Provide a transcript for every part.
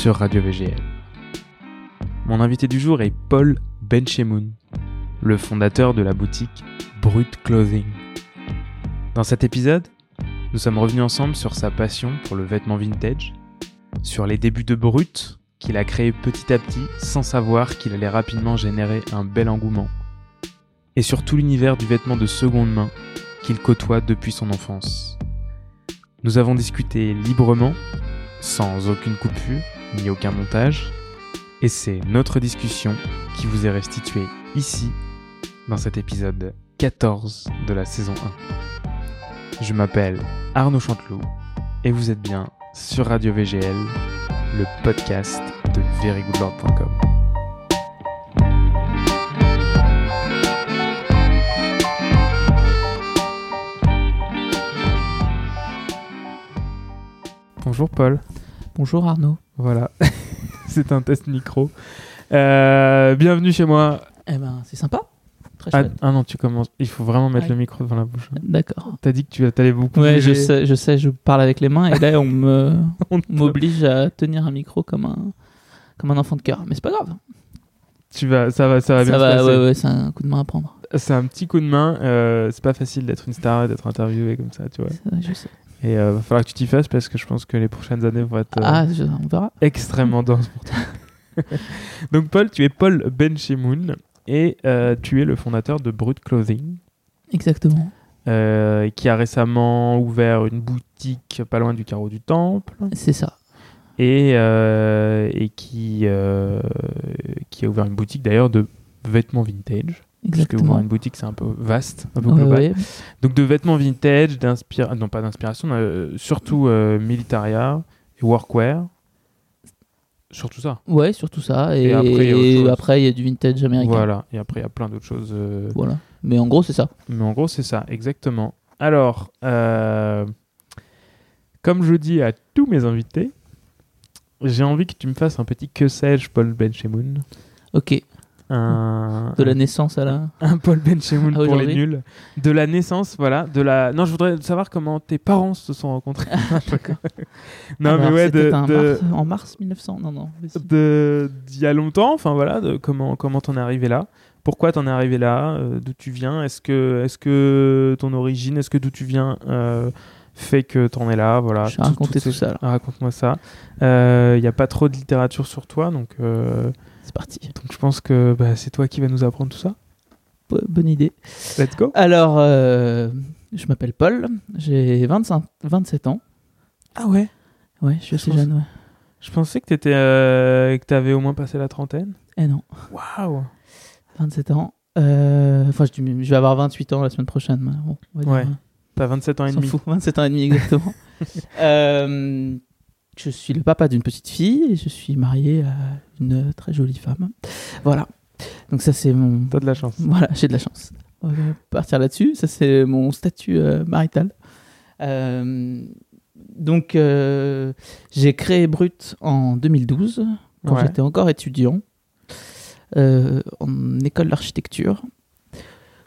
sur Radio VGL. Mon invité du jour est Paul Benchemoun, le fondateur de la boutique Brut Clothing. Dans cet épisode, nous sommes revenus ensemble sur sa passion pour le vêtement vintage, sur les débuts de Brut qu'il a créé petit à petit sans savoir qu'il allait rapidement générer un bel engouement, et sur tout l'univers du vêtement de seconde main qu'il côtoie depuis son enfance. Nous avons discuté librement, sans aucune coupure ni aucun montage, et c'est notre discussion qui vous est restituée ici, dans cet épisode 14 de la saison 1. Je m'appelle Arnaud Chanteloup, et vous êtes bien sur Radio VGL, le podcast de verygoodlord.com. Bonjour Paul. Bonjour Arnaud. Voilà, c'est un test micro. Euh, bienvenue chez moi. Eh ben, c'est sympa. Très Ah, chouette. ah non, tu commences. Il faut vraiment mettre Ouais. le micro devant la bouche. D'accord. T'as dit que tu allais beaucoup. Ouais, je bouger. sais, je sais, je parle avec les mains et là on me On te- m'oblige à tenir un micro comme un comme un enfant de cœur, mais c'est pas grave. Tu vas, ça va, ça va bien Ça se va, passer. ouais, ouais, c'est un coup de main à prendre. C'est un petit coup de main. euh, c'est pas facile d'être une star et d'être interviewé comme ça, tu vois. Vrai, Je sais. Et euh, va falloir que tu t'y fasses parce que je pense que les prochaines années vont être euh, Ah, je- on verra. extrêmement denses pour toi. Donc Paul, tu es Paul Benchemoun et euh, tu es le fondateur de Brut Clothing. Exactement. euh, qui a récemment ouvert une boutique pas loin du carreau du temple C'est ça. et, et qui, qui a ouvert une boutique d'ailleurs de vêtements vintage. Parce que ouvrir une boutique c'est un peu vaste, un peu global. ouais. Donc de vêtements vintage, d'inspiration, non pas d'inspiration, euh, surtout euh, militaria et workwear. Surtout ça. Ouais, surtout ça. Et, Et après, il y a y du vintage américain. Voilà. Et après il y a plein d'autres choses. euh, Voilà. Mais en gros, c'est ça. Mais en gros, c'est ça, exactement. Alors, comme je dis à tous mes invités, j'ai envie que tu me fasses un petit que sais-je, Paul Benchemoun. Ok. Un, De la naissance à la. un Paul Benchemoun À pour les nuls. De la naissance, voilà. De la... Non, je voudrais savoir comment tes parents se sont rencontrés. non, Alors, mais ouais, c'était de, mars- en mars 1900. Non, non. de- d'il y a longtemps, enfin voilà, de comment comment t'en es arrivé là, pourquoi t'en es arrivé là, euh, d'où tu viens, est-ce que est-ce que ton origine, est-ce que d'où tu viens euh, fait que t'en es là, voilà. Je vais Tout- raconter tout ça. Ah, Raconte-moi ça. Il n'y a pas trop de littérature sur toi, donc euh, C'est parti. donc je pense que bah, c'est toi qui vas nous apprendre tout ça. Ouais, Bonne idée. Let's go. Alors, euh, je m'appelle Paul, j'ai 25, 27 ans. Ah ouais? Ouais, je suis assez jeune, ouais. Je pensais que t'étais euh, que t'avais au moins passé la trentaine. Eh non, Waouh. 27 ans. Euh, Enfin, je, vais avoir 28 ans la semaine prochaine. bon, on va dire, Ouais, hein, T'as 27 ans et demi. fout, 27 ans et demi exactement. Euh, je suis le papa d'une petite fille et je suis marié à une très jolie femme. Voilà. Donc ça, c'est mon... T'as de la chance. Voilà, j'ai de la chance. On va partir là-dessus. Ça, c'est mon statut euh, marital. Euh, donc, euh, j'ai créé Brut en 2012, quand Ouais. j'étais encore étudiant, en école d'architecture.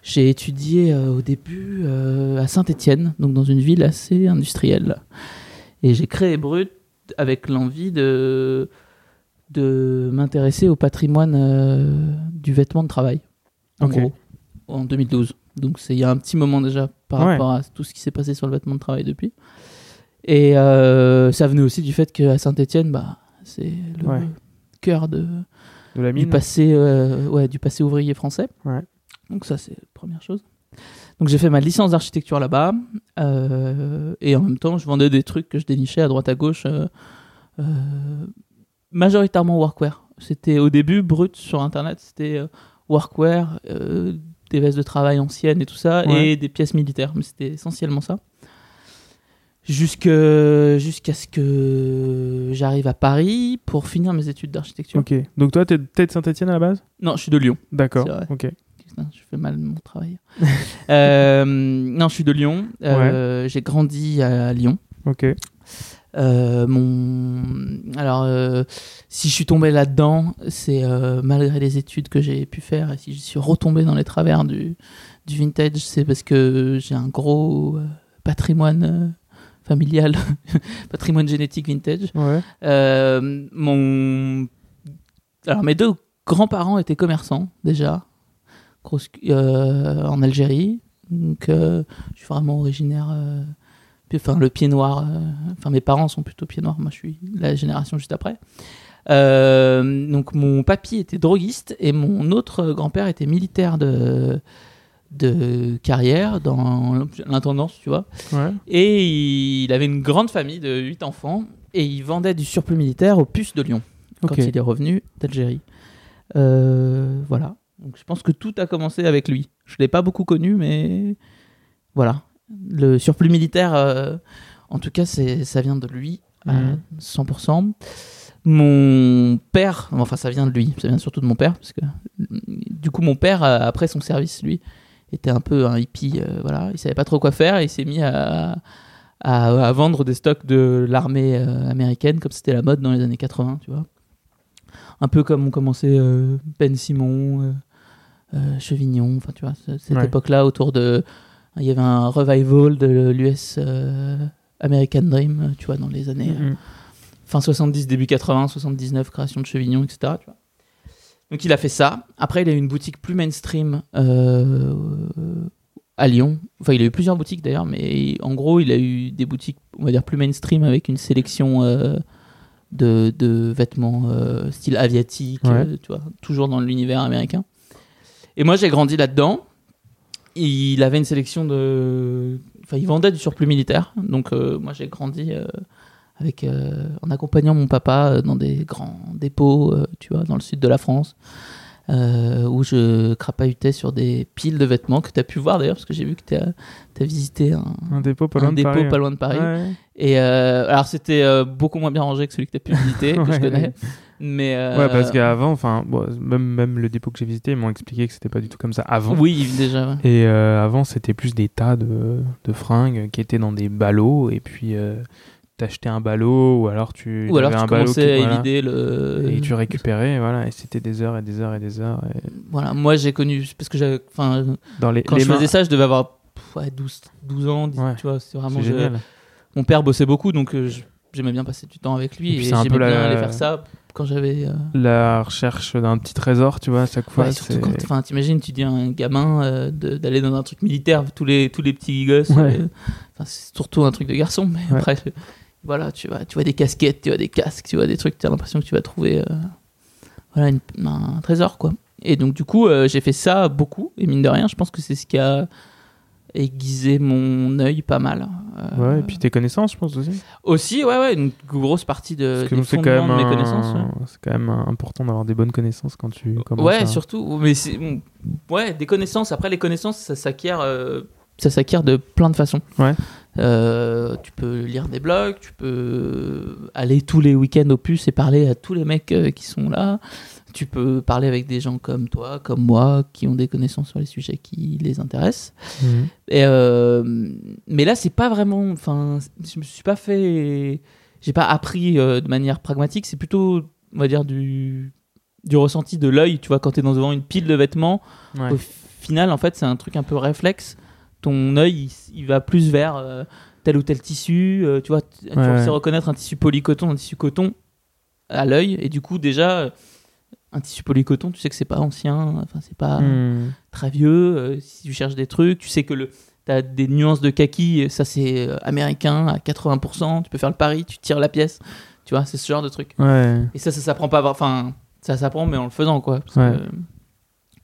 J'ai étudié euh, au début euh, à Saint-Étienne, donc dans une ville assez industrielle. Et j'ai créé Brut avec l'envie de, de m'intéresser au patrimoine euh, du vêtement de travail, en gros, en 2012. Donc c'est il y a un petit moment déjà par Ouais. rapport à tout ce qui s'est passé sur le vêtement de travail depuis. Et euh, ça venait aussi du fait qu'à Saint-Étienne, bah, c'est le Ouais. cœur de, De la du, passé, euh, ouais, du passé ouvrier français. Donc ça, c'est la première chose. Donc j'ai fait ma licence d'architecture là-bas. euh, et en même temps, je vendais des trucs que je dénichais à droite à gauche. euh, euh, majoritairement workwear. C'était au début brut sur Internet. C'était workwear, des vestes de travail anciennes et tout ça. Ouais. Et des pièces militaires. Mais c'était essentiellement ça. Jusqu'à ce que j'arrive à Paris pour finir mes études d'architecture. Ok. Donc toi, t'es de Saint-Etienne à la base? Non, je suis de Lyon. D'accord. Ok. Je fais mal mon travail. Euh, non, je suis de Lyon. Euh, J'ai grandi à Lyon. Ok. Euh, mon... Alors, euh, si je suis tombé là-dedans, c'est euh, malgré les études que j'ai pu faire. Et si je suis retombé dans les travers du, du vintage, c'est parce que j'ai un gros patrimoine familial, patrimoine génétique vintage. Ouais. Mon... Alors, mes deux grands-parents étaient commerçants, déjà, grosse... euh, en Algérie. Donc, euh, je suis vraiment originaire. euh, Enfin, le pied noir. euh, Enfin, mes parents sont plutôt pied noir. Moi, je suis la génération juste après. Euh, donc, mon papy était droguiste et mon autre grand-père était militaire de, de carrière dans l'intendance, tu vois. Ouais. Et il avait une grande famille de 8 enfants et il vendait du surplus militaire aux puces de Lyon quand il est revenu d'Algérie. Euh, voilà. Donc je pense que tout a commencé avec lui. Je l'ai pas beaucoup connu, mais voilà. Le surplus militaire, euh, en tout cas, c'est ça vient de lui à Mhm. 100%. Mon père, enfin ça vient de lui, ça vient surtout de mon père, parce que du coup mon père, euh, après son service, lui, était un peu un hippie, euh, voilà, il savait pas trop quoi faire, et il s'est mis à, à, à vendre des stocks de l'armée euh, américaine, comme c'était la mode dans les années 80, tu vois. Un peu comme ont commencé euh, Ben Simon, Chevignon, enfin tu vois, ce- cette Ouais. époque-là autour de... Il y avait un revival de l'US euh, American Dream, tu vois, dans les années euh, Mhm. fin 70, début 80, 79, création de Chevignon, etc. tu vois. Donc il a fait ça. Après, il a eu une boutique plus mainstream euh, à Lyon. Enfin, il a eu plusieurs boutiques d'ailleurs, mais en gros, il a eu des boutiques, on va dire, plus mainstream avec une sélection euh, de, de vêtements euh, style aviatique, Ouais. euh, tu vois, toujours dans l'univers américain. Et moi, j'ai grandi là-dedans. Il avait une sélection de. Enfin, il vendait du surplus militaire. Donc, euh, moi, j'ai grandi euh, avec, euh, en accompagnant mon papa dans des grands dépôts, tu vois, dans le sud de la France, où je crapahutais sur des piles de vêtements que tu as pu voir d'ailleurs, parce que j'ai vu que tu as, visité un, Un dépôt pas un loin de dépôt Paris. pas loin de Paris. Ouais. Et alors, c'était beaucoup moins bien rangé que celui que tu as pu visiter, que Ouais. je connais. Mais, euh, Ouais, parce qu'avant, enfin, bon, même, même le dépôt que j'ai visité, ils m'ont expliqué que c'était pas du tout comme ça avant. Oui, déjà. ouais. Et euh, avant, c'était plus des tas de, de fringues qui étaient dans des ballots, et puis euh, t'achetais un ballot, ou alors tu Ou alors tu un commençais à voilà, évider le. et tu récupérais, voilà, et c'était des heures et des heures et des heures. et Voilà, moi j'ai connu. Parce que. Enfin, Dans les, quand les je mains, faisais ça, je devais avoir pff, ouais, 12, 12 ans, dix- Ouais. tu vois, c'est vraiment. je-. Mon père bossait beaucoup, donc euh, j'aimais bien passer du temps avec lui Et et, j'aimais bien la- aller faire ça quand j'avais. euh, La recherche d'un petit trésor, tu vois, à chaque fois. ouais, surtout c'est- quand, enfin, t'imagines, tu dis à un gamin euh, d'aller dans un truc militaire, tous les tous les petits gosses. Ouais. euh, c'est surtout un truc de garçon, mais Ouais. après, euh, voilà, tu vois, tu vois des casquettes, tu vois des casques, tu vois des trucs, tu as l'impression que tu vas trouver, voilà, une- un trésor, quoi. Et donc du coup, j'ai fait ça beaucoup, et mine de rien, je pense que c'est ce qui a aiguisé mon œil pas mal. Euh, Ouais, et puis tes connaissances, je pense aussi. Aussi, ouais, ouais, une grosse partie de, des c'est quand, même fondements de mes un- connaissances. ouais. c'est quand même important d'avoir des bonnes connaissances quand tu commences Ouais, à- surtout. Mais ouais, des connaissances. Après, les connaissances, ça s'acquiert, euh, ça s'acquiert de plein de façons. Ouais. Euh, tu peux lire des blogs, tu peux aller tous les week-ends au puce et parler à tous les mecs qui sont là. Tu peux parler avec des gens comme toi, comme moi, qui ont des connaissances sur les sujets qui les intéressent. Mhm. Et euh, mais là, c'est pas vraiment. Enfin, je me suis pas fait. J'ai pas appris euh, de manière pragmatique. C'est plutôt, on va dire, du du ressenti de l'œil. Tu vois, quand t'es dans devant une pile de vêtements, Ouais. au final, en fait, c'est un truc un peu réflexe. Ton œil, il, il va plus vers euh, tel ou tel tissu. tu vois, tu tu Ouais. sais reconnaître un tissu polycoton, un tissu coton à l'œil. Et du coup, déjà, un tissu polycoton, tu sais que c'est pas ancien. Enfin, c'est pas Mhm. très vieux. euh, si tu cherches des trucs, tu sais que le T'as des nuances de kaki, ça c'est euh, américain à 80%. Tu peux faire le pari, tu tires la pièce. Tu vois, c'est ce genre de truc. Ouais. Et ça, ça s'apprend pas. Enfin, ça s'apprend, mais en le faisant, quoi. Parce Ouais. que,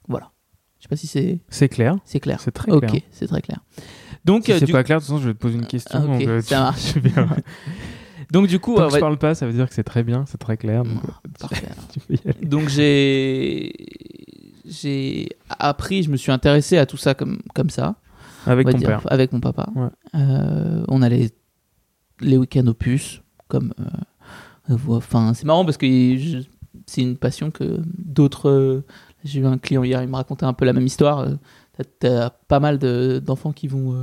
voilà. Je sais pas si c'est C'est clair. c'est clair. C'est très ok, clair. c'est très clair. Donc, Si euh, c'est du... pas clair, de toute façon, je vais te poser une question. Ah, ok, donc, euh, ça tu- marche. donc du coup, Tant euh, que je parle pas, ça veut dire que c'est très bien, c'est très clair. Donc, Ouais, euh, tu-. Donc j'ai j'ai appris, je me suis intéressé à tout ça comme comme ça. Avec ton dire, père. Avec mon papa. Ouais. Euh, on allait les week-ends au puce, comme. euh, Enfin, c'est marrant parce que c'est une passion que d'autres. euh, J'ai eu un client hier, il me racontait un peu la même histoire. T'as pas mal de- d'enfants qui vont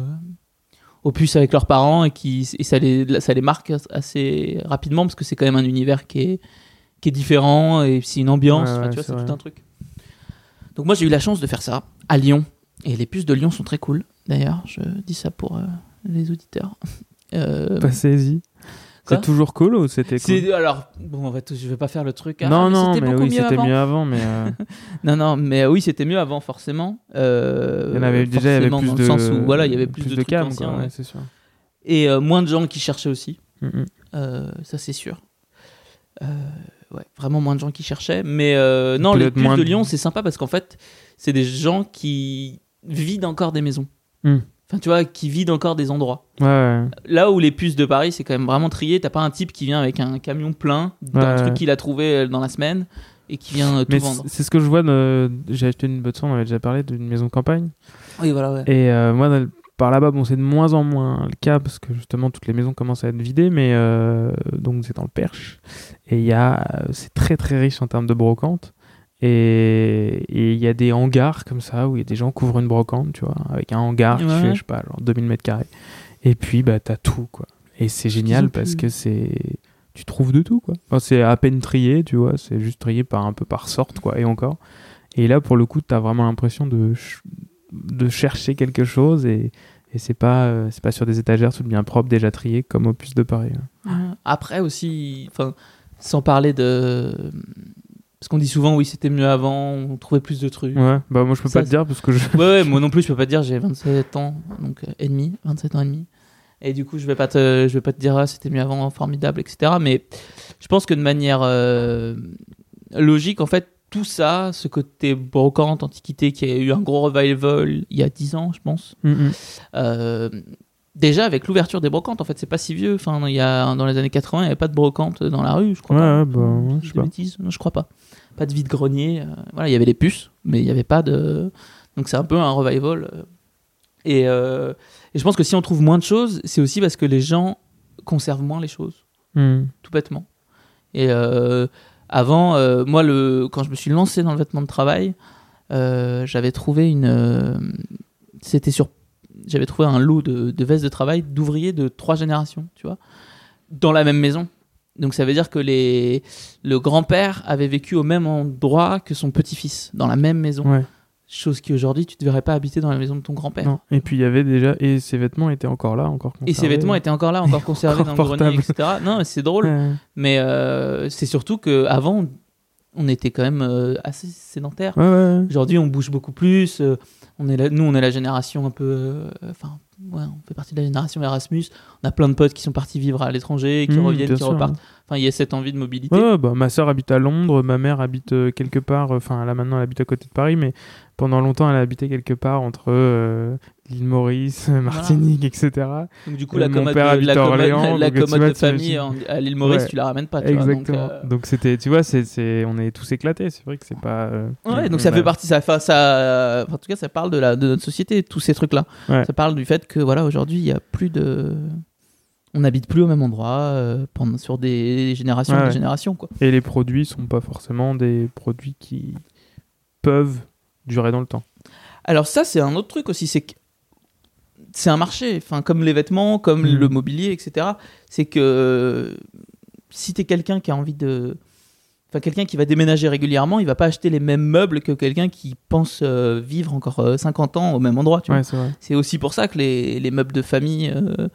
euh, au puce avec leurs parents et qui et ça les ça les marque assez rapidement parce que c'est quand même un univers qui est qui est différent et c'est une ambiance. Ouais, enfin, ouais, tu vois, c'est tout un truc. Donc moi j'ai eu la chance de faire ça à Lyon et les puces de Lyon sont très cool. D'ailleurs, je dis ça pour euh, les auditeurs. Euh, Passez-y. C'est toujours cool ou c'était cool alors bon, en fait, je vais pas faire le truc. ah, Non, mais non, mais oui, c'était mieux avant, mais euh, Non, non, mais oui, c'était mieux avant, forcément. Euh, il y en avait déjà, il y avait plus dans de, le sens où voilà, il y avait plus, de, cam, anciens, quoi, ouais. ouais, c'est sûr. et euh, moins de gens qui cherchaient aussi. Mm, mm. Ça, c'est sûr. Ouais, vraiment moins de gens qui cherchaient. Mais non, les moins de Lyon, c'est sympa parce qu'en fait, c'est des gens qui vident encore des maisons. Hmm. Enfin, tu vois, qui vident encore des endroits. Ouais, ouais. Là où les puces de Paris, c'est quand même vraiment trié. T'as pas un type qui vient avec un camion plein d'un Ouais. truc qu'il a trouvé euh, dans la semaine et qui vient euh, tout Mais vendre. c'est ce que je vois. de- J'ai acheté une botte on avait déjà parlé d'une maison de campagne. Oui, voilà. Et euh, moi, dans le- par là-bas, bon, c'est de moins en moins le cas parce que justement, toutes les maisons commencent à être vidées, mais euh, donc c'est dans le Perche. Et il y a, c'est très très riche en termes de brocante. Et il y a des hangars comme ça où il y a des gens qui couvrent une brocante, tu vois, avec un hangar qui Ouais. fait, je sais pas, genre 2000 mètres carrés. Et puis, bah, t'as tout, quoi. Et c'est génial parce que c'est. Tu trouves de tout, quoi. Enfin, c'est à peine trié, tu vois, c'est juste trié par un peu par sorte, quoi, et encore. Et là, pour le coup, t'as vraiment l'impression de, ch- de chercher quelque chose et, et c'est pas, euh, c'est pas sur des étagères tout bien propre, déjà trié, comme au puce de Paris. hein. Après aussi, enfin, sans parler de. Parce qu'on dit souvent, oui, c'était mieux avant, on trouvait plus de trucs. Ouais, bah moi je peux Ça, pas te dire parce que je. Ouais, ouais, moi non plus, je peux pas te dire, j'ai 27 ans, donc euh, et demi, 27 ans et demi. Et du coup, je vais pas te, je vais pas te dire, ah, c'était mieux avant, formidable, etc. Mais je pense que de manière euh, logique, en fait, tout ça, ce côté brocante, antiquité, qui a eu un gros revival il y a 10 ans, je pense. Mm, mm. Euh, déjà, avec l'ouverture des brocantes, en fait, c'est pas si vieux. Enfin, il y a, dans les années 80, il n'y avait pas de brocante dans la rue, je crois Ouais, pas. bah, ouais, Je sais pas. bêtises Non, je crois pas. Pas de vide-grenier. euh, voilà, il y avait les puces, mais il n'y avait pas de. Donc c'est un peu un revival. euh. Et, euh, et je pense que si on trouve moins de choses, c'est aussi parce que les gens conservent moins les choses, Mm. tout bêtement. Et euh, avant, euh, moi, le, quand je me suis lancé dans le vêtement de travail, j'avais trouvé une. C'était sur. J'avais trouvé un lot de, de vestes de travail d'ouvriers de trois générations, tu vois, dans la même maison. Donc ça veut dire que les, le grand-père avait vécu au même endroit que son petit-fils, dans la même maison. Ouais. Chose qui aujourd'hui, tu ne devrais pas habiter dans la maison de ton grand-père. Et puis il y avait déjà. Et ses vêtements étaient encore là, encore Et ses conservés. vêtements étaient encore là, encore conservés dans le grenier, etc. Non, c'est drôle. Ouais. Mais euh, c'est surtout qu'avant, on était quand même euh, assez sédentaire. Ouais. Aujourd'hui, on bouge beaucoup plus. euh, on est la- nous, on est la génération un peu. Enfin, ouais, on fait partie de la génération Erasmus. On a plein de potes qui sont partis vivre à l'étranger, qui Mmh, reviennent, qui sûr, repartent. Enfin, il y a cette envie de mobilité. Ouais, bah, ma soeur habite à Londres, ma mère habite euh, quelque part, enfin là maintenant elle habite à côté de Paris, mais pendant longtemps elle a habité quelque part entre euh, l'île Maurice, Martinique, etc. Donc, du coup, Euh, la mon commode, père de, la commode, la commode vois, de famille en- à l'île Maurice, Ouais. tu la ramènes pas. Tu vois, donc, Exactement. euh, Donc c'était, tu vois, c'est, on est tous éclatés. C'est vrai que c'est pas. euh, Ouais, on donc ça a- fait partie, ça, ça, en tout cas, ça parle de, la, de notre société, tous ces trucs-là. Ouais. Ça parle du fait que, voilà, aujourd'hui, il y a plus de. On n'habite plus au même endroit euh, pendant, sur des générations Ouais, et des ouais. générations, quoi. Et les produits sont pas forcément des produits qui peuvent durer dans le temps. Alors, ça, c'est un autre truc aussi, c'est que c'est un marché, enfin, comme les vêtements, comme Mhm. le mobilier, etc. C'est que euh, si t'es quelqu'un qui a envie de. Enfin, quelqu'un qui va déménager régulièrement, il va pas acheter les mêmes meubles que quelqu'un qui pense euh, vivre encore euh, 50 ans au même endroit, tu vois. Ouais, c'est aussi pour ça que les, les meubles de famille, euh,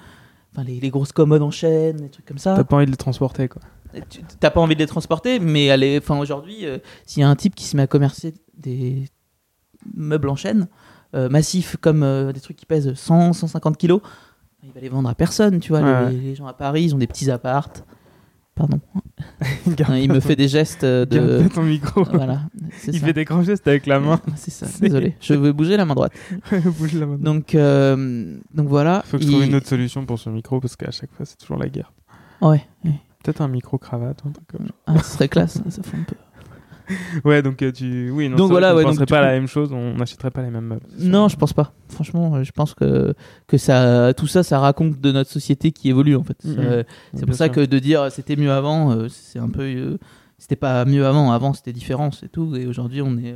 enfin les, les grosses commodes en chaîne, des trucs comme ça, T'as pas envie de les transporter, quoi. tu- t'as pas envie de les transporter, mais est- enfin aujourd'hui, s'il y a un type qui se met à commercer des meubles en chaîne euh, massifs comme euh, des trucs qui pèsent 100, 150 kilos, il va les vendre à personne, tu vois. Ouais, les, les gens à Paris, ils ont des petits appartes. Pardon. Il me fait des gestes garde de. ton micro. voilà. Il ça. fait des grands gestes avec la main. C'est ça. Désolé. Je vais bouger la main droite. Bouge la main. Donc, euh, donc voilà. Faut que je trouve une autre solution pour ce micro parce qu'à chaque fois c'est toujours la guerre. Ouais. ouais. Peut-être un micro cravate, un truc comme ça. Ah, ce serait classe. ça fait un peu. Ouais, donc euh, tu. Oui, non, Donc voilà, qu'on ouais, donc, pas à la même chose, on n'achèterait pas les mêmes meubles. Non, je pense pas. Franchement, euh, je pense que, que ça, tout ça, ça raconte de notre société qui évolue en fait. Mhm. Euh, c'est pour ça sûr. que de dire c'était mieux avant, c'est un peu. c'était pas mieux avant. Avant, c'était différent, c'est tout. Et aujourd'hui, on est.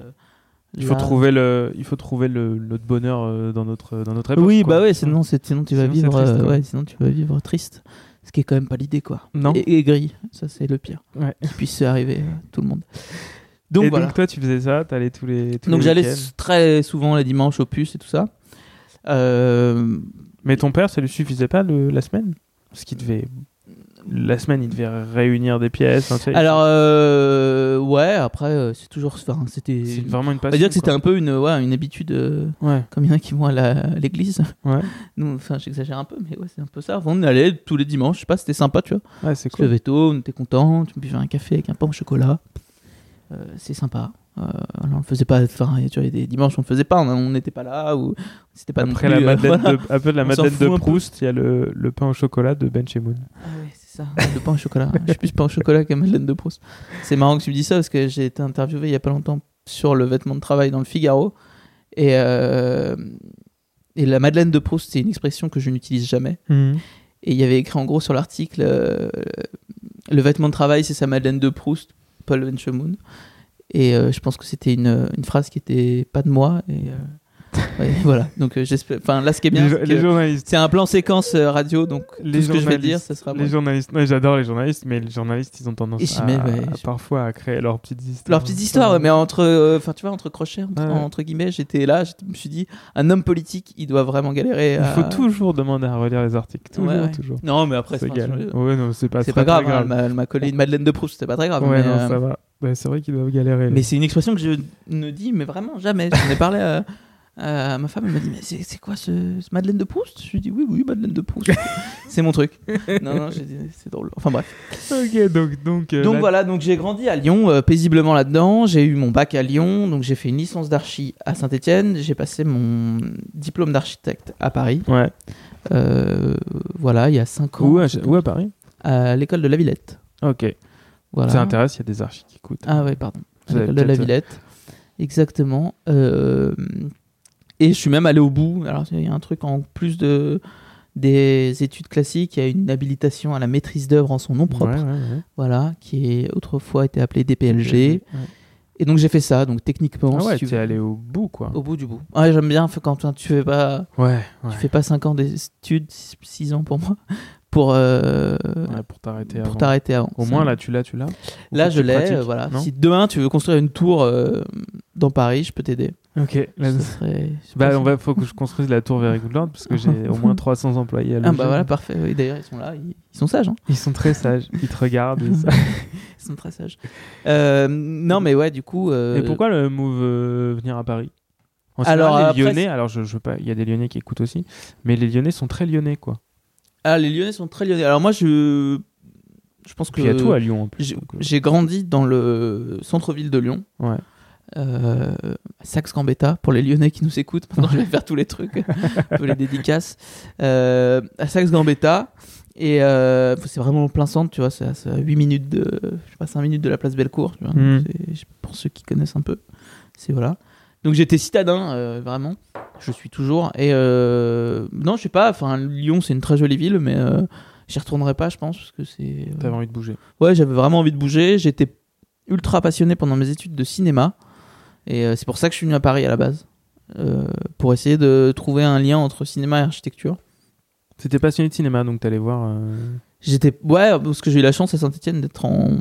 Il faut trouver le, il faut trouver le, notre bonheur dans notre, dans notre époque. Oui, quoi. bah ouais. Sinon, sinon tu vas Sinon, vivre. triste, ouais, sinon tu vas vivre triste. Ce qui est quand même pas l'idée, quoi. Non. Et, et gris, ça c'est le pire. Ouais. Qui puisse arriver à tout le monde. Donc et voilà. donc toi, tu faisais ça, t'allais tous les. Tous Donc les j'allais très souvent les dimanches au puce et tout ça. Euh, Mais ton père, ça lui suffisait pas le, la semaine? Parce qu'il devait. La semaine, il devait réunir des pièces. hein. Alors, euh, ouais, après, euh, c'est toujours. Enfin, c'était. c'est vraiment une On va passion. dire que c'était un peu une, ouais, une habitude, euh, Ouais, comme il y en a qui vont à l'église. ouais, Nous, enfin, j'exagère un peu, mais ouais, c'est un peu ça. Enfin, on allait tous les dimanches, je sais pas, c'était sympa, tu vois. ouais, c'est On se cool. levait tôt, on était content, tu buvais un café avec un pain au chocolat. Euh, c'est sympa. Euh, on le faisait pas, enfin, tu vois, il y a des dimanches, on le faisait pas, on n'était pas là, ou c'était pas non Après, plus, la Madeleine voilà. de, après la Madeleine. Proust, il y a le, le pain au chocolat de Ben Shemoun. Ah ouais, c'est ça, le pain au chocolat. je suis plus pain au chocolat que Madeleine de Proust. C'est marrant que tu me dis ça parce que j'ai été interviewé il y a pas longtemps sur le vêtement de travail dans le Figaro. Et, euh, et la Madeleine de Proust, c'est une expression que je n'utilise jamais. Et il y avait écrit en gros sur l'article euh, le vêtement de travail, c'est sa Madeleine de Proust, Paul Benchemoun. Et euh, je pense que c'était une, une phrase qui était pas de moi. Et voilà. Donc euh, j'espère. Enfin là, ce qui est bien, Les, c'est les que journalistes. c'est un plan séquence euh, radio, donc Les tout ce que je vais journalistes. dire, ça sera Les journalistes. Ouais, j'adore les journalistes, mais les journalistes, ils ont tendance à, mettent, ouais. à parfois à créer leurs petites histoires. Leur petite histoire, ouais, mais entre, euh, enfin tu vois, entre crochets, entre, Ouais. entre guillemets, j'étais là, je me suis dit, un homme politique, il doit vraiment galérer. Il à- faut toujours demander à relire les articles. Toujours, Ouais, ouais. toujours. Non, mais après, C'est pas, égal. Ouais, non, c'est pas, c'est très, pas grave. très hein, elle m'a- elle collé une Madeleine de Proust, c'était pas très grave. Ouais, mais, non, ça va. C'est vrai qu'ils doivent galérer. Mais c'est une expression que je ne dis, mais vraiment jamais. J'en ai parlé à ma femme, elle m'a dit, mais c'est quoi ce, ce Madeleine de Proust? Je lui ai dit, oui, oui, Madeleine de Proust. c'est mon truc. Non, non, j'ai dit, c'est drôle. Enfin bref. Ok, donc. Donc, euh, donc là- voilà, donc j'ai grandi à Lyon, euh, paisiblement là-dedans. J'ai eu mon bac à Lyon, donc j'ai fait une licence d'archi à Saint-Etienne. J'ai passé mon diplôme d'architecte à Paris. Ouais. Euh, voilà, il y a 5 ans. Où à, où à Paris? À l'école de la Villette. Ok. Voilà. Ça intéresse, il y a des archis qui écoutent. Ah ouais, pardon. L'école de la Villette. Exactement. Euh, et je suis même allé au bout. Alors, il y a un truc en plus de des études classiques, il y a une habilitation à la maîtrise d'œuvre en son nom propre, Ouais, ouais, ouais. voilà, qui est autrefois été appelée DPLG. Et donc j'ai fait ça, donc techniquement, Ah si ouais, tu veux, allé au bout, quoi. au bout du bout. Ouais, j'aime bien quand tu fais pas, Ouais, tu fais pas 5 ans d'études, 6 ans pour moi, pour, euh, pour t'arrêter pour avant. t'arrêter avant. Au moins, là, tu l'as, tu l'as. Là, je l'ai. euh, voilà. Si demain tu veux construire une tour euh, dans Paris, je peux t'aider. Ok. Là, Ce serait- Bah, on va, faut que je construise la tour Very Good Lord parce que j'ai au moins 300 employés à Ah bah voilà, parfait. Oui, D'ailleurs, ils sont là, ils, ils sont sages. Hein. Ils sont très sages, ils te regardent. Ils sont très sages. Euh, non, mais ouais, du coup. euh, Et pourquoi le move euh, venir à Paris? En Alors, général, les Lyonnais, alors je, je veux pas, il y a des Lyonnais qui écoutent aussi, mais les Lyonnais sont très Lyonnais quoi. Ah, les Lyonnais sont très Lyonnais. Alors moi, je, je pense que il y a tout à Lyon en plus. euh, j'ai grandi dans le centre-ville de Lyon. Ouais. Euh, à Saxe-Gambetta, pour les Lyonnais qui nous écoutent. Maintenant, je vais faire tous les trucs, un peu les dédicaces. Euh, à Saxe-Gambetta. Et euh, c'est vraiment en plein centre, tu vois. C'est à, c'est à 8 minutes de. Je sais pas, 5 minutes de la place Bellecour. Tu vois, Mm. C'est- pour ceux qui connaissent un peu. C'est voilà. Donc j'étais citadin, euh, vraiment. Je suis toujours. Et non, je sais pas. Enfin, Lyon, c'est une très jolie ville, mais j'y retournerai pas, je pense, parce que c'est. T'avais envie de bouger. Ouais, j'avais vraiment envie de bouger. J'étais ultra passionné pendant mes études de cinéma. Et euh, c'est pour ça que je suis venu à Paris à la base. Euh, pour essayer de trouver un lien entre cinéma et architecture. C'était passionné de cinéma donc t'allais voir. euh, J'étais. Ouais, parce que j'ai eu la chance à Saint-Etienne d'être en.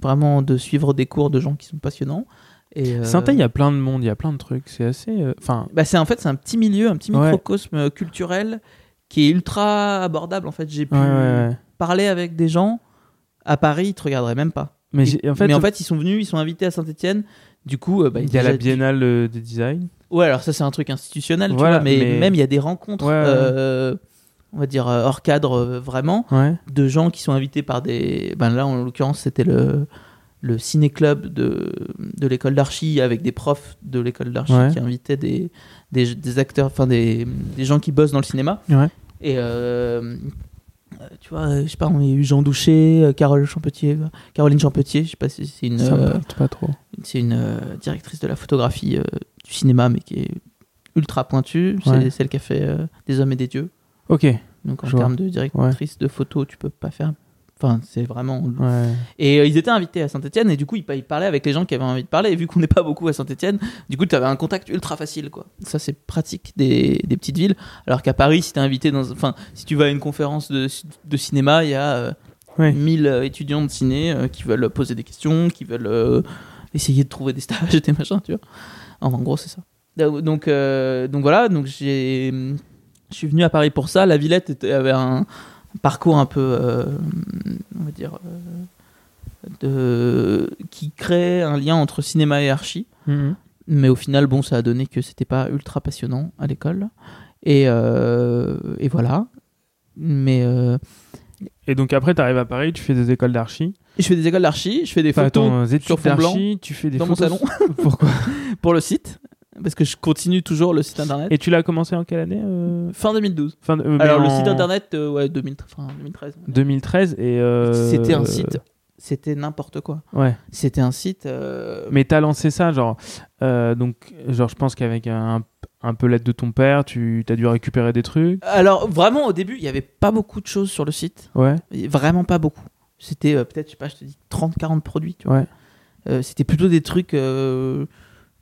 Vraiment de suivre des cours de gens qui sont passionnants. Et, euh, Saint-Étienne, il y a plein de monde, il y a plein de trucs. C'est assez. Enfin, bah, c'est en fait c'est un petit milieu, un petit microcosme culturel qui est ultra abordable. En fait, j'ai pu ouais, ouais, ouais. parler avec des gens à Paris, ils te regarderaient même pas. Mais Et- j'ai- en fait, mais en fait, ils sont venus, ils sont invités à Saint-Etienne. Du coup, euh, bah, il y a la biennale euh, des design. Ouais, alors ça c'est un truc institutionnel, tu Voilà, vois, mais, mais- même il y a des rencontres, Ouais, ouais. euh, on va dire hors cadre euh, vraiment, Ouais. de gens qui sont invités par des. Ben là, en l'occurrence, c'était le le ciné-club de, de l'école d'archi avec des profs de l'école d'archi qui invitaient des, des, des acteurs, enfin des, des gens qui bossent dans le cinéma. Ouais. Et euh, tu vois, euh, je sais pas, on a eu Jean Douché, euh, Carole Champetier, euh, Caroline Champetier, je sais pas si c'est une, Ça euh, pas trop. c'est une euh, directrice de la photographie euh, du cinéma, mais qui est ultra pointue. C'est Ouais. celle qui a fait euh, Des hommes et des dieux. Ok. Donc en termes de directrice de photo, tu peux pas faire. Enfin, c'est vraiment. Ouais. Et euh, ils étaient invités à Saint-Etienne, et du coup, ils, ils parlaient avec les gens qui avaient envie de parler. Et vu qu'on n'est pas beaucoup à Saint-Etienne, du coup, tu avais un contact ultra facile, quoi. Ça, c'est pratique des, des petites villes. Alors qu'à Paris, si t'es invité dans. Enfin, si tu vas à une conférence de, de cinéma, il y a. euh, Ouais. 1000 euh, étudiants de ciné euh, qui veulent poser des questions, qui veulent essayer de trouver des stages, des machins, tu vois. Enfin, en gros, c'est ça. Donc, donc voilà, donc j'ai, je suis venu à Paris pour ça. La Villette avait un, parcours un peu, euh, on va dire, euh, de, qui crée un lien entre cinéma et archi. Mhm. Mais au final, bon, ça a donné que c'était pas ultra passionnant à l'école. Et, euh, et voilà. Mais Et donc après, tu arrives à Paris, tu fais des écoles d'archi. je fais des écoles d'archi, je fais des Enfin, photos sur fond blanc tu fais des dans mon photos. salon Pourquoi? Pour le site. Parce que je continue toujours le site internet. Et tu l'as commencé en quelle année euh, Fin 2012. fin de- euh, Alors, le site internet, euh, ouais, 2000, fin 2013. 2013 et. euh, C'était un site. C'était n'importe quoi. Ouais. C'était un site. Mais t'as lancé ça, genre. donc, genre, je pense qu'avec un, un peu l'aide de ton père, tu as dû récupérer des trucs. Alors, vraiment, au début, il n'y avait pas beaucoup de choses sur le site. Ouais. Vraiment pas beaucoup. C'était peut-être, je sais pas, je te dis 30-40 produits. Tu vois. Ouais. C'était plutôt des trucs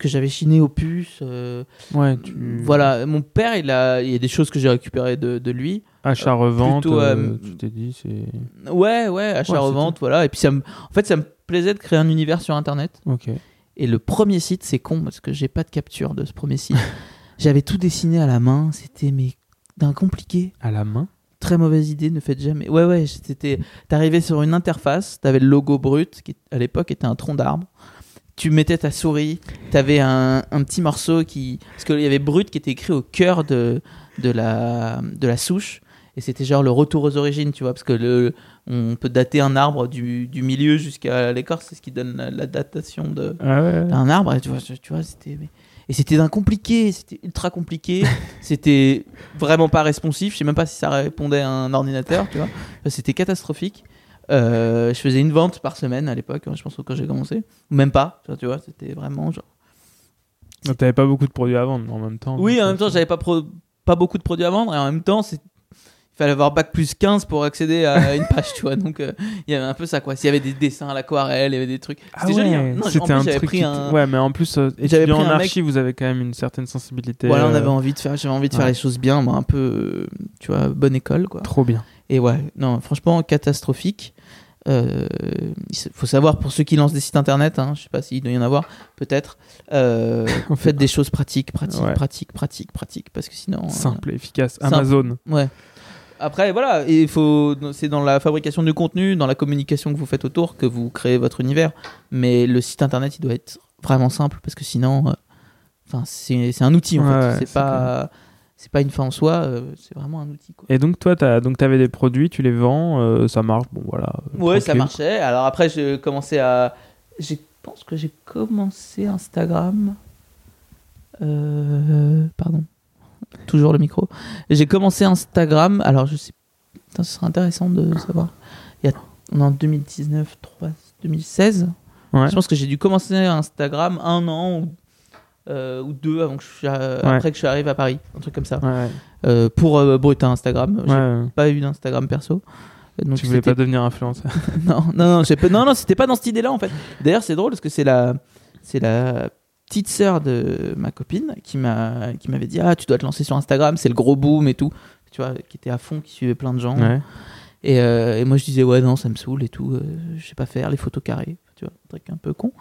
que j'avais chiné aux puces. euh, Ouais. Tu... Voilà, mon père, il, a, il y a des choses que j'ai récupérées de, de lui. Achat-revente, euh, euh, tu t'es dit, c'est. Ouais, ouais, Ouais, achat-revente, voilà. Et puis, ça me... en fait, ça me plaisait de créer un univers sur Internet. Ok. Et le premier site, c'est con parce que j'ai pas de capture de ce premier site. J'avais tout dessiné à la main. C'était mais d'un compliqué. À la main? Très mauvaise idée, ne faites jamais. Ouais, ouais, c'était. T'arrivais sur une interface, t'avais le logo brut qui à l'époque était un tronc d'arbre. Tu mettais ta souris, t'avais un, un petit morceau qui. Parce qu'il y avait brut qui était écrit au cœur de, de, la, de la souche. Et c'était genre le retour aux origines, tu vois, parce que le, on peut dater un arbre du, du milieu jusqu'à l'écorce, c'est ce qui donne la, la datation Ah ouais. un arbre et tu vois, tu vois c'était et c'était d'un compliqué c'était ultra compliqué c'était vraiment pas responsif je sais même pas si ça répondait à un ordinateur tu vois c'était catastrophique Euh, je faisais une vente par semaine à l'époque je pense quand j'ai commencé ou même pas tu vois, c'était vraiment genre T'avais pas beaucoup de produits à vendre en même temps. oui en même temps euh, j'avais pas pro- pas beaucoup de produits à vendre et en même temps c'est il fallait avoir bac plus 15 pour accéder à une page tu vois donc euh, il y avait un peu ça quoi s'il y avait des dessins à l'aquarelle il y avait des trucs Ah c'était joli hein. ouais, Non, en c'était un truc. pris un- Ouais, mais en plus, euh, J'avais étudiant en mec- archi, vous avez quand même une certaine sensibilité. Voilà, on avait envie de faire, j'avais envie de faire les choses bien, moi, un peu, euh, tu vois, bonne école, quoi. Trop bien. Et ouais, non, franchement, catastrophique. Euh, il faut savoir pour ceux qui lancent des sites internet, hein, je sais pas s'il doit y en avoir, peut-être. Euh, faites des choses pratiques, pratiques, Ouais. pratiques, pratiques, pratiques, parce que sinon. euh, Simple et efficace. simple. Amazon. ouais. Après, voilà, il faut, c'est dans la fabrication du contenu, dans la communication que vous faites autour, que vous créez votre univers. Mais le site internet, il doit être vraiment simple, parce que sinon, euh, enfin, c'est c'est un outil en Ouais, fait. c'est pas, c'est pas une fin en soi, euh, c'est vraiment un outil. Quoi. Et donc, toi, donc avais des produits, tu les vends, euh, ça marche. Bon, voilà. Ouais, ça marchait. Alors après, j'ai commencé à. Je pense que j'ai commencé Instagram. Euh, Pardon. Toujours le micro. J'ai commencé Instagram. Alors, je sais. Putain, ce serait intéressant de savoir. Il y a... On est en 2019, 3, 2016. Ouais. Je pense que j'ai dû commencer Instagram un an ou, euh, ou deux avant que je euh, Ouais. après que je suis arrivé à Paris. Un truc comme ça. Ouais, Euh, pour euh, Brutin Instagram. J'ai ouais. pas eu d'Instagram perso. Donc Tu voulais c'était pas devenir influenceur. non, non, non, j'ai pas- non, non, c'était pas dans cette idée-là en fait. D'ailleurs, c'est drôle parce que c'est la, c'est la petite sœur de ma copine qui m'a, qui m'avait dit ah tu dois te lancer sur Instagram, c'est le gros boom et tout. Tu vois, qui était à fond, qui suivait plein de gens. Ouais. Et, euh, et moi je disais ouais non ça me saoule et tout, euh, je sais pas faire les photos carrées, tu vois, un truc un peu con.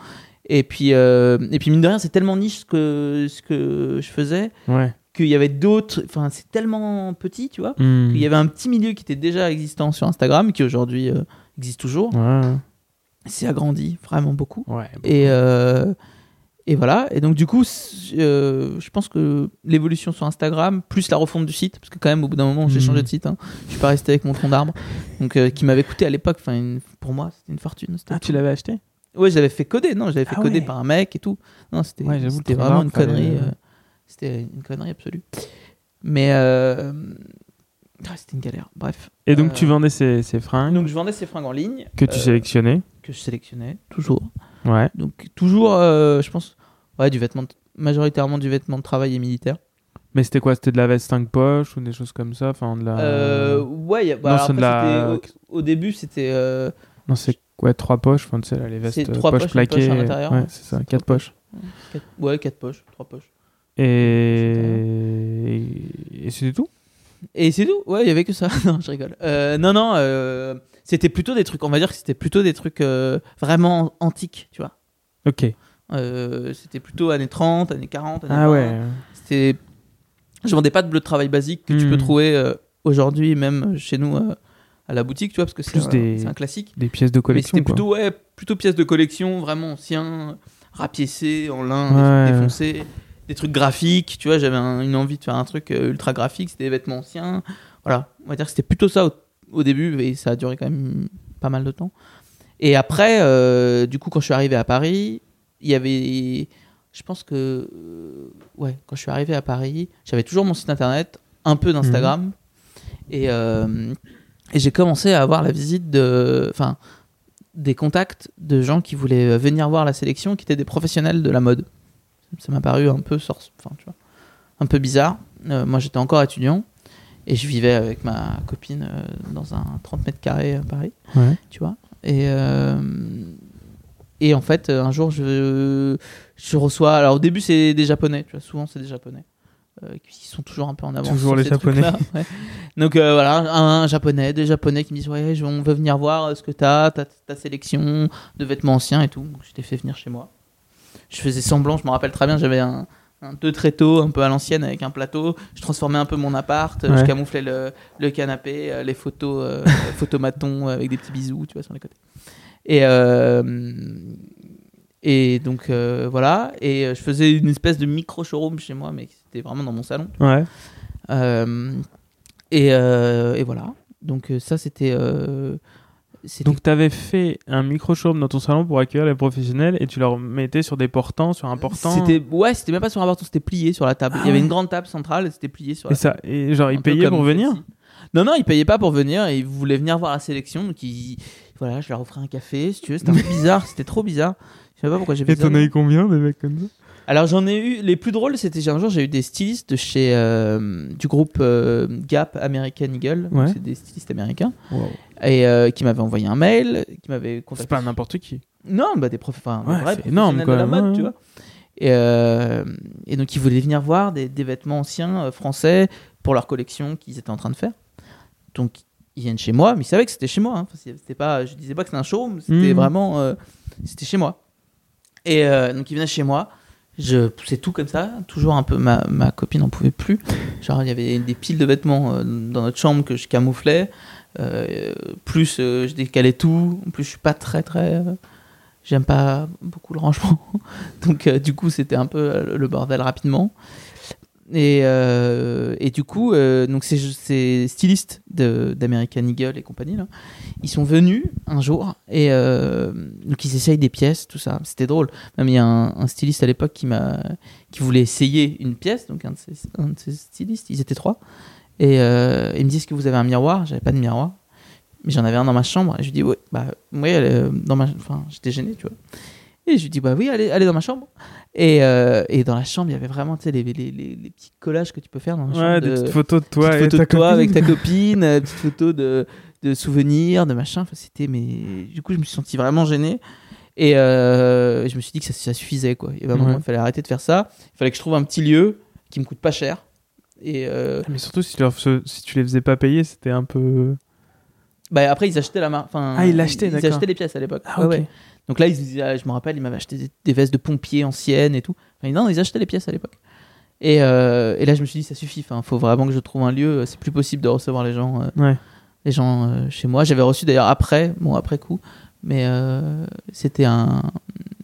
Et puis euh, et puis mine de rien c'est tellement niche ce que ce que je faisais Ouais. qu'il y avait d'autres, enfin c'est tellement petit tu vois. Hmm. Il y avait un petit milieu qui était déjà existant sur Instagram, qui aujourd'hui euh, existe toujours. Ouais. C'est agrandi vraiment beaucoup. Ouais. Et, euh, et voilà. Et donc, du coup, je pense que l'évolution sur Instagram, plus la refonte du site, parce que quand même, au bout d'un moment, j'ai Mhm. changé de site. Hein. Je suis pas resté avec mon tronc d'arbre. Donc, qui m'avait coûté à l'époque, enfin, pour moi, c'était une fortune. Ah, tu l'avais acheté? Ouais, j'avais fait coder. Non, j'avais fait Ah coder ouais. par un mec et tout. Non, c'était Ouais, vraiment une connerie. euh, c'était une connerie absolue. Mais euh, ah, c'était une galère. Bref. Et donc, Euh, tu vendais ces, ces fringues Donc, je vendais ces fringues en ligne. que tu euh, sélectionnais. Que je sélectionnais, toujours. Ouais. Donc toujours, euh, je pense, ouais, du vêtement, de- majoritairement du vêtement de travail et militaire. Mais c'était quoi? C'était de la veste 5 poches ou des choses comme ça? Enfin, de la. Euh, ouais, bah, non, alors c'est de après, la- au, au début c'était euh, Non, c'est quoi 3 poches Enfin, tu sais, là, les vestes euh, trois poches poches, poche plaquées. à l'intérieur. ouais, c'est ça, 4 Trois poches. quatre- ouais quatre poches, trois poches. Et, et c'était tout? Et c'est tout. Ouais, il y avait que ça. non, je rigole. Euh, non, non, euh, c'était plutôt des trucs. On va dire que c'était plutôt des trucs euh, vraiment antiques, tu vois. Ok. C'était plutôt années 30, années 40, années Ah 20. ouais. C'était. Je vendais pas de bleu de travail basique que tu Hmm. peux trouver euh, aujourd'hui, même chez nous, à la boutique, tu vois, parce que c'est un classique. Des pièces de Mais collection. c'était plutôt, ouais, plutôt pièces de collection, vraiment ancien, rapiécé, en lin, Ouais. défoncés, des trucs graphiques. Tu vois, j'avais un- une envie de faire un truc euh, ultra graphique, c'était des vêtements anciens. Voilà, on va dire que c'était plutôt ça au, au début, et ça a duré quand même pas mal de temps. Et après, euh, du coup, quand je suis arrivé à Paris, il y avait. Je pense que. euh, ouais, quand je suis arrivé à Paris, j'avais toujours mon site internet, un peu d'Instagram. Et, euh, et j'ai commencé à avoir la visite de. Enfin, des contacts de gens qui voulaient venir voir la sélection, qui étaient des professionnels de la mode. Ça m'a paru un peu sorce, enfin, tu vois, un peu bizarre. Euh, moi, j'étais encore étudiant et je vivais avec ma copine euh, dans un 30 mètres carrés à Paris Ouais. tu vois. Et, euh, et en fait, un jour, je, je reçois. Alors, au début, c'est des Japonais, tu vois. Souvent, c'est des Japonais. Euh, qui sont toujours un peu en avance. Toujours les Japonais. ouais. Donc, euh, voilà, un, Japonais, des Japonais qui me disent Ouais, on veut venir voir euh, ce que t'as, ta, ta sélection de vêtements anciens et tout. Donc, je t'ai fait venir chez moi. Je faisais semblant, je me rappelle très bien, j'avais un. Un deux tréteaux un peu à l'ancienne avec un plateau. Je transformais un peu mon appart. Ouais. Je camouflais le, le canapé, les photos, euh, photomatons avec des petits bisous, tu vois, sur les côtés. Et, euh, et donc euh, voilà. Et je faisais une espèce de micro showroom chez moi, mais c'était vraiment dans mon salon. Ouais. Euh, et, euh, et voilà. Donc euh, ça, c'était. Donc, tu avais fait un micro-showroom dans ton salon pour accueillir les professionnels et tu leur mettais sur des portants, sur un portant. C'était ouais, c'était même pas sur un bâton, c'était plié sur la table. Ah Il y avait ouais. une grande table centrale, et c'était plié sur Et la ça, et genre, ils payaient pour venir. Non, non, ils payaient pas pour venir et ils voulaient venir voir la sélection. Donc, ils... voilà, je leur offrais un café, si tu veux. C'était un peu bizarre, c'était trop bizarre. Je sais pas pourquoi j'ai fait Et ça. t'en as eu combien des mecs comme ça? Alors, j'en ai eu. Les plus drôles, c'était un jour, j'ai eu des stylistes de chez. euh, du groupe euh, Gap American Eagle. Ouais. C'est des stylistes américains. Et euh, qui m'avaient envoyé un mail, qui m'avaient C'est contacté. pas n'importe qui. Non, bah, des profs, enfin, Ouais, c'est énorme, professionnels de la quoi, mode, ouais, tu vois. Et, et donc, ils voulaient venir voir des, des vêtements anciens français pour leur collection qu'ils étaient en train de faire. Donc, ils viennent chez moi, mais ils savaient que c'était chez moi. hein. C'est- c'était pas, je disais pas que c'était un showroom, c'était Mhm. vraiment, c'était chez moi. Et donc, ils venaient chez moi. Je poussais tout comme ça, toujours un peu. Ma, ma copine n'en pouvait plus. Genre, il y avait des piles de vêtements euh, dans notre chambre que je camouflais. Euh, plus euh, je décalais tout. En plus, je suis pas très très. J'aime pas beaucoup le rangement. Donc, du coup, c'était un peu le bordel rapidement. Et, euh, et du coup, euh, donc ces, ces stylistes d'American Eagle et compagnie, là, ils sont venus un jour et euh, donc ils essayent des pièces, tout ça. C'était drôle. Même il y a un, styliste à l'époque qui qui voulait essayer une pièce, donc un de ces, un stylistes, ils étaient trois. Et euh, il me dit Est-ce que vous avez un miroir? J'avais pas de miroir, mais j'en avais un dans ma chambre. Et je lui dis Ouais, bah, oui, elle est dans ma. Enfin, j'étais gêné, tu vois. Et je lui dis Bah oui, allez, allez dans ma chambre. Et, euh, et dans la chambre, il y avait vraiment tu sais, les, les, les, les petits collages que tu peux faire dans la chambre. Ouais, de- des petites photos de toi petites et photos ta de toi copine. avec ta copine, euh, petites photos de, de souvenirs, de machin. Enfin, c'était, mais du coup, je me suis senti vraiment gêné. Et euh, je me suis dit que ça, ça suffisait, quoi. Il Ouais. fallait arrêter de faire ça. Il fallait que je trouve un petit lieu qui me coûte pas cher. Et euh, Mais surtout, si tu, leur si tu les faisais pas payer, c'était un peu. bah, après, ils achetaient la marque. Enfin, Ah, ils l'achetaient, Ils achetaient les pièces à l'époque. Ah, ouais. Donc là, ils, ah, je me rappelle, ils m'avaient acheté des, des vestes de pompiers anciennes et tout. Enfin, non, ils achetaient les pièces à l'époque. Et, euh, et là, je me suis dit, ça suffit. Enfin, faut vraiment que je trouve un lieu. C'est plus possible de recevoir les gens. euh, Ouais. les gens euh, chez moi. J'avais reçu d'ailleurs après, bon après coup, mais c'était un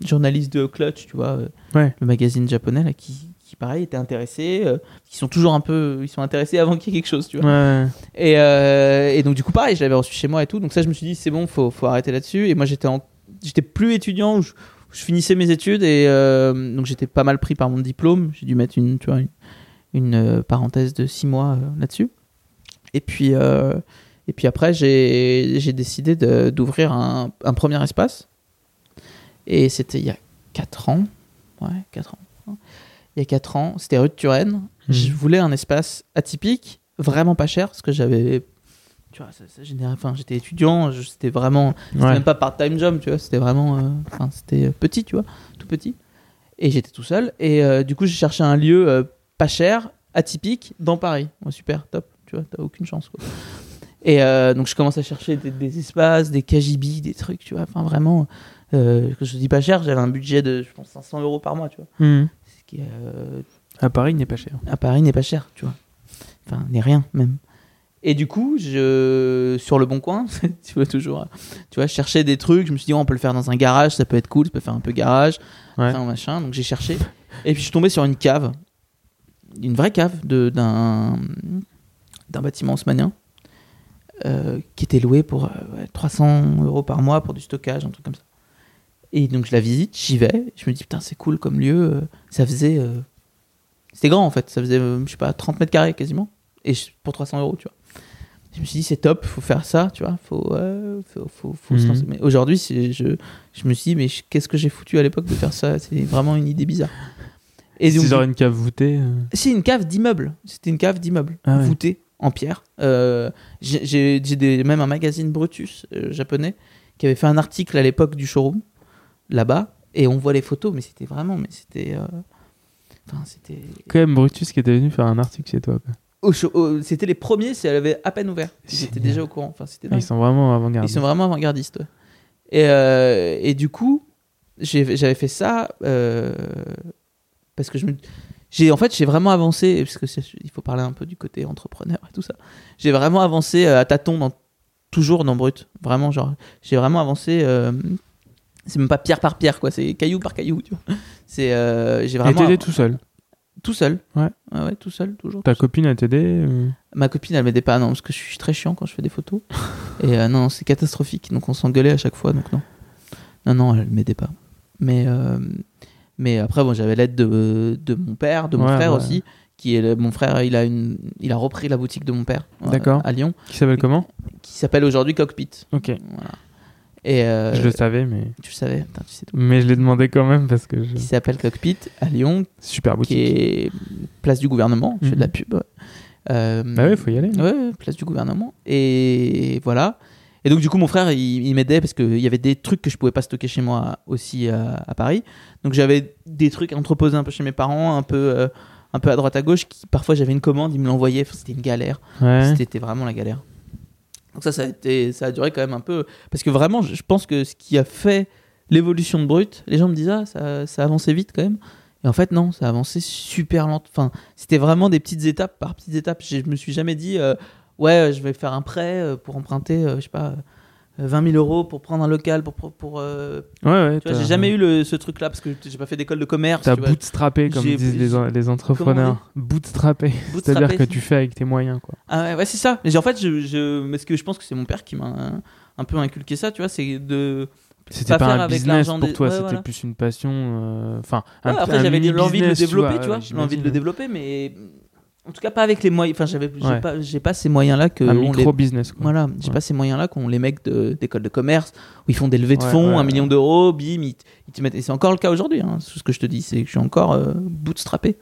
journaliste de Clutch, tu vois, Ouais. le magazine japonais là, qui, qui pareil était intéressé, euh, qui sont toujours un peu, ils sont intéressés avant qu'il y ait quelque chose, tu vois. Ouais. Et, euh, et donc du coup pareil, je l'avais reçu chez moi et tout, donc ça je me suis dit c'est bon, faut, faut arrêter là-dessus. Et moi j'étais en, j'étais plus étudiant, je, je finissais mes études et euh, donc j'étais pas mal pris par mon diplôme. J'ai dû mettre une, tu vois, une, une, euh, parenthèse de six mois euh, là-dessus. Et puis et puis après j'ai décidé d'ouvrir un, un premier espace. Et c'était il y a 4 ans. Ouais, 4 ans. Il y a 4 ans, c'était rue de Turenne. Je voulais un espace atypique, vraiment pas cher, parce que j'avais. Tu vois, ça, ça générait- Enfin, j'étais étudiant, je- c'était vraiment. C'était Ouais. même pas part-time job, tu vois, c'était vraiment. euh, Enfin, c'était euh, petit, tu vois, tout petit. Et j'étais tout seul. Et euh, du coup, j'ai cherché un lieu euh, pas cher, atypique, dans Paris. Ouais, super, top, tu vois, t'as aucune chance, quoi. Et euh, donc, je commence à chercher des, des espaces, des KGB, des trucs, tu vois, enfin, vraiment. euh, que je dis pas cher, j'avais un budget de, je pense, 500 euros par mois, tu vois. Ce qui est, euh, À Paris, il n'est pas cher. à Paris n'est pas cher, tu vois. Enfin, n'est rien même. Et du coup, je, sur le bon coin, tu vois, toujours, tu vois, je cherchais des trucs. Je me suis dit, oh, on peut le faire dans un garage, ça peut être cool, ça peut faire un peu garage, Ouais. enfin, machin. Donc j'ai cherché. Et puis je suis tombé sur une cave, une vraie cave de- d'un d'un bâtiment haussmanien euh, qui était loué pour euh, ouais, 300 euros par mois pour du stockage, un truc comme ça. Et donc je la visite, j'y vais, je me dis putain c'est cool comme lieu, euh, ça faisait... euh, C'était grand en fait, ça faisait, euh, je sais pas, 30 mètres carrés quasiment, et je- pour 300 euros, tu vois. Je me suis dit c'est top, faut faire ça, tu vois, faut, euh, faut, faut, faut se Mhm. lancer. Mais aujourd'hui, je, je me suis dit mais qu'est-ce que j'ai foutu à l'époque de faire ça? C'est vraiment une idée bizarre. Et donc, genre une cave voûtée. euh. c'est une cave d'immeuble. C'était une cave d'immeuble Ah ouais. voûtée en pierre. Euh, j'ai même un magazine Brutus euh, japonais qui avait fait un article à l'époque du showroom là-bas et on voit les photos, mais c'était vraiment, mais c'était, enfin c'était, Quand même Brutus qui était venu faire un article chez toi. quoi. C'était les premiers, c'est elle avait à peine ouvert. Ils étaient déjà au courant. Enfin Ah. Ils sont vraiment avant-garde. Ils sont vraiment avant-gardistes. ouais. Et, euh, et du coup, j'avais fait ça euh, parce que je me. J'ai, en fait, j'ai vraiment avancé, parce que il faut parler un peu du côté entrepreneur et tout ça. J'ai vraiment avancé euh, à tâtons, dans, toujours dans Brut. Vraiment, genre, j'ai vraiment avancé. euh, c'est même pas pierre par pierre, quoi. C'est caillou par caillou, tu vois. C'est, j'ai Et vraiment. t'aidais tout seul. Tout seul. Ouais. Ouais, ouais, tout seul, toujours. Ta copine a t'aidé euh Ma copine, elle m'aidait pas, non, parce que je suis très chiant quand je fais des photos. Et euh, non, c'est catastrophique. Donc on s'engueulait à chaque fois, donc non. Non, non, elle m'aidait pas. Mais, euh, mais après, bon, j'avais l'aide de, de mon père, de mon Ouais, frère ouais. aussi. Qui est le- mon frère, il a, une, il a repris la boutique de mon père D'accord. à Lyon, Qui s'appelle comment? Qui s'appelle aujourd'hui Cockpit. Ok. Voilà. Et euh, Je le savais, mais. tu le savais, putain, tu sais tout. Mais je l'ai demandé quand même parce que je... Qui s'appelle Cockpit à Lyon, Super qui boutique. est place du gouvernement. Je fais de la Mhm. pub. ouais. Euh, Bah ouais, faut y aller. Ouais, place du gouvernement. Et voilà. Et donc, du coup, mon frère, il, il m'aidait parce qu'il y avait des trucs que je pouvais pas stocker chez moi aussi à, à Paris. Donc, j'avais des trucs entreposés un peu chez mes parents, un peu, euh, un peu à droite à gauche. Qui, parfois, j'avais une commande, ils me l'envoyaient. Enfin, C'était une galère. Ouais. C'était vraiment la galère. Donc, ça, ça a, duré quand même un peu. Parce que vraiment, je pense que ce qui a fait l'évolution de Brut, les gens me disaient, ah, ça, ça avançait vite quand même. Et en fait, non, ça a avancé super lent. Enfin, c'était vraiment des petites étapes par petites étapes. Je, je me suis jamais dit, euh, ouais, je vais faire un prêt euh, pour emprunter, euh, je sais pas, 20 000 euros pour prendre un local. Pour, pour, pour, euh, Ouais, ouais. tu vois, j'ai jamais eu le, ce truc-là parce que j'ai pas fait d'école de commerce. T'as bootstrappé, comme disent les, en- les entrepreneurs. Bootstrappé. C'est-à-dire Bootstrappé. que tu fais avec tes moyens, quoi. Ah ouais, ouais, c'est ça. Mais en fait, je, je, parce que je pense que c'est mon père qui m'a un, un peu inculqué ça, tu vois, c'est de. C'était Pas pas, faire un avec business pour des- toi, c'était voilà. plus une passion. euh, Enfin, un, après, j'avais l'envie de le développer, tu vois. l'envie de le développer, mais en tout cas pas avec les moyens. Enfin, j'avais, j'ai Ouais. pas, j'ai pas ces moyens-là que Un les- micro-business, quoi. Voilà, j'ai Ouais. pas ces moyens-là qu'ont les mecs de- d'école de, commerce où ils font des levées de fonds, ouais, un million d'euros, bim, ils, te mettent. Et c'est encore le cas aujourd'hui. Hein, tout ce que je te dis, c'est que je suis encore euh, bootstrappé.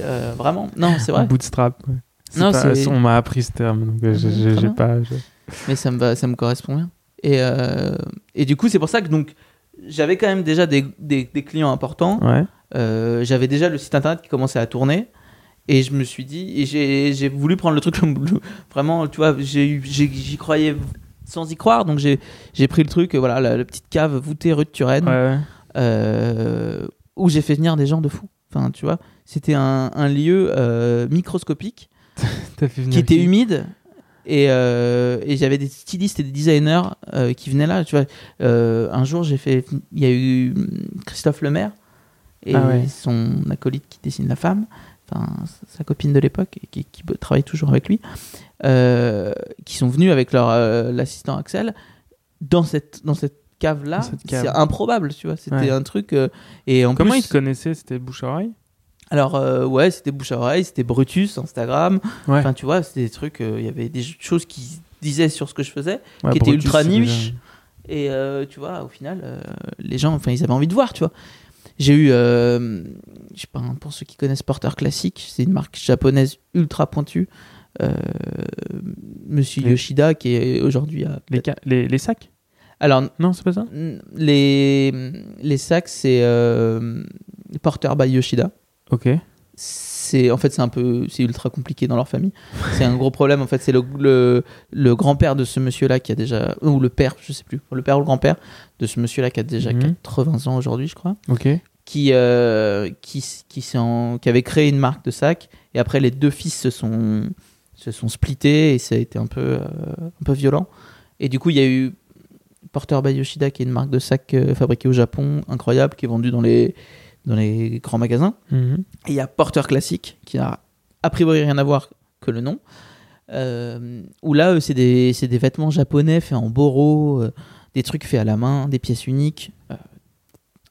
Euh, vraiment, non, c'est vrai. Bootstrap. C'est Non, pas- c'est- On m'a appris ce terme, donc euh, j'ai pas. je- mais ça me va, ça me correspond bien. Et, euh, et du coup, c'est pour ça que donc j'avais quand même déjà des, des- des clients importants. J'avais déjà le site internet qui commençait à tourner. Et je me suis dit, et j'ai voulu prendre le truc comme vraiment, tu vois, j'y croyais sans y croire, donc j'ai pris le truc, voilà, la, la petite cave voûtée rue de Turenne, Ouais, ouais. euh, où j'ai fait venir des gens de fous. Enfin, tu vois, c'était un, un lieu euh, microscopique qui était humide. Et, euh, et j'avais des stylistes et des designers qui venaient là. Tu vois, un jour, j'ai fait. Il y a eu hum, Christophe Lemaire et Ah ouais. son acolyte qui dessine la femme, sa- copine de l'époque qui, qui travaille toujours avec lui, euh, qui sont venus avec leur euh, l'assistant Axel dans cette dans cette cave là. C'est improbable, tu vois. C'était Ouais. un truc. euh, et en Comment plus, ils te connaissaient? C'était bouche-oreille alors euh, ouais, c'était bouche à oreille, c'était Brutus, Instagram. Ouais. Enfin, tu vois, c'était des trucs. Il y avait des choses qui disaient sur ce que je faisais. Ouais, qui Brutus, ultra niche. Et tu vois, au final, les gens, enfin, ils avaient envie de voir, tu vois. J'ai eu, euh, je sais pas, hein, pour ceux qui connaissent Porter Classic, c'est une marque japonaise ultra pointue. Euh, Monsieur Les- Yoshida, qui est aujourd'hui à. Les, ca- les, les sacs? Alors, Non, c'est pas ça? les, les sacs, c'est euh, Porter by Yoshida. Ok. c'est en fait c'est un peu c'est ultra compliqué dans leur famille c'est un gros problème en fait c'est le, le, le grand-père de ce monsieur là qui a déjà ou le père je sais plus le père ou le grand-père de ce monsieur là qui a déjà Mhm. 80 ans aujourd'hui je crois Ok. qui euh, qui qui, en- qui avait créé une marque de sacs et après les deux fils se sont se sont splittés et ça a été un peu, euh, un peu violent. Et du coup, il y a eu Porter by Yoshida, qui est une marque de sacs euh, fabriquée au Japon, incroyable, qui est vendue dans les, dans les grands magasins. Mhm. Et il y a Porter Classic, qui a a priori rien à voir que le nom. Euh, où là, c'est des, des vêtements japonais faits en boro, euh, des trucs faits à la main, des pièces uniques. euh,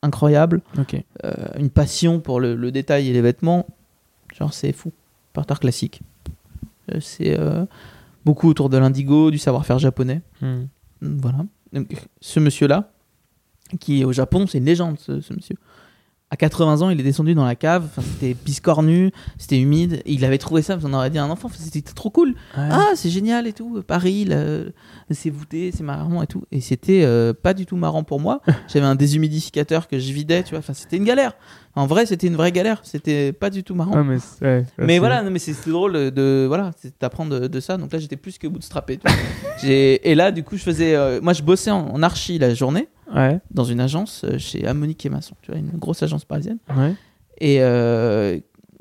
incroyables. Ok. Euh, une passion pour le, le détail et les vêtements. Genre, c'est fou. Porter Classic. Euh, c'est beaucoup autour de l'indigo, du savoir-faire japonais. Mhm. Voilà. Donc, ce monsieur-là, qui est au Japon, c'est une légende, ce, ce monsieur. À 80 ans, il est descendu dans la cave. Enfin, c'était biscornu, c'était humide. Et il avait trouvé ça, vous en aurait dit à un enfant. Enfin, c'était trop cool. Ah, c'est génial et tout. Paris, c'est voûté, c'est marrant et tout. Et c'était euh, pas du tout marrant pour moi. J'avais un déshumidificateur que je vidais, tu vois. Enfin, c'était une galère. En vrai, c'était une vraie galère. C'était pas du tout marrant. Ouais, mais ouais, voilà, non, mais c'est drôle de voilà, d'apprendre de, de ça. Donc là, j'étais plus que bootstrappé. et là, du coup, je faisais, euh, moi, je bossais en, en archi la journée Ouais, dans une agence euh, chez Amonique et Masson, tu vois, une grosse agence parisienne, ouais. et euh,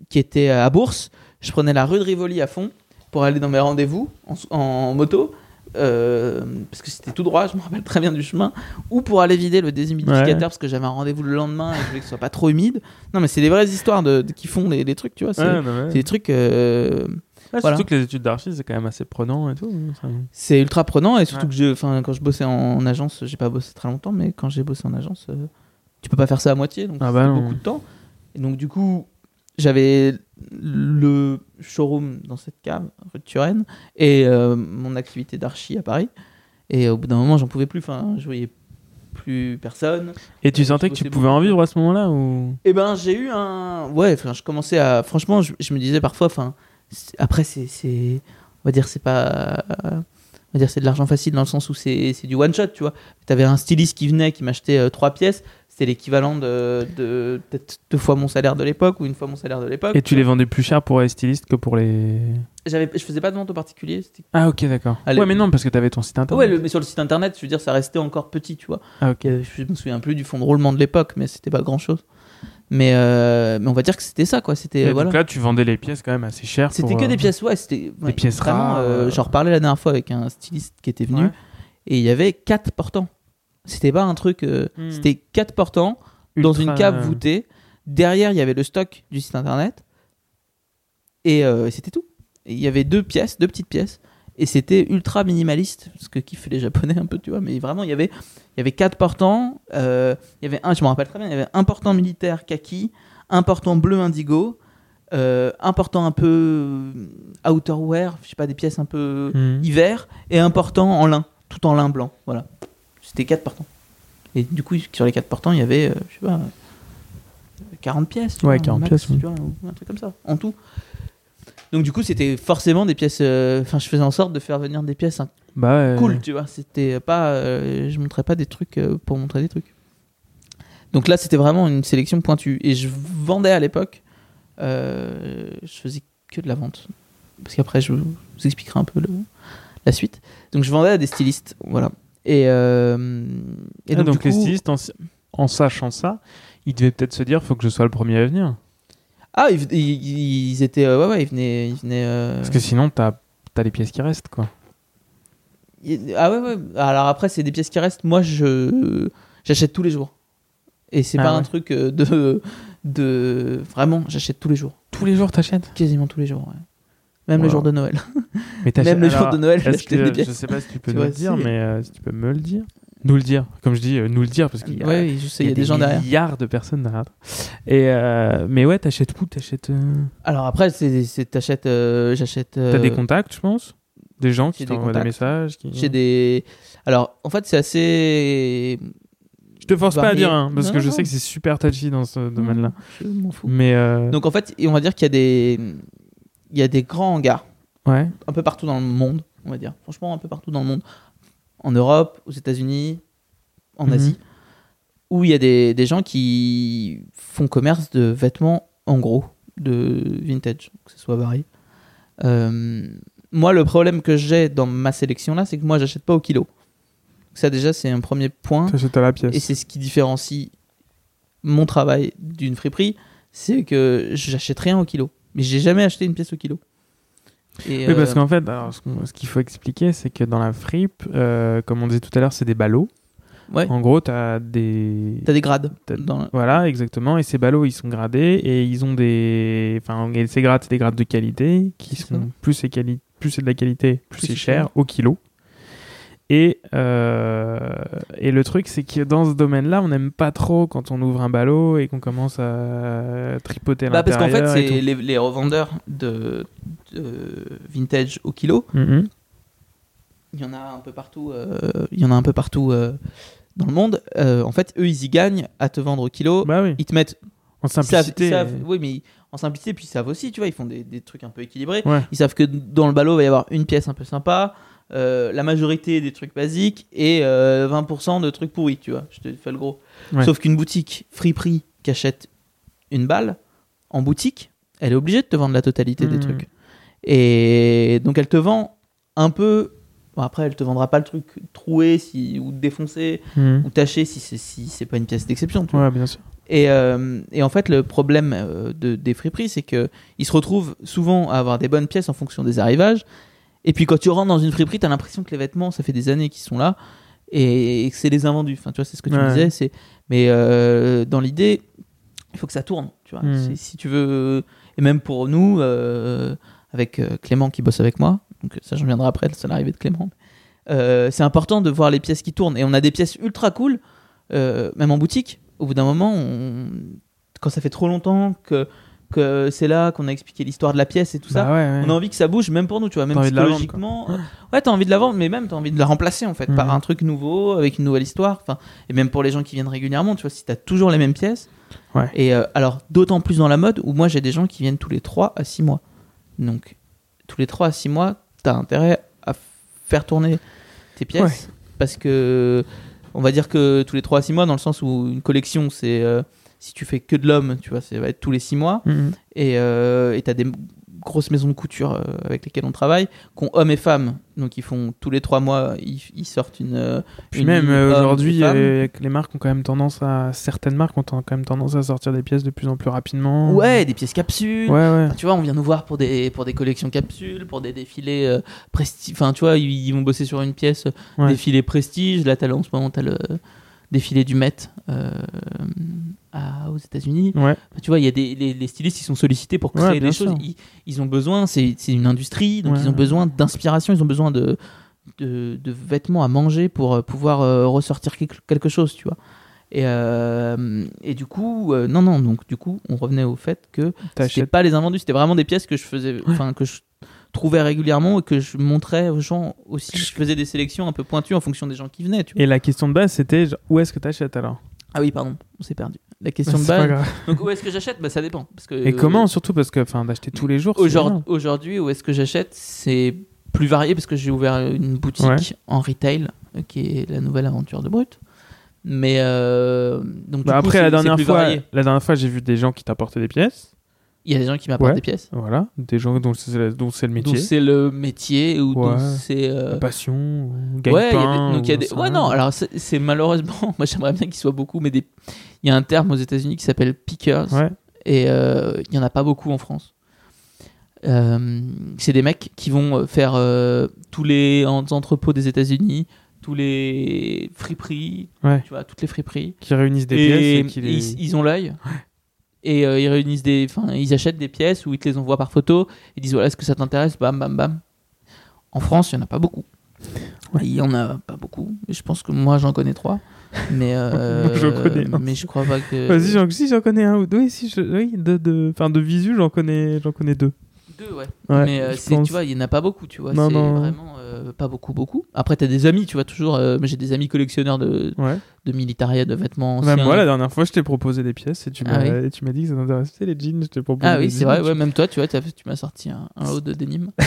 qui était à Bourse. Je prenais la rue de Rivoli à fond pour aller dans mes rendez-vous en, en moto. euh, parce que c'était tout droit, je me rappelle très bien du chemin, ou pour aller vider le déshumidificateur Ouais. parce que j'avais un rendez-vous le lendemain et je voulais que ce soit pas trop humide. Non, mais c'est des vraies histoires de, de- qui font des, des trucs, tu vois. C'est Ouais, ouais. des trucs. euh, Ouais, voilà. Surtout que les études d'archi, c'est quand même assez prenant et tout. hein, C'est ultra prenant et surtout Ouais. que je, enfin, quand je bossais en agence, j'ai pas bossé très longtemps, mais quand j'ai bossé en agence, euh, tu peux pas faire ça à moitié, donc Ah c'est bah beaucoup de temps. Et donc du coup, j'avais le showroom dans cette cave, rue de Turenne, et euh, mon activité d'archi à Paris. Et au bout d'un moment, j'en pouvais plus. Enfin, je voyais plus personne. Et tu Euh, sentais que tu pouvais en vivre à ce moment-là ou? Et ben, j'ai eu un. Ouais, enfin, je commençais à. Franchement, je, je me disais parfois, enfin, après, c'est. On va dire, c'est pas. On va dire, c'est de l'argent facile dans le sens où c'est, c'est du one shot, tu vois. T'avais un styliste qui venait, qui m'achetait euh, trois pièces. C'était l'équivalent de, de peut-être deux fois mon salaire de l'époque ou une fois mon salaire de l'époque. Et tu les vendais plus cher pour les stylistes que pour les. J'avais, je faisais pas de vente au particulier. c'était- Ah, ok, d'accord. Ouais, mais non, parce que t'avais ton site Ouais, internet. le- mais sur le site internet, je veux dire, ça restait encore petit, tu vois. Ah, ok. Euh, Je me souviens plus du fond de roulement de l'époque, mais c'était pas grand chose. Mais, euh, mais on va dire que c'était ça, quoi. C'était Et voilà. donc là, tu vendais les pièces quand même assez chères. C'était que euh, des pièces, ouais, c'était ouais, pièces vraiment, rares, euh, euh. J'en reparlais la dernière fois avec un styliste qui était venu Ouais. et il y avait quatre portants. C'était pas un truc, euh, Hmm. c'était quatre portants dans une cave voûtée. Derrière, il y avait le stock du site internet et euh, c'était tout. Il y avait deux pièces, deux petites pièces et c'était ultra minimaliste, ce que kiffent les japonais un peu, tu vois. Mais vraiment, il y avait, il y avait quatre portants. euh, il y avait un, je me rappelle très bien, il y avait un portant militaire kaki, un portant bleu indigo. Euh, un portant un peu euh, outerwear, je sais pas, des pièces un peu Mhm. hiver, et un portant en lin, tout en lin blanc. Voilà. C'était quatre portants. Et du coup, sur les quatre portants, il y avait, euh, je sais pas, euh, 40 pièces. tu Ouais, vois, 40 max, pièces, oui. tu vois, ou un truc comme ça, en tout. Donc, du coup, c'était forcément des pièces. euh, Enfin, je faisais en sorte de faire venir des pièces hein, Bah cool, tu vois. C'était pas. euh, je montrais pas des trucs euh, pour montrer des trucs. Donc là, c'était vraiment une sélection pointue. Et je vendais à l'époque. je faisais que de la vente. Parce qu'après, je vous expliquerai un peu le- la suite. Donc je vendais à des stylistes. Voilà. Et, euh, et Ah, donc, les stylistes, en, en sachant ça, ils devaient peut-être se dire faut que je sois le premier à venir. Ah, ils, ils- ils étaient. euh, ouais, ouais, ils venaient. Ils venaient euh, Parce que sinon, t'as as les pièces qui restent, quoi. Ah ouais, ouais. Alors après, c'est des pièces qui restent. Moi, je j'achète tous les jours. Et c'est Ah pas ouais. un truc euh, de. de... Vraiment, j'achète tous les jours. Tous les jours, t'achètes? Quasiment tous les jours, ouais. Même le Wow. jour de Noël. Mais Même le jour alors, de Noël, que- des pièces. Je sais pas si tu peux vois, le dire, mais euh, si tu peux me le dire. Nous le dire. Comme je dis, euh, nous le dire, parce qu'il y a, Ouais, je sais, il y a des gens derrière. milliards de personnes derrière. Et euh, mais ouais, t'achètes où T'achètes. euh, Alors après, c'est, c'est- t'achètes, euh, j'achète. euh, T'as des contacts, je pense? Des gens qui j'ai des t'envoient des contacts. messages qui... J'ai des. Alors, en fait, c'est assez. Je te force pas à dire, hein, parce Non, que je non. sais que c'est super touchy dans ce domaine-là. Je m'en fous. Mais euh, Donc en fait, on va dire qu'il y a des, il y a des grands hangars ouais. un peu partout dans le monde, on va dire. Franchement, un peu partout dans le monde. En Europe, aux États-Unis, en Mhm. Asie, où il y a des, des gens qui font commerce de vêtements en gros, de vintage, que ce soit varié. Euh, moi, le problème que j'ai dans ma sélection là, c'est que moi, j'achète pas au kilo. Ça, déjà, c'est un premier point. T'achètes à la pièce. Et c'est ce qui différencie mon travail d'une friperie, c'est que j'achète rien au kilo. Mais j'ai jamais acheté une pièce au kilo. Et, Oui, parce euh, qu'en fait, alors, ce qu'il faut expliquer, c'est que dans la fripe, euh, comme on disait tout à l'heure, c'est des ballots. ouais, En gros, t'as des. t'as des grades. Dans... Voilà, exactement. Et ces ballots, ils sont gradés et ils ont des. Enfin, et ces grades, c'est des grades de qualité qui sont ça. plus c'est quali... de la qualité, plus, Plus c'est cher cher. au kilo. Et, euh, et le truc, c'est que dans ce domaine-là, on n'aime pas trop quand on ouvre un ballot et qu'on commence à tripoter Bah, parce qu'en fait, l'intérieur c'est les, les revendeurs de, de vintage au kilo. Mhm. Il y en a un peu partout. euh, il y en a un peu partout euh, dans le monde. Euh, en fait, eux, ils y gagnent à te vendre au kilo. Bah oui, Ils te mettent. en ils savent- simplicité. ils savent- oui, mais en simplicité, puis ils savent aussi, tu vois, ils font des, des trucs un peu équilibrés. Ouais. Ils savent que dans le ballot, il va y avoir une pièce un peu sympa, euh, la majorité des trucs basiques et euh, 20% de trucs pourris, tu vois. Je te fais le gros. Ouais. Sauf qu'une boutique friperie qui achète une balle en boutique, elle est obligée de te vendre la totalité des Mhm. trucs. Et donc elle te vend un peu. Bon, après, elle te vendra pas le truc troué si, ou défoncé Mhm. ou taché si c'est si c'est pas une pièce d'exception. Ouais, bien sûr. Et, euh, et en fait, le problème euh, de, des friperies, c'est que ils se retrouvent souvent à avoir des bonnes pièces en fonction des arrivages. Et puis quand tu rentres dans une friperie, tu as l'impression que les vêtements, ça fait des années qu'ils sont là et, que c'est les invendus. Enfin, tu vois, c'est ce que tu me disais. C'est... Mais euh, dans l'idée, il faut que ça tourne. Tu vois. C'est- Si tu veux. Et même pour nous, avec euh, Clément qui bosse avec moi, donc ça, j'en viendrai après, c'est l'arrivée de Clément. Euh, c'est important de voir les pièces qui tournent. Et on a des pièces ultra cool, euh, même en boutique. Au bout d'un moment, on- quand ça fait trop longtemps que, que c'est là qu'on a expliqué l'histoire de la pièce et tout ça, Bah ouais, ouais. on a envie que ça bouge, même pour nous, tu vois, même vendre, psychologiquement. ouais, t'as envie de la vendre, mais même t'as envie de la remplacer en fait par Mhm. un truc nouveau, avec une nouvelle histoire. Enfin, et même pour les gens qui viennent régulièrement, tu vois, si t'as toujours les mêmes pièces. Ouais. Et euh, alors, d'autant plus dans la mode où moi j'ai des gens qui viennent tous les 3 à 6 mois. Donc, tous les 3 à 6 mois, t'as intérêt à faire tourner tes pièces. Ouais. Parce que, on va dire que tous les 3 à 6 mois, dans le sens où une collection, c'est. euh, si tu fais que de l'homme, tu vois, ça va être tous les 6 mois. Mhm. Et euh, tu as des grosses maisons de couture euh, avec lesquelles on travaille, qui ont hommes et femmes. Donc ils font tous les trois mois, ils, ils sortent une. euh, Puis une même euh, aujourd'hui, euh, les marques ont quand même tendance à certaines marques ont quand même tendance à sortir des pièces de plus en plus rapidement. Ouais, des pièces capsules. Ouais, ouais. Enfin, tu vois, on vient nous voir pour des, pour des collections capsules, pour des défilés prestige. Enfin, tu vois, ils, ils vont bosser sur une pièce Ouais. défilé prestige. Là, t'as en ce moment, tu as le défilé du Met euh, à- aux États-Unis. Ouais. Tu vois, il y a des les, les stylistes, ils sont sollicités pour créer des choses. Ils, ils ont besoin, c'est une industrie, donc Ouais. ils ont besoin d'inspiration, ils ont besoin de, de, de vêtements à manger pour euh, pouvoir euh, ressortir quelque, chose, tu vois. Et, euh, et du coup, euh, non, non, donc du coup, on revenait au fait que c'était pas les invendus, c'était vraiment des pièces que je faisais, enfin que je trouvais régulièrement et que je montrais aux gens aussi. Je faisais des sélections un peu pointues en fonction des gens qui venaient, tu vois. Et la question de base, c'était où est-ce que t'achètes alors? Ah oui, pardon, on s'est perdu. La question de base. Donc où est-ce que j'achète? Bah ça dépend. Parce que, Et comment? Surtout parce que d'acheter tous les jours. Aujourd'hui, où est-ce que j'achète? C'est plus varié parce que j'ai ouvert une boutique Ouais. en retail euh, qui est la nouvelle aventure de Brut. Mais euh, donc du Bah, coup, après la dernière fois, la dernière fois, j'ai vu des gens qui t'apportaient des pièces. Il y a des gens qui m'apportent Ouais. des pièces. Voilà, des gens dont c'est dont le métier, Donc c'est le métier ou c'est euh, passion, ou Ouais, donc il y a des- non, alors c'est malheureusement, moi j'aimerais bien qu'il soit beaucoup, mais des... il y a un terme aux États-Unis qui s'appelle pickers, Ouais. et euh, il y en a pas beaucoup en France. Euh, c'est des mecs qui vont faire tous les en- entrepôts des États-Unis, tous les friperies, tu vois, toutes les friperies. Qui réunissent des et pièces et qui les. ils, ils ont l'œil. Et euh, ils réunissent des, enfin, ils achètent des pièces ou ils te les envoient par photo. Ils disent voilà, est-ce que ça t'intéresse? Bam, bam, bam. En France, il y en a pas beaucoup. Il y en a pas beaucoup. Je pense que moi, j'en connais trois. Mais euh, j'en connais mais je crois pas que. Vas-y, j'en, si j'en connais un ou deux. Si je, oui, de, de, enfin de visu, j'en connais, j'en connais deux. Deux, ouais. Ouais, mais euh, pense. tu vois, il y en a pas beaucoup, tu vois. C'est vraiment euh, pas beaucoup, beaucoup. Après, t'as des amis, tu vois, toujours. euh, j'ai des amis collectionneurs de, Ouais. de militaria, de vêtements Même moi, la dernière fois, je t'ai proposé des pièces et tu Ah m'as, tu m'as dit que ça t'intéressait les jeans. Je t'ai proposé. Ah oui, c'est vrai, ouais, même toi, tu vois, tu m'as sorti un, un lot de denim.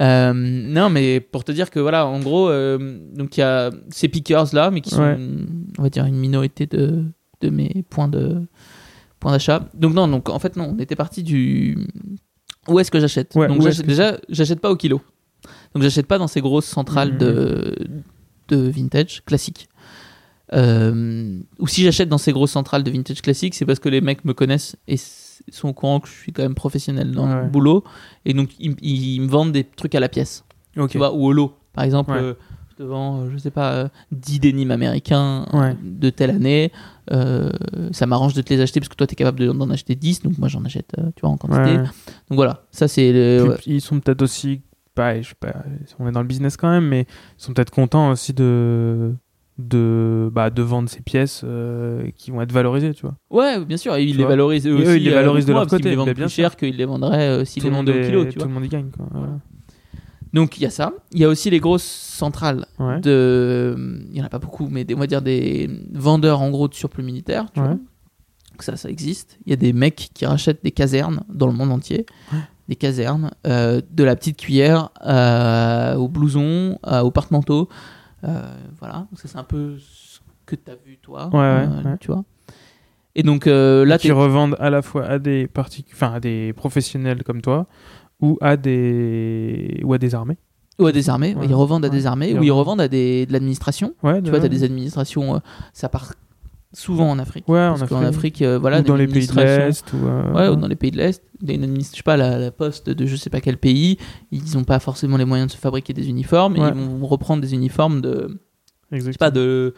Euh, non, mais pour te dire que voilà, en gros, euh, donc il y a ces pickers là, mais qui sont, Ouais. une- on va dire, une minorité de, de mes points de points d'achat. Donc non, donc en fait non, on était parti du où est-ce que j'achète. Ouais, donc j'achète- que- déjà, j'achète pas au kilo. Donc j'achète pas dans ces grosses centrales Mhm. de de vintage classique. Euh, ou si j'achète dans ces grosses centrales de vintage classique, c'est parce que les mecs me connaissent et, sont au courant que je suis quand même professionnel dans Ouais. le boulot. Et donc, ils, ils me vendent des trucs à la pièce. Tu vois, ou au lot. Par exemple, Ouais. euh, vends, euh, je sais pas, euh, 10 dénimes américains euh, Ouais. de telle année. Euh, ça m'arrange de te les acheter parce que toi, tu es capable de- d'en acheter 10. Donc, moi, j'en achète, euh, tu vois, en quantité. Ouais. Donc, voilà. Ça, c'est le. Ils sont peut-être aussi, pareil, je sais pas, on est dans le business quand même, mais ils sont peut-être contents aussi de de bah, de vendre ces pièces euh, qui vont être valorisées, tu vois. Ouais, bien sûr. Et ils Tu les valorisent eux Et eux, aussi. ils les euh, valorisent de leur côté, les vendent mais plus bien cher qu'ils les vendraient euh, s'ils tout les le monde vendaient au kilo, tu tout vois. le monde y gagne, quoi. Voilà. Donc il y a ça. Il y a aussi les grosses centrales Ouais. de. Il y en a pas beaucoup, mais des, on va dire des vendeurs en gros de surplus militaire. Tu Ouais. vois. Donc ça, ça existe. Il y a des mecs qui rachètent des casernes dans le monde entier. Des casernes, euh, de la petite cuillère euh, au blouson, euh, au porte-manteau. Euh, voilà. Donc ça, c'est un peu ce que tu as vu toi. Euh. Tu vois. Et donc là, qui t'es- revendent à la fois à des partic- enfin à des professionnels comme toi ou à des ou à des armées. ou à des armées. Ouais. Ils revendent à des armées, ou ils revendent. à des, de l'administration. Ouais, Tu vois, tu as des administrations, euh, ça part souvent en Afrique. Ouais, en Parce qu'en Afrique. Afrique, euh, voilà, ou des dans les pays de l'Est ou euh, Ouais, ou dans les pays de l'Est. Je sais pas, la, la poste de je sais pas quel pays, ils n'ont pas forcément les moyens de se fabriquer des uniformes, et ils vont reprendre des uniformes de, je sais pas, de,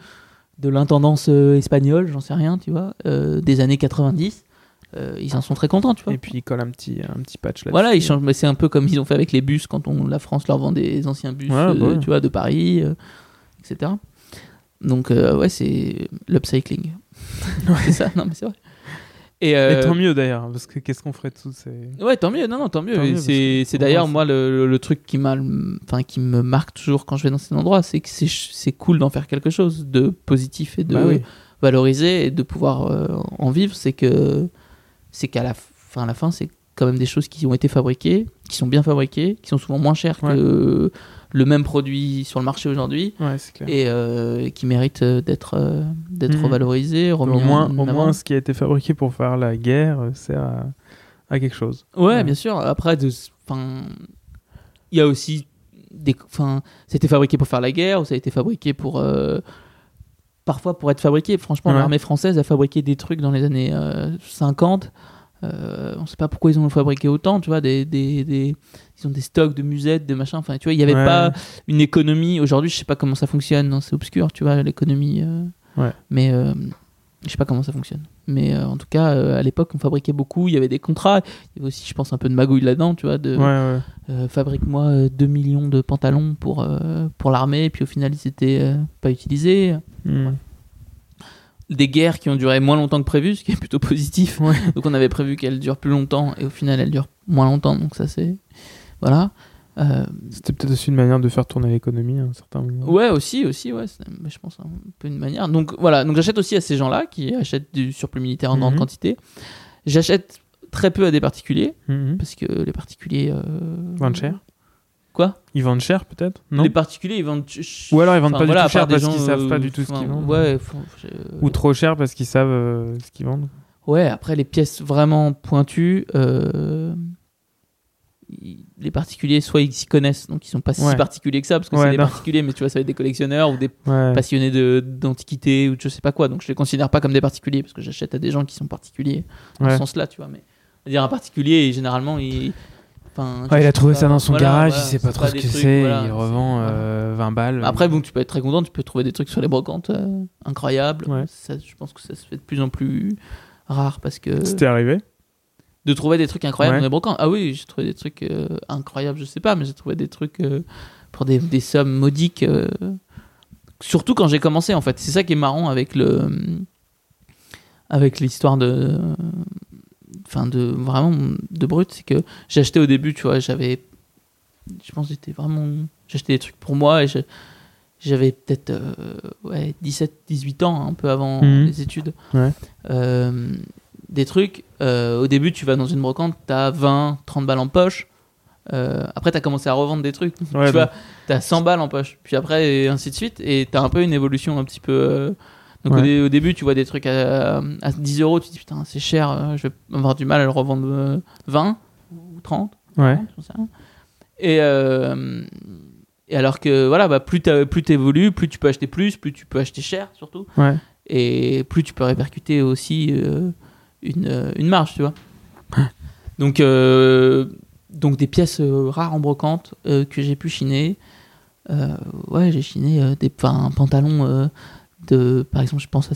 de l'intendance euh, espagnole, j'en sais rien, tu vois, euh, des années 90. Euh, ils en sont très contents, tu vois. Et puis ils collent un petit un petit patch là. Voilà, ils changent, mais c'est un peu comme ils ont fait avec les bus quand on, la France leur vend des anciens bus, Ouais, euh, bah ouais. tu vois, de Paris, euh, etc. Donc euh, ouais, c'est l'upcycling. c'est ça, non mais c'est vrai. Et, euh, Et tant mieux d'ailleurs, parce que qu'est-ce qu'on ferait de tous ces. Ouais, tant mieux, non, non, tant mieux. C'est d'ailleurs moi, le, le- truc qui enfin qui me marque toujours quand je vais dans cet endroit, c'est que c'est c'est cool d'en faire quelque chose de positif et de Bah oui. valoriser et de pouvoir euh, en vivre. C'est que c'est qu'à la fin, à la fin, c'est quand même des choses qui ont été fabriquées, qui sont bien fabriquées, qui sont souvent moins chères Ouais. que le même produit sur le marché aujourd'hui Ouais, c'est clair. et euh, qui méritent euh, d'être euh, d'être Mhm. revalorisées, remis au moins, au moins, ce qui a été fabriqué pour faire la guerre euh, sert à, à quelque chose. Ouais, Ouais. bien sûr. Après, il y a aussi des, enfin, c'était fabriqué pour faire la guerre ou ça a été fabriqué pour, euh, parfois pour être fabriqué. Franchement, Ouais. l'armée française a fabriqué des trucs dans les années euh, 50. Euh, on sait pas pourquoi ils ont fabriqué autant, tu vois, des, des, des- ils ont des stocks de musettes, de machins. Enfin, tu vois, il y avait Ouais. pas une économie. Aujourd'hui, je sais pas comment ça fonctionne. non, C'est obscur, tu vois, l'économie. euh, Ouais. Mais euh, je sais pas comment ça fonctionne. Mais euh, en tout cas, euh, à l'époque, on fabriquait beaucoup. Il y avait des contrats. Il y avait aussi, je pense, un peu de magouille là-dedans, tu vois, de Ouais, ouais. euh, fabrique-moi euh, 2 millions de pantalons pour, pour l'armée. Et puis au final, ils étaient euh, pas utilisés. Hmm. Des guerres qui ont duré moins longtemps que prévu, ce qui est plutôt positif. Donc on avait prévu qu'elles durent plus longtemps et au final, elles durent moins longtemps. Donc ça, c'est. Voilà. Euh, C'était peut-être aussi une manière de faire tourner l'économie à un certain moment. Ouais, aussi, aussi, ouais. je pense un peu une manière. Donc voilà, donc j'achète aussi à ces gens-là qui achètent du surplus militaire en grande Mhm. quantité. J'achète très peu à des particuliers Mhm. parce que les particuliers. euh, Vendent cher Quoi? Ils vendent cher peut-être? Non? Les particuliers, ils vendent. Ou alors ils vendent enfin, pas du voilà, tout à part cher parce qu'ils savent pas euh, du tout ce qu'ils vendent. Ouais, faut- je- Ou trop cher parce qu'ils savent euh, ce qu'ils vendent. Ouais, après les pièces vraiment pointues, euh, ils- les particuliers, soit ils s'y connaissent, donc ils sont pas si particuliers que ça, parce que Ouais, c'est des non. particuliers, mais tu vois, ça va être des collectionneurs ou des Ouais. passionnés de- d'antiquité ou de je sais pas quoi. Donc je les considère pas comme des particuliers, parce que j'achète à des gens qui sont particuliers dans ce sens-là, tu vois. Mais dire, un particulier, généralement, il. Enfin, Ouais, il a trouvé ça dans son voilà, garage, voilà, il sait pas trop ce que c'est, voilà, il revend euh, 20 balles. Après, bon, tu peux être très content, tu peux trouver des trucs sur les brocantes euh, incroyables. Ça, je pense que ça se fait de plus en plus rare parce que C'était arrivé de trouver des trucs incroyables Ouais. dans les brocantes. Ah oui, j'ai trouvé des trucs euh, incroyables, je sais pas, mais j'ai trouvé des trucs euh, pour des, des sommes modiques. euh, surtout quand j'ai commencé, en fait. C'est ça qui est marrant avec le avec l'histoire de enfin de vraiment de brut, c'est que j'ai acheté au début, tu vois, j'avais je pense que j'étais vraiment j'achetais des trucs pour moi et j'avais peut-être ouais, 17 18 ans un peu avant Mhm. les études. Ouais. Des trucs euh, au début tu vas dans une brocante, t'as 20 30 balles en poche. Euh, après, t'as commencé à revendre des trucs. Ouais, tu bon. vois, t'as 100 balles en poche. Puis après, et ainsi de suite. Et t'as un peu une évolution un petit peu. euh, Donc au, Ouais. dé- au début, tu vois des trucs à, à 10 euros. Tu te dis putain, c'est cher. euh, je vais avoir du mal à le revendre euh, 20 ou 30. Ouais. 40, j'en sais rien. Et, et alors que voilà, bah, plus t'évolues, plus tu peux acheter plus, plus tu peux acheter cher surtout. Ouais. Et plus tu peux répercuter aussi une, euh, une marge, tu vois. donc, euh, donc des pièces euh, rares en brocante que j'ai pu chiner. Ouais, j'ai chiné des, un pantalon de, par exemple, je pense à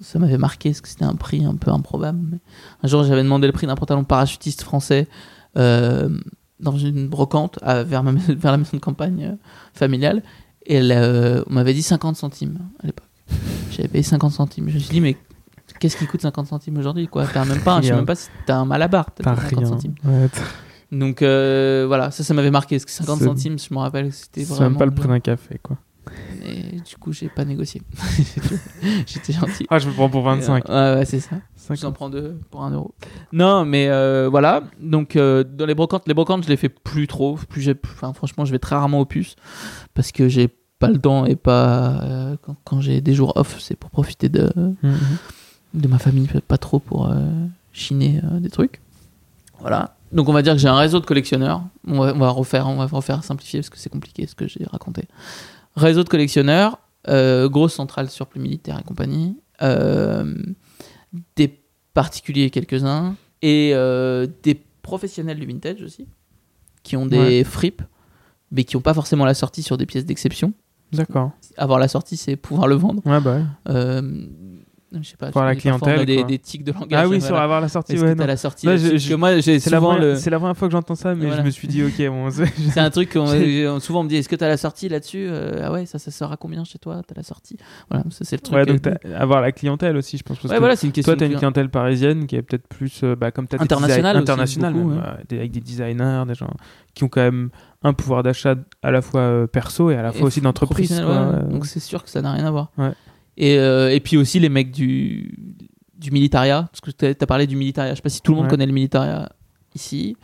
ça m'avait marqué parce que c'était un prix un peu improbable. Un jour, j'avais demandé le prix d'un pantalon parachutiste français dans une brocante à- vers, vers la maison de campagne familiale. Et elle, on m'avait dit 50 centimes à l'époque. J'avais payé 50 centimes. Je me suis dit, mais qu'est-ce qui coûte 50 centimes aujourd'hui quoi T'as même pas, je sais même pas si t'as un malabar. T'as à 50 rien. centimes. Ouais, Donc euh, voilà, ça, ça m'avait marqué. Parce que 50 C'est- centimes, je me rappelle que c'était C'est vraiment. même pas le prix d'un café, quoi. Et du coup, j'ai pas négocié. J'étais gentil. Ah, je me prends pour 25. Ouais, ouais, c'est ça. Je vous en prends deux pour un euro. Non, mais euh, voilà. Donc, euh, dans les brocantes, les brocantes, je les fais plus trop. Plus j'ai, enfin, franchement, je vais très rarement aux puces parce que j'ai pas le temps et pas. euh, quand quand j'ai des jours off, c'est pour profiter de, Mhm. De ma famille, pas trop pour euh, chiner euh, des trucs. Voilà. Donc, on va dire que j'ai un réseau de collectionneurs. On va, on va refaire, on va refaire simplifier parce que c'est compliqué ce que j'ai raconté. Réseau de collectionneurs, euh, grosse centrale surplus militaire et compagnie, des particuliers quelques-uns et des professionnels du vintage aussi, qui ont des Ouais. fripes, mais qui n'ont pas forcément la sortie sur des pièces d'exception. D'accord. Avoir la sortie, c'est pouvoir le vendre. Ouais, bah ouais. Euh, je sais pas. Pour la tu clientèle, des, des tics de langage. Ah oui, voilà. sur avoir la sortie, ouais. que la sortie je- je- moi, j'ai C'est la, le. la première fois que j'entends ça, mais Voilà. je me suis dit, ok, bon, c'est- un truc qu'on souvent on me dit est-ce que t'as la sortie là-dessus Euh, Ah ouais, ça, ça sort à combien chez toi T'as la sortie? Voilà, c'est le truc. ouais, donc euh, avoir la clientèle aussi, je pense. Parce ouais, que voilà, c'est une question. toi, t'as une client- clientèle parisienne qui est peut-être plus, euh, bah, comme t'as Internationale internationale, euh, avec des designers, des gens qui ont quand même un pouvoir d'achat à la fois perso et à la fois aussi d'entreprise. Donc c'est sûr que ça n'a rien à voir. Et, euh, et puis aussi les mecs du, du militaria, parce que t'as as parlé du militaria. Je sais pas si tout le monde Ouais. connaît le militaria ici.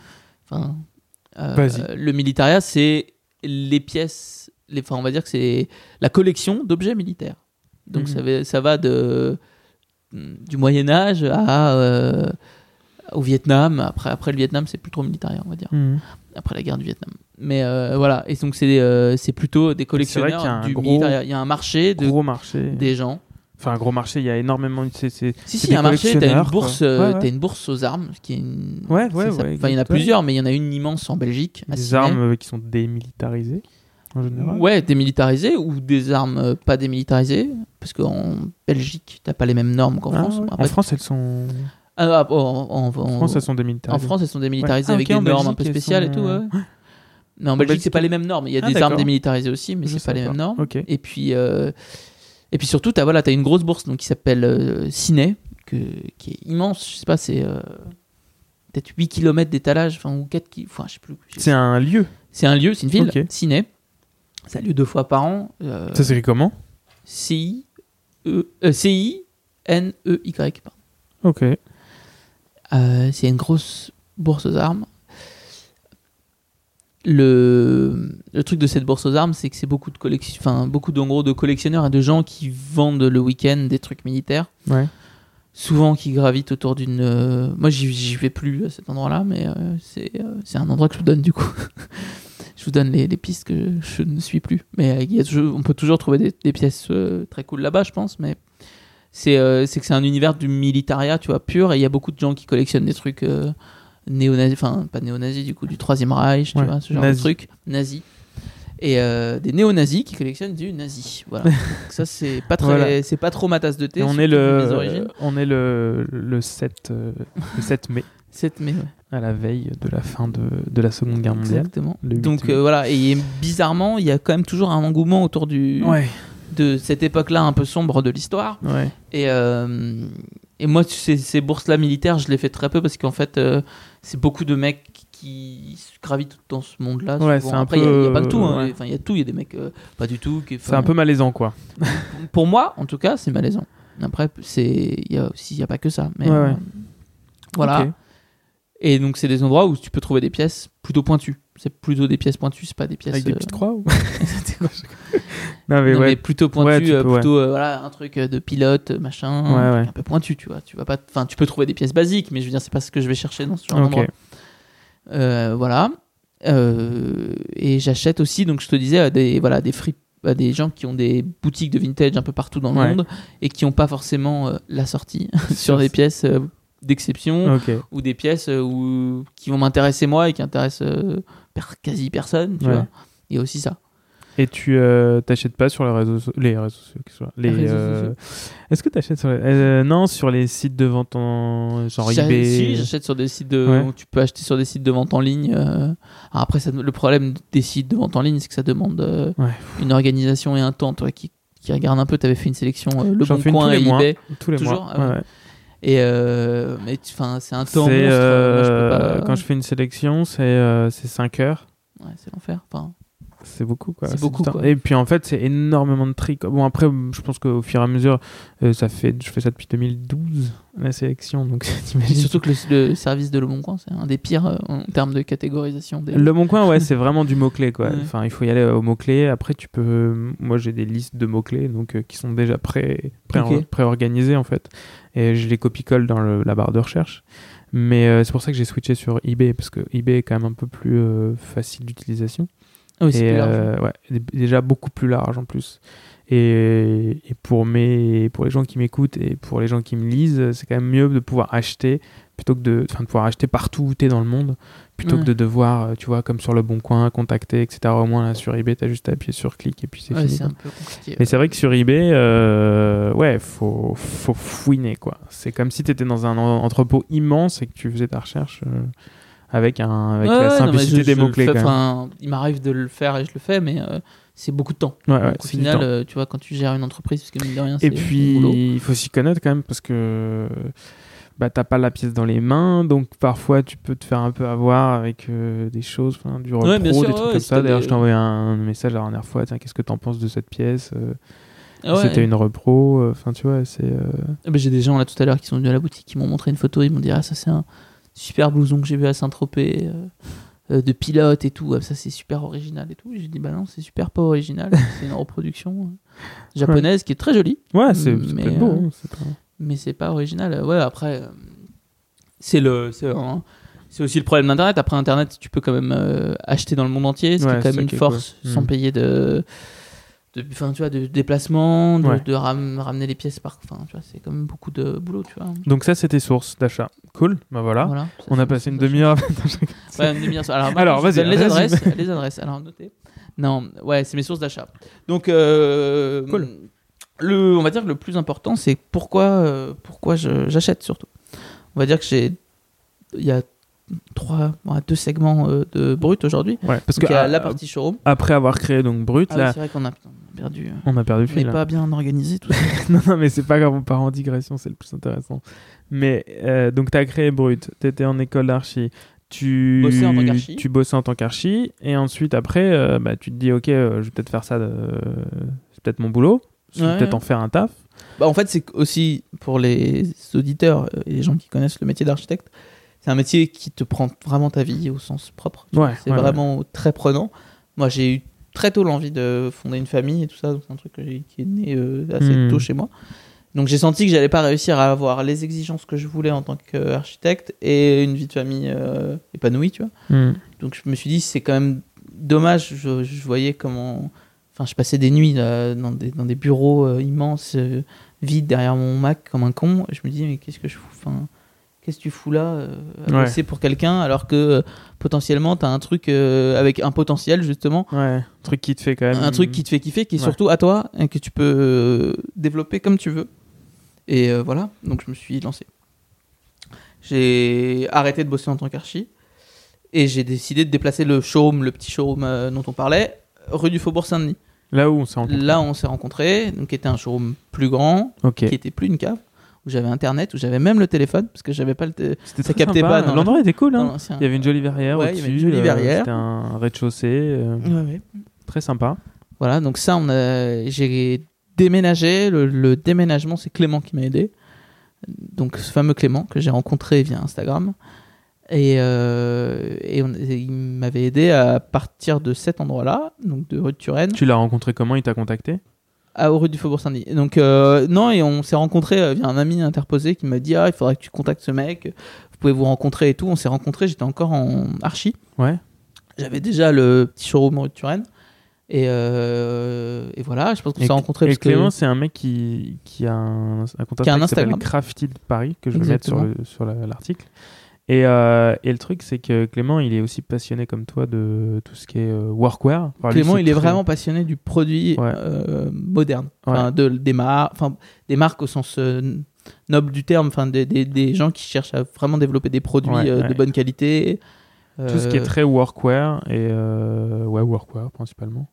Enfin, euh, le militaria, c'est les pièces, les, enfin on va dire que c'est la collection d'objets militaires. Donc Mhm. ça, va, ça va de du Moyen Âge à euh, au Vietnam. Après, après le Vietnam, c'est plus trop militaria, on va dire Mhm. Après la guerre du Vietnam. Mais euh, voilà, et donc c'est euh, c'est plutôt des vrai qu'il y a collectionneurs un gros-. Il y a un marché de Gros marché. des gens. Enfin, un gros marché, il y a énormément. C'est... Si si, il y a un marché, t'as une collectionneurs, bourse, euh, Ouais, ouais. t'as une bourse aux armes qui est une. Ouais, ouais, ouais, Enfin, il y en a plusieurs, mais il y en a une immense en Belgique. Des Sydney. armes qui sont démilitarisées, en général. Ouais, démilitarisées ou des armes pas démilitarisées, parce qu'en Belgique, t'as pas les mêmes normes qu'en Ah, France. En France, elles sont. Ah, ah, oh, en, en- En en- France, elles sont en démilitarisées. France, elles sont démilitarisées Ouais. Ah, avec en des normes un peu spéciales et sont- tout. ouais. Mais en, En Belgique, c'est pas les mêmes normes. Il y a Ah, des armes démilitarisées aussi, mais c'est pas les mêmes normes. Et puis, euh, et puis surtout, tu as, voilà, as une grosse bourse donc, qui s'appelle euh, Ciné, que, qui est immense. Je sais pas, c'est euh, peut-être 8 km d'étalage, enfin, ou 4 ki- enfin, je sais plus. C'est un lieu. C'est un lieu, c'est une ville, Ok. Ciné. Ça a lieu deux fois par an. Euh, Ça s'écrit comment? CI, E, euh, C-I-N-E-Y. pardon. Ok. Euh, c'est une grosse bourse aux armes. Le, le truc de cette bourse aux armes, c'est que c'est beaucoup de collection, enfin beaucoup de, en gros, de collectionneurs et de gens qui vendent le week-end des trucs militaires, Ouais. souvent qui gravitent autour d'une. euh, Moi, j'y vais plus à cet endroit-là, mais euh, c'est euh, c'est un endroit que je vous donne du coup. je vous donne les, les pistes que je ne suis plus, mais euh, il y a toujours- on peut toujours trouver des, des pièces très cool là-bas, je pense, mais c'est euh, que c'est un univers du militaria, tu vois, pur, et il y a beaucoup de gens qui collectionnent des trucs euh, néo-nazis, enfin pas néo-nazis du coup, du Troisième Reich, tu vois, ce genre nazi. de trucs, nazis. Et euh, des néo-nazis qui collectionnent du nazi. Voilà. Donc ça, c'est pas, très, Voilà. c'est pas trop ma tasse de thé. On est le, origines. on est le, le 7, euh, le 7 mai, Cette- mais ouais, à la veille de la fin de, de la Seconde Guerre mondiale. exactement. Donc mai. euh, voilà, et bizarrement, il y a quand même toujours un engouement autour du, Ouais. De cette époque-là un peu sombre de l'histoire. Ouais. Et, euh, et moi, ces, ces bourses-là militaires, je les fais très peu parce qu'en fait, euh, c'est beaucoup de mecs qui gravitent dans ce monde-là. Ouais, c'est un Après, il y a- il y, a peu, pas que tout. hein. ouais. Enfin, il y a tout. Il y a des mecs euh, pas du tout. qui- C'est un peu malaisant, quoi. Pour moi, en tout cas, c'est malaisant. Après, c'est il y a aussi, il y a pas que ça. Mais voilà. Et donc, c'est des endroits où tu peux trouver des pièces plutôt pointues. C'est plutôt des pièces pointues, c'est pas des pièces. Avec des euh, petites croix ou... Non, mais non, ouais. mais plutôt pointu, Ouais, euh, ouais. plutôt euh, voilà, un truc euh, de pilote, machin, Ouais, un ouais. truc un peu pointu, tu vois. Tu vas pas, enfin, tu peux trouver des pièces basiques, mais je veux dire, c'est pas ce que je vais chercher dans ce genre Ok. d'endroit. Euh, voilà. Euh, et j'achète aussi, donc je te disais, à des voilà, des free, des gens qui ont des boutiques de vintage un peu partout dans le Ouais. monde et qui n'ont pas forcément euh, la sortie sur des pièces euh, d'exception ou des pièces euh, où, qui vont m'intéresser moi et qui intéressent euh, quasi personne, tu Ouais. vois. Il y a aussi ça. Et tu euh, t'achètes pas sur les réseaux, so- les réseaux sociaux, les, euh. Est-ce que t'achètes sur les, euh, non sur les sites de vente en genre eBay? Si, j'achète sur des sites de. Ouais. Tu peux acheter sur des sites de vente en ligne. Alors après, ça- le problème des sites de vente en ligne, c'est que ça demande Ouais. une organisation et un temps. Toi qui, qui regarde un peu, tu avais fait une sélection Le Bon Coin tous les et mois. eBay. tous les Toujours? Mois. Ah ouais. Et euh, mais enfin, c'est un temps C'est, monstre. euh, moi, je peux euh, pas- quand je fais une sélection, c'est euh, c'est 5 heures. Ouais, c'est l'enfer. Enfin, C'est beaucoup quoi. C'est du beaucoup, temps. quoi. Et puis en fait, c'est énormément de tri. quoi. Bon après, je pense qu'au fur et à mesure, euh, ça fait, je fais ça depuis 2012 la sélection, donc surtout que le, le service de Le Bon Coin, c'est un des pires euh, en termes de catégorisation. Des... Le bon coin, ouais, c'est vraiment du mot-clé, quoi. Ouais. Enfin, il faut y aller au mot-clé. Après, tu peux. Moi, j'ai des listes de mots-clés, donc euh, qui sont déjà pré, pré, Ok. organisées en fait. Et je les copie-colle dans le- la barre de recherche. Mais euh, c'est pour ça que j'ai switché sur eBay, parce que eBay est quand même un peu plus euh, facile d'utilisation. Ah oui, et euh, ouais, déjà beaucoup plus large en plus. Et, et pour, mes, pour les gens qui m'écoutent et pour les gens qui me lisent, c'est quand même mieux de pouvoir acheter plutôt que de, enfin, de pouvoir acheter partout où tu es dans le monde plutôt Ouais. que de devoir, euh, tu vois, comme sur le bon coin, contacter, etc. Au moins là sur eBay, tu as juste à appuyer sur clic et puis c'est Ouais, fini. c'est quoi. un peu compliqué. Mais c'est vrai que sur eBay, euh, ouais, faut, faut fouiner quoi. C'est comme si tu étais dans un en- entrepôt immense et que tu faisais ta recherche euh, avec, un, avec Ouais, la ouais, non, simplicité je- des mots-clés il m'arrive de le faire et je le fais, mais euh, c'est beaucoup de temps. Ouais, ouais, Donc, au final, euh, tu vois, quand tu gères une entreprise, parce que mine de rien, c'est Et puis, il faut s'y connaître quand même parce que bah, t'as pas la pièce dans les mains, donc parfois tu peux te faire un peu avoir avec euh, des choses, du Ouais, repro, sûr, des trucs ouais, comme ça. D'ailleurs, des- je t'ai envoyé un message la dernière fois, tiens, qu'est-ce que t'en penses de cette pièce euh, Ah ouais. C'était une repro, euh, enfin, tu vois, c'est. euh, Ah bah, J'ai des gens là tout à l'heure qui sont venus à la boutique, qui m'ont montré une photo, ils m'ont dit Ah, ça c'est un super blouson que j'ai vu à Saint-Tropez, euh, euh, de pilote et tout, Ah, ça c'est super original et tout. J'ai dit Bah non, c'est super pas original, c'est une reproduction euh, japonaise qui est très jolie, Ouais, c'est beau. euh, hein, c'est pas- mais c'est pas original. Euh, Ouais, après, euh, c'est le. C'est un- c'est aussi le problème d'Internet. Après Internet, tu peux quand même euh, acheter dans le monde entier, ce qui Ouais, est quand même une force, cool. sans Mm. payer de, de, enfin, tu vois, de déplacement, de, Ouais. de ram- ramener les pièces par, enfin, tu vois, c'est quand même beaucoup de boulot, tu vois. Donc, ça, c'était source d'achat. Cool, bah voilà. On a passé une demi-heure. ça. Ouais, une demi-heure. Alors, vas-y, les adresses, les adresses. Alors, notez. Non, ouais, c'est mes sources d'achat. Donc, euh, Cool. le, on va dire que le plus important, c'est pourquoi, euh, pourquoi j'achète surtout. On va dire que j'ai, il y a trois, ouais, deux segments euh, de brut aujourd'hui. ouais, parce Donc, que il y a la partie showroom. après avoir créé donc Brut, Ah oui, là, c'est vrai qu'on a, perdu. euh, on a perdu On n'est fil. hein. pas bien organisé tout ça. non, non, mais c'est pas grave, on part en digression, c'est le plus intéressant. Mais euh, donc, tu as créé Brut, tu étais en école d'archi, tu, Bossais en tant qu'archi. tu bossais en tant qu'archi, et ensuite, après, euh, bah, tu te dis, ok, euh, je vais peut-être faire ça, de- c'est peut-être mon boulot, je vais Ouais, peut-être en faire un taf. Bah, en fait, c'est aussi pour les auditeurs euh, et les gens qui connaissent le métier d'architecte, c'est un métier qui te prend vraiment ta vie au sens propre. Ouais, c'est ouais, vraiment très prenant. Moi, j'ai eu très tôt l'envie de fonder une famille et tout ça, c'est un truc que qui est né euh, assez Hmm. tôt chez moi. Donc j'ai senti que j'allais pas réussir à avoir les exigences que je voulais en tant qu'architecte et une vie de famille euh, épanouie, tu vois. Hmm. Donc je me suis dit, c'est quand même dommage. Je, je voyais comment. Enfin, je passais des nuits là, dans, des, dans des bureaux euh, immenses, euh, vides derrière mon Mac comme un con. Je me dis, mais qu'est-ce que je fous enfin, Qu'est-ce que tu fous là euh, à Ouais. bosser pour quelqu'un alors que euh, potentiellement tu as un truc euh, avec un potentiel justement, Ouais, un truc qui te fait quand même. un truc qui te fait kiffer, qui est Ouais. surtout à toi et que tu peux euh, développer comme tu veux. Et voilà, donc je me suis lancé. J'ai arrêté de bosser en tant qu'archi et j'ai décidé de déplacer le showroom, le petit showroom dont on parlait, rue du Faubourg Saint-Denis. Là où on s'est rencontrés. Là, on s'est rencontrés, donc qui était un showroom plus grand, qui était plus une cave, où j'avais internet, où j'avais même le téléphone parce que j'avais pas le. C'était ça captait sympa. pas L'endroit était cool. Hein. Il y avait une jolie verrière Ouais, au-dessus. euh. C'était un rez-de-chaussée. euh, Ouais, ouais. Très sympa. Voilà, donc ça, on a, j'ai déménagé. Le, le déménagement, c'est Clément qui m'a aidé. Donc ce fameux Clément que j'ai rencontré via Instagram. Et, euh, et on- et il m'avait aidé à partir de cet endroit-là, donc de rue de Turenne, Tu l'as rencontré comment? Il t'a contacté? À rue du Faubourg Saint-Denis. Donc euh, non, et on s'est rencontré euh, via un ami interposé qui m'a dit ah il faudrait que tu contactes ce mec, vous pouvez vous rencontrer et tout. On s'est rencontrés, j'étais encore en archi. Ouais. J'avais déjà le petit showroom rue de Turenne. Et, euh, et voilà, je pense qu'on s'est rencontrés et parce que- Clément, c'est un mec qui, qui a un, un compte Qui a un Instagram qui Instagram. Crafty de Paris, que je vais mettre sur l'article. Et, euh, et le truc, c'est que Clément, il est aussi passionné comme toi de tout ce qui est euh, workwear. Enfin, lui, Clément, il est vraiment passionné du produit Ouais. euh, moderne, Ouais. Enfin, de, des, mar- enfin, des marques au sens euh, noble du terme, enfin, des, des, des gens qui cherchent à vraiment développer des produits Ouais, de bonne qualité. Tout ce qui est très workwear et ouais, workwear principalement.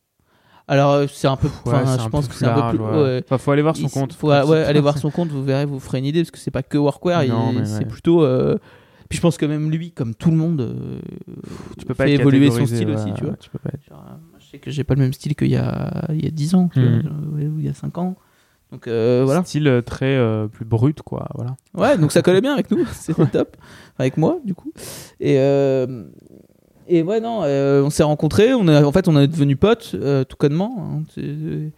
Alors, c'est un peu. Ouais, je pense peu que c'est un peu plus. ouais. ouais. Enfin, faut aller voir son Il- compte. Faut, aller voir son compte, vous verrez, vous ferez une idée, parce que c'est pas que workwear, c'est plutôt. euh, Puis je pense que même lui, comme tout le monde, euh, Tu peux pas fait évoluer son style ouais, aussi, tu vois. Tu peux pas être- Genre, euh, je sais que j'ai pas le même style qu'il y a, il y a 10 ans, vois, ouais, ou il y a 5 ans. Donc euh, voilà. Style euh, très euh, plus brut, quoi. Voilà. Ouais, donc ça collait bien avec nous, c'était top. Avec moi, du coup. Et, euh, et ouais, non, on s'est rencontrés, on est, en fait, on est devenus potes, tout connement. hein.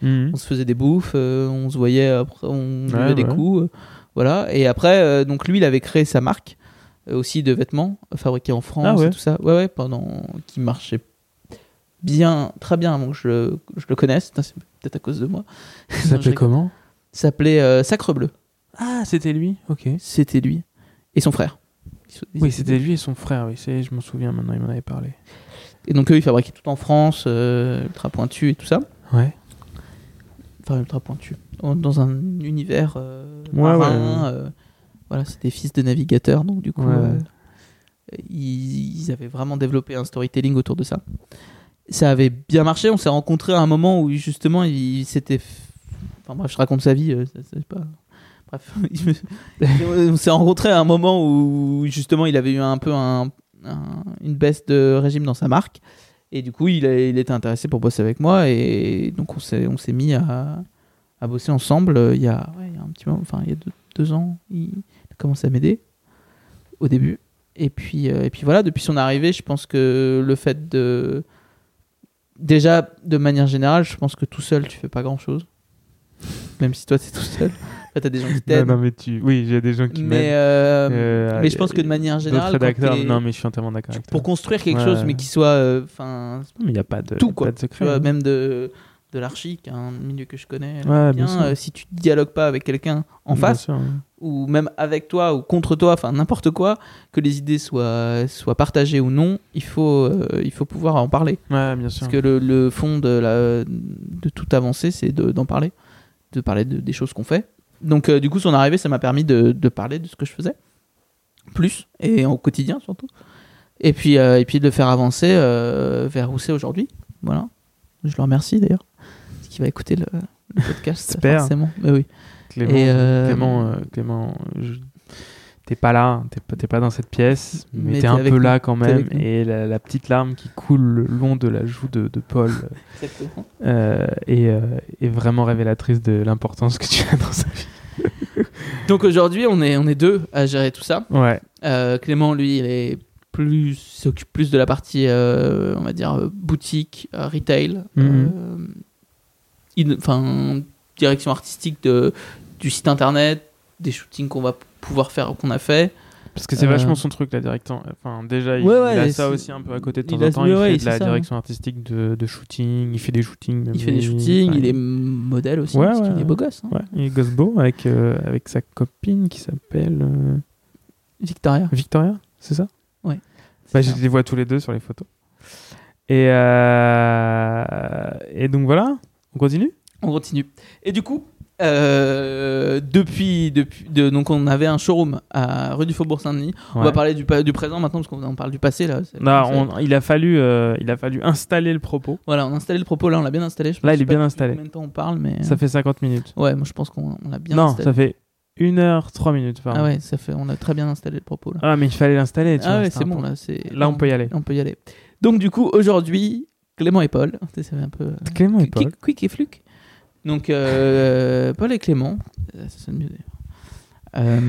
Mhm. On se faisait des bouffes, on se voyait, après, on buvait Ouais, des ouais. coups. voilà. Et après, donc lui, il avait créé sa marque aussi de vêtements fabriqués en France Ah ouais. et tout ça. Ouais, ouais, pendant. qui marchait bien, très bien avant que je, le- je le connaisse. C'est peut-être à cause de moi. Ça s'appelait comment? Ça s'appelait euh, Sacre Bleu. Ah, c'était lui Ok. C'était lui. Et son frère. Ils Oui, c'était lui et son frère, oui, c'est- je m'en souviens maintenant, il m'en avait parlé. Et donc eux, ils fabriquaient tout en France, euh, ultra pointu et tout ça. Ouais. Enfin, ultra pointu. Dans un univers euh, Ouais, marin. ouais. euh, voilà, des fils de navigateurs, donc du coup, Ouais, euh, ils, ils avaient vraiment développé un storytelling autour de ça. Ça avait bien marché. On s'est rencontrés à un moment où justement, il s'était. Enfin bref, je raconte sa vie. euh, c'est pas. Bref, me- on s'est rencontrés à un moment où justement, il avait eu un peu un- un- une baisse de régime dans sa marque. Et du coup, il, a- il était intéressé pour bosser avec moi. Et donc, on s'est, on s'est mis à, à bosser ensemble euh, il y, a, ouais, il y a un petit moment, enfin, il y a deux, deux ans. Il commencé à m'aider au début. Et puis, euh, et puis voilà, depuis son arrivée, je pense que le fait de. Déjà, de manière générale, je pense que tout seul, tu fais pas grand chose. Même si toi, t'es tout seul. Enfin, t'as des gens qui t'aident. non, mais tu. Oui, j'ai des gens qui mais, euh, Euh, mais je pense que de manière générale, rédacteurs, non, mais je suis entièrement d'accord pour construire quelque Ouais. chose, mais qui soit. Enfin, il n'y a pas de, tout, quoi. pas de tu secret. vois, hein. même de, de l'archi, qui est un milieu que je connais Ouais, bien euh, si tu dialogues pas avec quelqu'un en Bien face, sûr, ouais. ou même avec toi ou contre toi, enfin n'importe quoi, que les idées soient, soient partagées ou non, il faut, euh, il faut pouvoir en parler. Ouais, bien sûr. Parce que le, le fond de, la, de toute avancée, c'est de- d'en parler, de parler de- des choses qu'on fait. Donc euh, du coup, son arrivée, ça m'a permis de, de parler de ce que je faisais, plus, et au quotidien surtout. Et puis, et puis de le faire avancer vers où c'est aujourd'hui. Voilà. Je le remercie d'ailleurs, va écouter le, le podcast forcément. Mais oui. Clément, Et, euh, Clément, euh, Clément, je- t'es pas là, t'es pas, dans cette pièce, mais, Mais t'es un peu nous, là quand même. Et la, la petite larme qui coule le long de la joue de, de Paul euh, est, euh, est vraiment révélatrice de l'importance que tu as dans sa vie. Donc aujourd'hui, on est, on est deux à gérer tout ça. Ouais, Euh, Clément, lui, il est plus s'occupe plus de la partie, euh, on va dire euh, boutique, euh, retail, Mhm. euh, enfin direction artistique de du site internet, des shootings qu'on va pouvoir faire, qu'on a fait. parce que c'est Euh, vachement son truc, la direction. Enfin, déjà, il, Ouais, il ouais, a ça aussi un peu à côté de temps il en temps. il ouais, fait de la ça, direction artistique de, de shooting, il fait des shootings. Il fait des shootings, enfin, il est modèle aussi, parce qu'il est beau gosse. hein. Il est gosse beau avec, euh, avec sa copine qui s'appelle euh, Victoria. Victoria, c'est ça? Ouais. Bah, je les vois tous les deux sur les photos. Et, et donc voilà, on continue? On continue. Et du coup, euh, depuis, depuis de, donc on avait un showroom à rue du Faubourg Saint-Denis. On va parler du, présent maintenant parce qu'on parle du passé là. On- il, a fallu, euh, il a fallu installer le propos. Voilà, on a installé le propos là, on l'a bien installé. Je Là, il est bien installé. Combien de temps on parle, mais Ça fait 50 minutes. ouais, moi je pense qu'on on l'a bien non, installé. ça fait 1 heure 3 minutes. pardon. Ah ouais, ça fait, on a très bien installé le propos là. Ah, mais il fallait l'installer. Ah vois, ouais, c'est bon là, c'est Là, on peut y aller. On peut y aller. Donc du coup, aujourd'hui, Clément et Paul, c'est un peu euh, Clément et quick, Paul. quick et fluke. Donc euh, Paul et Clément, euh, ça sonne mieux d'ailleurs.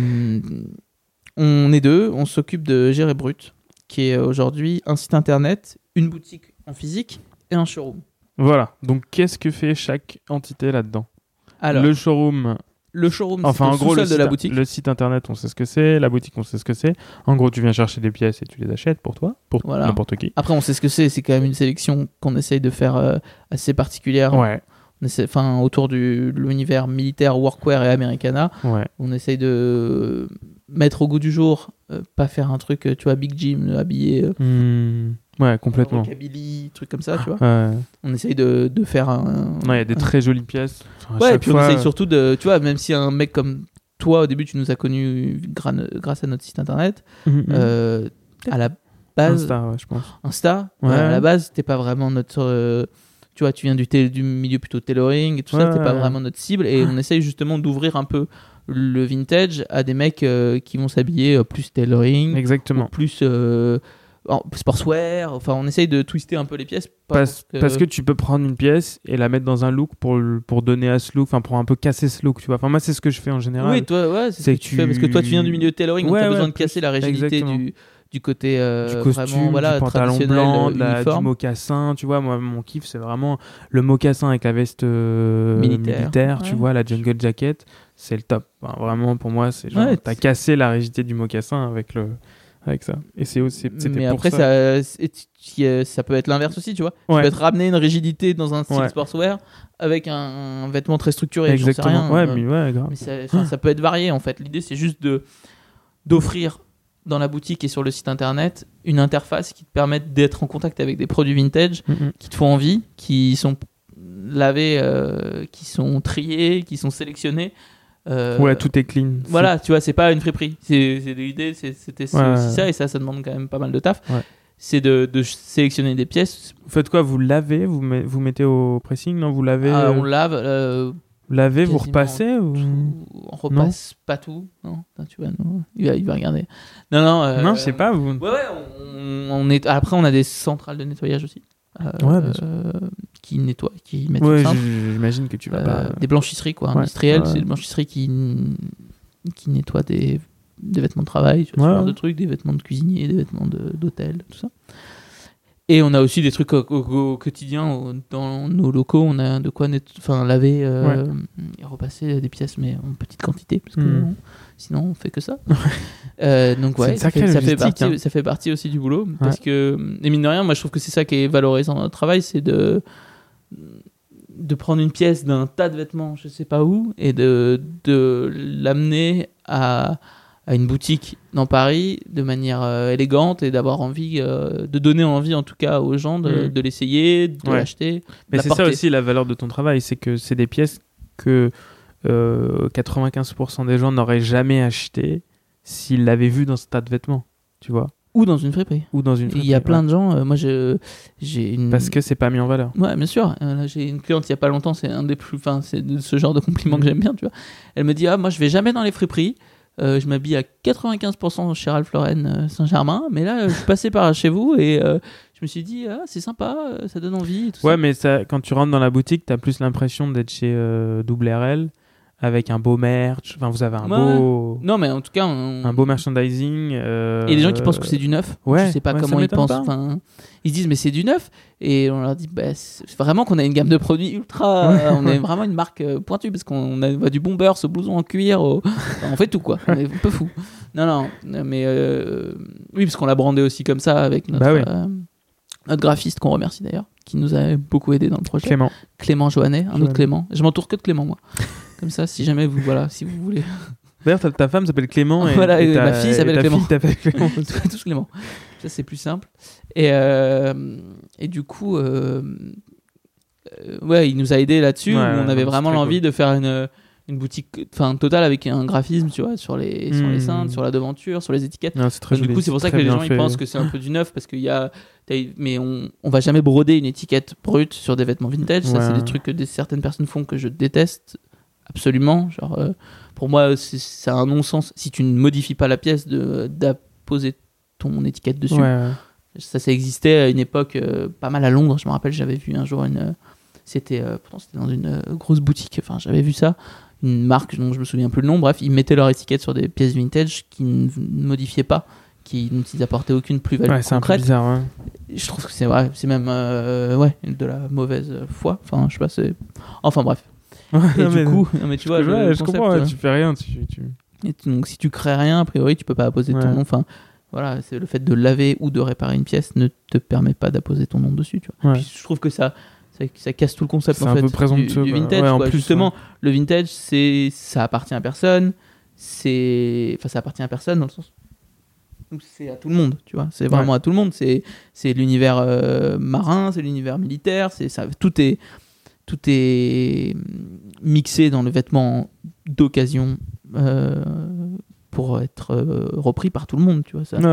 On est deux, on s'occupe de Gérer Brut, qui est aujourd'hui un site internet, une boutique en physique et un showroom. Voilà. Donc, qu'est-ce que fait chaque entité là-dedans? Alors, Le showroom, le showroom, Enfin, en gros, le sous-sol de la site- boutique. le site internet, on sait ce que c'est. La boutique, on sait ce que c'est. En gros, tu viens chercher des pièces et tu les achètes pour toi, pour Voilà. n'importe qui. Après, on sait ce que c'est. C'est quand même une sélection qu'on essaye de faire euh, assez particulière. Ouais, On essaie- Enfin, autour de l'univers militaire, workwear et Americana. ouais. On essaye de mettre au goût du jour, euh, pas faire un truc, euh, tu vois, Big Jim, euh, habillé. euh, Hmm, Ouais, complètement. Rockabilly, truc comme ça, tu vois. Ouais, On essaye de, de faire un. Ouais, il y a des un- très jolies pièces. Enfin, Ouais, et puis on essaye surtout de. Tu vois, même si un mec comme toi, au début, tu nous as connus grâce à notre site internet, Mhm, mhm. euh, à la base. Insta, ouais, je pense. Insta, ouais, à la base, t'es pas vraiment notre. Tu vois, tu viens du, milieu plutôt tailoring et tout ça, Ouais, t'es pas ouais. vraiment notre cible. Et on essaye justement d'ouvrir un peu le vintage à des mecs euh, qui vont s'habiller euh, plus tailoring, Exactement. plus euh, sportswear. Enfin, on essaye de twister un peu les pièces. Parce, que tu peux prendre une pièce et la mettre dans un look pour, pour donner à ce look, enfin pour un peu casser ce look, tu vois. Enfin, moi, c'est ce que je fais en général. Oui, toi, ouais, c'est ce que que tu fais parce que toi, tu viens du milieu tailoring, donc Ouais, t'as ouais, besoin de casser la rigidité du, du côté euh, du costume, vraiment, voilà, du pantalon traditionnel, blanc, la- du mocassin, tu vois, moi mon kiff c'est vraiment le mocassin avec la veste euh, Militaire. militaire, tu vois, la jungle jacket, c'est le top. Enfin, vraiment pour moi c'est genre Ouais, t'as cassé la rigidité du mocassin avec le avec ça. Et c'est aussi Mais pour après, ça. ça, c'est- tu- euh, ça peut être l'inverse aussi, tu vois. Tu Ouais. peux être ramener une rigidité dans un style Ouais. sportswear avec un, un vêtement très structuré. j'en sais Exactement. rien, ouais, euh, mais ouais, grave. mais ça, ça peut être varié en fait. L'idée, c'est juste de d'offrir dans la boutique et sur le site internet une interface qui te permette d'être en contact avec des produits vintage Mhm. qui te font envie, qui sont lavés, euh, qui sont triés, qui sont sélectionnés. Euh, Ouais, tout est clean. Voilà, tu vois, c'est pas une friperie. C'est l'idée, c'était Ouais, aussi ouais. ça, et ça, ça demande quand même pas mal de taf. Ouais. C'est de, de sélectionner des pièces. Vous faites quoi? Vous lavez, vous, met- vous mettez au pressing? Non, vous lavez, Ah, euh, on lave, euh, lavez, vous repassez ou... on repasse pas tout. Non, tu vois, non, il, va, il va regarder. Non, non. euh, Non, je sais pas. Vous... Ouais, ouais, on, on est, après, on a des centrales de nettoyage aussi. euh, Ouais, bien sûr. qui nettoient, qui mettent Ouais, j'imagine que tu vas Euh, pas. Des blanchisseries, quoi, industrielles. C'est des blanchisseries qui, qui nettoient des, des vêtements de travail, Ouais, ce genre de trucs, des vêtements de cuisinier, des vêtements de- d'hôtel, tout ça. Et on a aussi des trucs au, au- au quotidien au- dans nos locaux. On a de quoi net, enfin, laver euh, et repasser des pièces, mais en petite quantité, parce que Hmm. on- sinon on fait que ça. Euh, donc ouais, ça fait, ça, partie, hein. ça fait partie aussi du boulot. Parce que, et mine de rien, moi je trouve que c'est ça qui est valorisant dans notre travail, c'est de de prendre une pièce d'un tas de vêtements, je sais pas où, et de, de l'amener à, à une boutique dans Paris de manière euh, élégante et d'avoir envie, euh, de donner envie en tout cas aux gens de, Mm. de l'essayer, de Ouais. l'acheter. Mais la c'est ça aussi la valeur de ton travail, c'est que c'est des pièces que euh, 95% des gens n'auraient jamais acheté s'ils l'avaient vu dans ce tas de vêtements, tu vois, Ou dans une friperie. ou dans une. Il y a friperie, plein ouais. de gens, euh, moi j'ai une. Parce que c'est pas mis en valeur. Ouais, bien sûr. Euh, j'ai une cliente il y a pas longtemps, c'est un des plus, enfin, c'est ce genre de compliment que Mhm. j'aime bien, tu vois. Elle me dit ah moi je vais jamais dans les friperies. Euh, je m'habille à 95% chez Ralph Lauren euh, Saint-Germain, mais là je suis passé par chez vous et euh, je me suis dit ah c'est sympa, ça donne envie. et tout Ouais, ça. mais ça, quand tu rentres dans la boutique, t'as plus l'impression d'être chez euh, Double RL avec un beau merch. Enfin, vous avez un Ouais. beau, Non, mais en tout cas, on- un beau merchandising. euh, Et les gens qui pensent que c'est du neuf, ouais, je sais pas ouais, comment ils pensent. pas. Enfin, ils se disent mais c'est du neuf et on leur dit bah, c'est vraiment qu'on a une gamme de produits ultra. euh, on est vraiment une marque euh, pointue parce qu'on a va du bomber, ce blouson en cuir, au- enfin, on fait tout quoi. On est un peu fou. Non non, mais euh, oui parce qu'on l'a brandé aussi comme ça avec notre Bah oui. notre graphiste qu'on remercie d'ailleurs, qui nous a beaucoup aidé dans le projet. Clément. Clément Joannet, un autre. Clément. Je m'entoure que de Clément moi. Comme ça, si jamais vous voilà, si vous voulez. D'ailleurs, ta, ta femme s'appelle Clément et, Voilà, et et ta, ma fille s'appelle Clément. fille Clément. tous Clément. Ça, c'est plus simple. Et, euh, et du coup, euh, euh, ouais, il nous a aidé là-dessus. Ouais, on avait vraiment l'envie de faire une, une boutique enfin, totale avec un graphisme, tu vois, sur les, sur les Hmm. cintres, sur la devanture, sur les étiquettes. Non, c'est très du joli, coup, c'est pour ça que les gens ils pensent que c'est un peu du neuf parce qu'il y a. Mais on, on va jamais broder une étiquette brute sur des vêtements vintage. Ça, c'est des trucs que des, certaines personnes font que je déteste absolument. Genre, euh, pour moi, c'est c'est un non-sens. Si tu ne modifies pas la pièce, de d'apposer ton étiquette dessus. Ouais. Ça, ça existait à une époque euh, pas mal à Londres. Je me rappelle, j'avais vu un jour une. euh, C'était euh, c'était dans une euh, grosse boutique. Enfin, j'avais vu ça. Une marque dont je me souviens plus le nom. Bref, ils mettaient leur étiquette sur des pièces vintage qui ne modifiaient pas, qui dont ils apportaient aucune plus-value Ouais, c'est un peu bizarre. ouais. Je trouve que c'est ouais, c'est même euh, ouais de la mauvaise foi. Enfin, je sais pas. c'est- Enfin bref. Et du coup, non, mais tu vois, je concept, comprends, tu fais rien. Tu, tu- et tu- donc si tu crées rien, a priori, tu peux pas apposer ton nom. Enfin, voilà, c'est le fait de laver ou de réparer une pièce ne te permet pas d'apposer ton nom dessus. Tu vois. Ouais. Puis je trouve que ça, ça, ça casse tout le concept en un fait peu du, vintage. Ouais, en quoi. plus, Justement, le vintage, c'est ça appartient à personne. C'est, enfin, ça appartient à personne dans le sens où c'est à tout le monde. Tu vois, c'est vraiment à tout le monde. C'est, c'est l'univers euh, marin, c'est l'univers militaire. C'est ça, tout est, tout est mixé dans le vêtement d'occasion. euh, pour être euh, repris par tout le monde, tu vois ça. Ouais.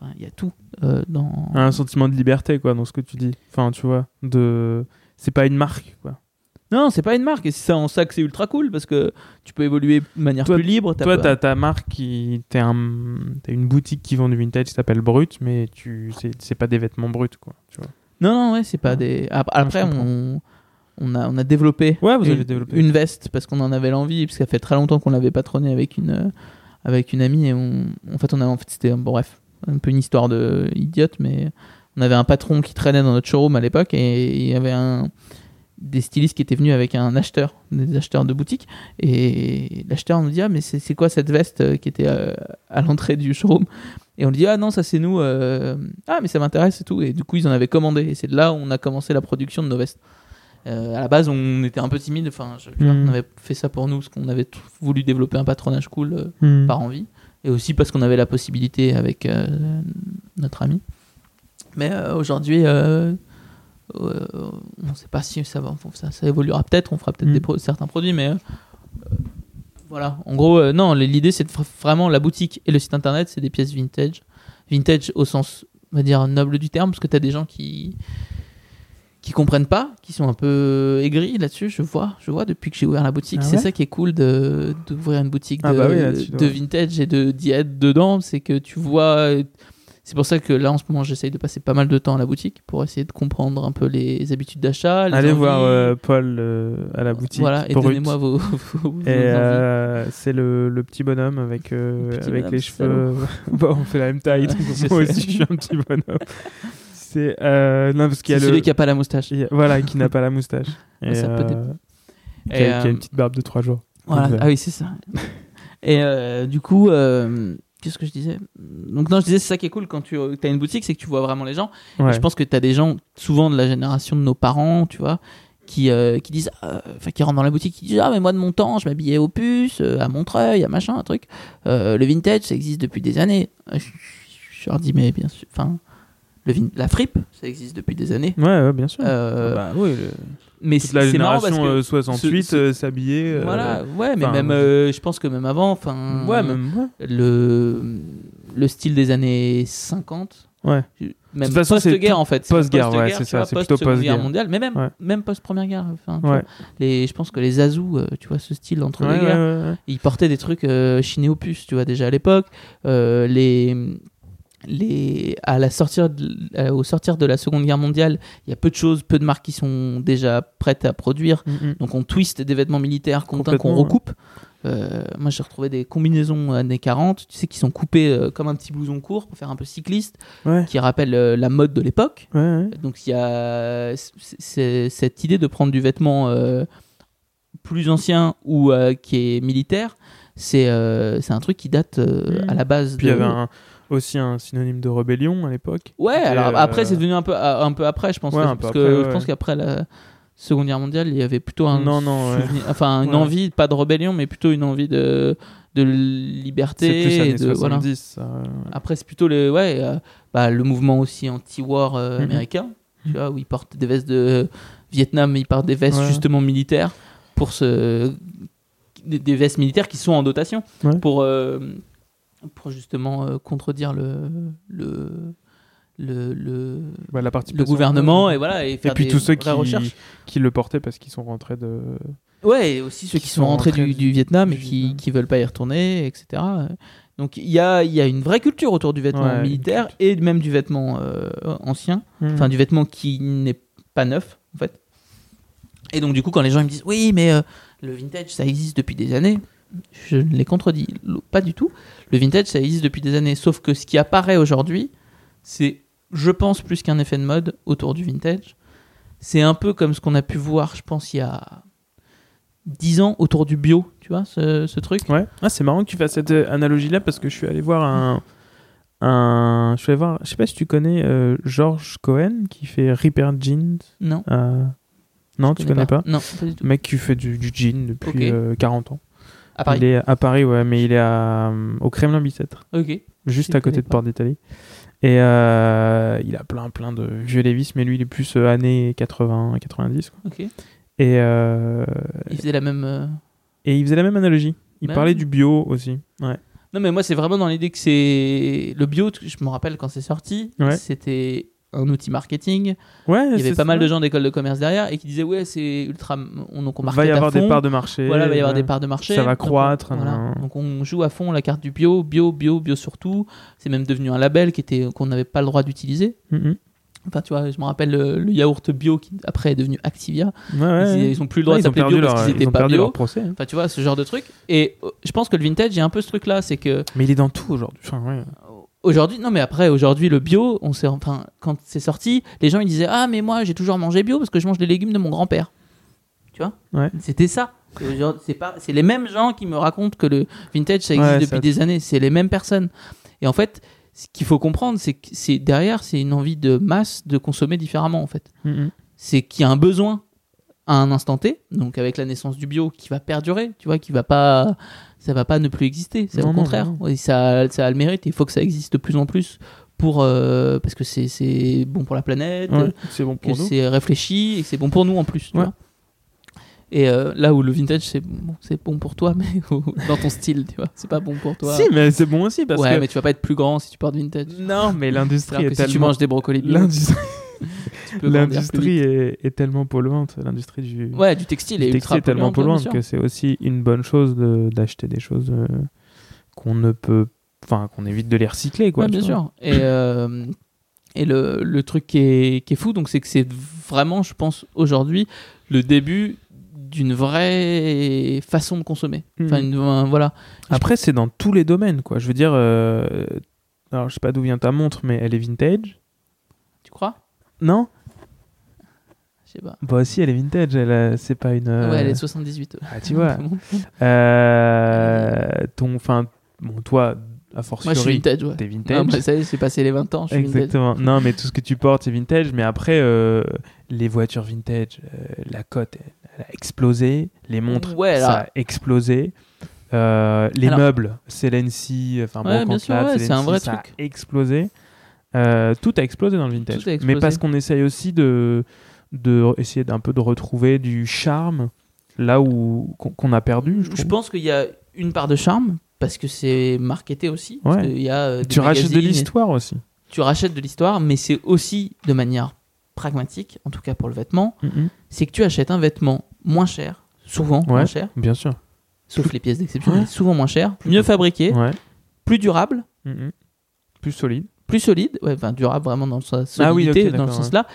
Enfin, Il y a tout euh, dans. un sentiment de liberté quoi dans ce que tu dis enfin tu vois de c'est pas une marque quoi Non, c'est pas une marque, et c'est ça en ça que c'est ultra cool parce que tu peux évoluer de manière Toi- plus libre. t'as toi t'as ta marque qui t'es un t'as une boutique qui vend du vintage qui s'appelle Brut mais tu c'est pas des vêtements bruts quoi tu vois Non, non, ouais, c'est pas Ouais. des. Après, on, on, a, on a développé, Ouais, vous une, avez développé. une veste parce qu'on en avait l'envie, parce que ça fait très longtemps qu'on l'avait patronné avec une, avec une amie, et on, en fait, on a, en fait c'était, bon, bref, un peu une histoire de idiote, mais on avait un patron qui traînait dans notre showroom à l'époque, et il y avait des stylistes qui étaient venus avec un acheteur, des acheteurs de boutique, et l'acheteur nous dit ah mais c'est quoi cette veste euh, qui était euh, à l'entrée du showroom et on lui dit ah non ça c'est nous euh, ah mais ça m'intéresse et tout et du coup ils en avaient commandé et c'est là où on a commencé la production de nos vestes Euh, à la base on était un peu timide enfin je- Mhm. on avait fait ça pour nous parce qu'on avait voulu développer un patronage cool euh, Hmm. par envie et aussi parce qu'on avait la possibilité avec euh, notre ami mais aujourd'hui on ne sait pas si ça va ça, ça évoluera peut-être on fera peut-être Mm. pro- certains produits mais voilà en gros non l'idée c'est vraiment la boutique et le site internet c'est des pièces vintage vintage au sens on va dire noble du terme parce que tu as des gens qui qui comprennent pas, qui sont un peu aigris là-dessus, je vois, je vois depuis que j'ai ouvert la boutique. Ah c'est ça qui est cool d'ouvrir une boutique de, Ah bah oui, de vintage et de d'y être dedans, c'est que tu vois c'est pour ça que là en ce moment j'essaye de passer pas mal de temps à la boutique pour essayer de comprendre un peu les habitudes d'achat. allez envies. voir euh, Paul euh, à la boutique Voilà, et donnez-moi vos, vos- vos et euh, c'est le, le petit bonhomme avec, euh, Le petit avec bonhomme les cheveux. bon, on fait la même taille, donc moi aussi je suis un petit bonhomme. C'est euh, non parce qu'il y C'est a celui le qui a pas la moustache. a- voilà qui n'a pas la moustache et Ça peut euh, qui, Et, a, qui a euh, une petite barbe de 3 jours. Voilà. Ah oui, c'est ça. Et euh, du coup, euh, qu'est-ce que je disais? Donc non, je disais c'est ça qui est cool quand tu as une boutique, c'est que tu vois vraiment les gens. Ouais. je pense que tu as des gens souvent de la génération de nos parents, tu vois, qui euh, qui disent euh, enfin qui rentrent dans la boutique qui disent ah mais moi de mon temps, je m'habillais au puce, euh, à Montreuil, à machin, un truc. Euh, le vintage, ça existe depuis des années. Euh, Je, je leur dis mais bien sûr, enfin le vin- la fripe, ça existe depuis des années. Ouais, ouais, bien sûr. Euh, bah, oui, le- mais c'est la c'est marrant parce génération que euh, 68 ce- ce- euh, s'habillait. euh, voilà, ouais, mais même, euh, je pense que même avant, enfin, Ouais, même. Ouais. le, le style des années 50, Ouais. même toute façon, c'est post-guerre en fait. post-guerre, ouais, c'est ça, c'est plutôt post-guerre. Guerre mondiale, mais même, Ouais. même post-première guerre. Enfin, Ouais. les, je pense que les Azous, euh, tu vois, ce style entre Ouais, les guerres, ouais, ouais, ouais. ils portaient des trucs euh, chinés au puce, tu vois, déjà à l'époque. Euh, les, les, à la sortir de- euh, au sortir de la Seconde Guerre mondiale, il y a peu de choses, peu de marques qui sont déjà prêtes à produire. Mm, mm. Donc on twist des vêtements militaires qu'on recoupe. Euh, moi j'ai retrouvé des combinaisons années 40, tu sais, qui sont coupées euh, comme un petit blouson court pour faire un peu cycliste, Ouais, qui rappellent euh, la mode de l'époque. ouais, ouais. Donc il y a cette idée de prendre du vêtement plus ancien ou qui est militaire. C'est un truc qui date Mm. à la base. Puis il y de- avait un- aussi un synonyme de rébellion à l'époque. Ouais, alors euh, après c'est devenu un peu, un peu après, je pense. Ouais, que- parce après, que ouais, je pense qu'après la Seconde Guerre mondiale, il y avait plutôt un Non, non, ouais. enfin une envie, pas de rébellion, mais plutôt une envie de, de liberté. C'est plus et de, voilà. 70. ça, ouais. Après, c'est plutôt le, ouais, euh, bah, le mouvement aussi anti-war euh, Mhm. américain. Tu vois, où ils portent des vestes de Vietnam, ils portent des vestes justement militaires pour se. Des, des vestes militaires qui sont en dotation pour, euh, pour justement euh, contredire le. le le, le, Bah, la le gouvernement et voilà et Et faire puis des tous ceux qui, recherches. qui le portaient parce qu'ils sont rentrés de. Ouais, et aussi ceux qui, qui sont sont rentrés rentrés du, du- du Vietnam et qui, Vietnam. qui veulent pas y retourner, etc. Donc il y a, il y a une vraie culture autour du vêtement Ouais, militaire et même du vêtement euh, ancien, Hmm. enfin du vêtement qui n'est pas neuf en fait. Et donc du coup quand les gens ils me disent oui mais euh, le vintage ça existe depuis des années, je ne les contredis pas du tout. Le vintage ça existe depuis des années, sauf que ce qui apparaît aujourd'hui, c'est je pense plus qu'un effet de mode autour du vintage. C'est un peu comme ce qu'on a pu voir, je pense il y a 10 ans autour du bio, tu vois, ce, ce truc. Ouais. Ah, c'est marrant que tu fasses cette euh, analogie-là parce que je suis allé voir un. un je suis allé voir. Je sais pas si tu connais euh, George Cohen qui fait Reaper Jeans. Non. euh, Non, je tu connais pas, Non, pas du tout. Mec qui fait du, du jean depuis Ok. euh, 40 ans. À Paris. Il est à Paris, ouais, mais il est à, euh, au Kremlin Bicêtre, Ok. juste Je à côté de pas. Port d'Italie. Et euh, il a plein, plein de vieux Levis, mais lui, il est plus euh, années 80, 90. Quoi. Ok. Et, euh, Il faisait la même. et il faisait la même analogie. Il Même. parlait du bio aussi. Ouais. Non, mais moi, c'est vraiment dans l'idée que c'est. Le bio, je me rappelle quand c'est sorti, Ouais. c'était un outil marketing. Ouais, Il y avait pas mal de gens d'école de commerce derrière et qui disaient Ouais, c'est ultra. On, donc on Il market va y avoir des parts de marché. Voilà, il va y avoir des parts de marché. Ça va Donc, on- croître, voilà. Donc on joue à fond la carte du bio, bio, bio, bio surtout. C'est même devenu un label qui était qu'on n'avait pas le droit d'utiliser. Mhm. Enfin, tu vois, je me rappelle le, le yaourt bio qui après est devenu Activia. Ouais, ouais. Ils, ils ont plus le droit Ouais, de s'appeler bio leur, parce qu'ils ils étaient ont pas bio. leur procès. hein. Enfin, tu vois, ce genre de truc. Et euh, je pense que le vintage, il y a un peu ce truc-là, c'est que Mais il est dans tout aujourd'hui. Enfin. Aujourd'hui, non, mais après, aujourd'hui, le bio, on s'est, enfin, quand c'est sorti, les gens ils disaient ah mais moi j'ai toujours mangé bio parce que je mange les légumes de mon grand-père. Tu vois? Ouais. C'était ça. C'est pas, c'est les mêmes gens qui me racontent que le vintage ça existe Ouais, depuis ça- des années. C'est les mêmes personnes. Et en fait, ce qu'il faut comprendre, c'est que c'est derrière, c'est une envie de masse de consommer différemment en fait. Mhm. c'est qu'il y a un besoin à un instant T, donc avec la naissance du bio, qui va perdurer, tu vois, qui va pas, ça va pas ne plus exister. C'est au contraire, non. Et ça, ça a le mérite. Il faut que ça existe de plus en plus pour, euh, parce que c'est, c'est bon pour la planète, Ouais, c'est bon que pour nous. c'est réfléchi et que c'est bon pour nous en plus. tu Ouais. vois. Et euh, là où le vintage, c'est bon, c'est bon pour toi, mais dans ton style, tu vois, c'est pas bon pour toi. Si, mais c'est bon aussi parce ouais, que. mais tu vas pas être plus grand si tu portes vintage. Non, mais l'industrie est que si tu tellement. manges des brocolis L'industrie tu peux grandir plus l'industrie est, est tellement polluante. L'industrie du. Ouais, du textile du est textile ultra est tellement polluante, polluante bien que c'est aussi une bonne chose de- d'acheter des choses euh, qu'on ne peut. Enfin, qu'on évite de les recycler, quoi. Ouais, bien vois. sûr. Et, euh, et le, le truc qui est, qui est fou, donc c'est que c'est vraiment, je pense, aujourd'hui, le début d'une vraie façon de consommer. Mhm. Enfin, une- voilà. Après, c'est dans tous les domaines, quoi. Je veux dire. euh, Alors, je sais pas d'où vient ta montre, mais elle est vintage. Tu crois? Non? Sais pas. Bah, aussi, elle est vintage. Elle, a- c'est pas une. euh, Ouais, elle est de 78. Ah, tu vois. Euh, ton, enfin, bon, toi, a Moi, je suis fortiori, vintage, ouais. t'es Non, vintage. bah, ça y est, j'ai passé les 20 ans, je suis vintage. Exactement. Non, mais tout ce que tu portes, c'est vintage. Mais après, euh, les voitures vintage, euh, la cote, elle, a explosé. Les montres, Ouais, ça a explosé. Euh, les Alors- meubles, Celency, enfin Ouais, bon, c'est un vrai ça truc. a explosé. Euh, tout a explosé dans le vintage. Explosé. Mais parce qu'on essaye aussi de, de essayer d'un peu de retrouver du charme là où qu'on a perdu. Je, pense qu'il y a une part de charme, parce que c'est marketé aussi. Parce Ouais. y a, euh, tu rachètes de l'histoire aussi. Tu rachètes de l'histoire, mais c'est aussi de manière pragmatique, en tout cas pour le vêtement, Mhm. c'est que tu achètes un vêtement moins cher, souvent moins cher, Bien sûr. sauf les pièces d'exception, Ouais. souvent moins cher, mieux fabriqué, plus durable, Mhm. Plus solide. plus solide, ouais, enfin durable vraiment dans sa Ah oui, dans le d'accord, sens là,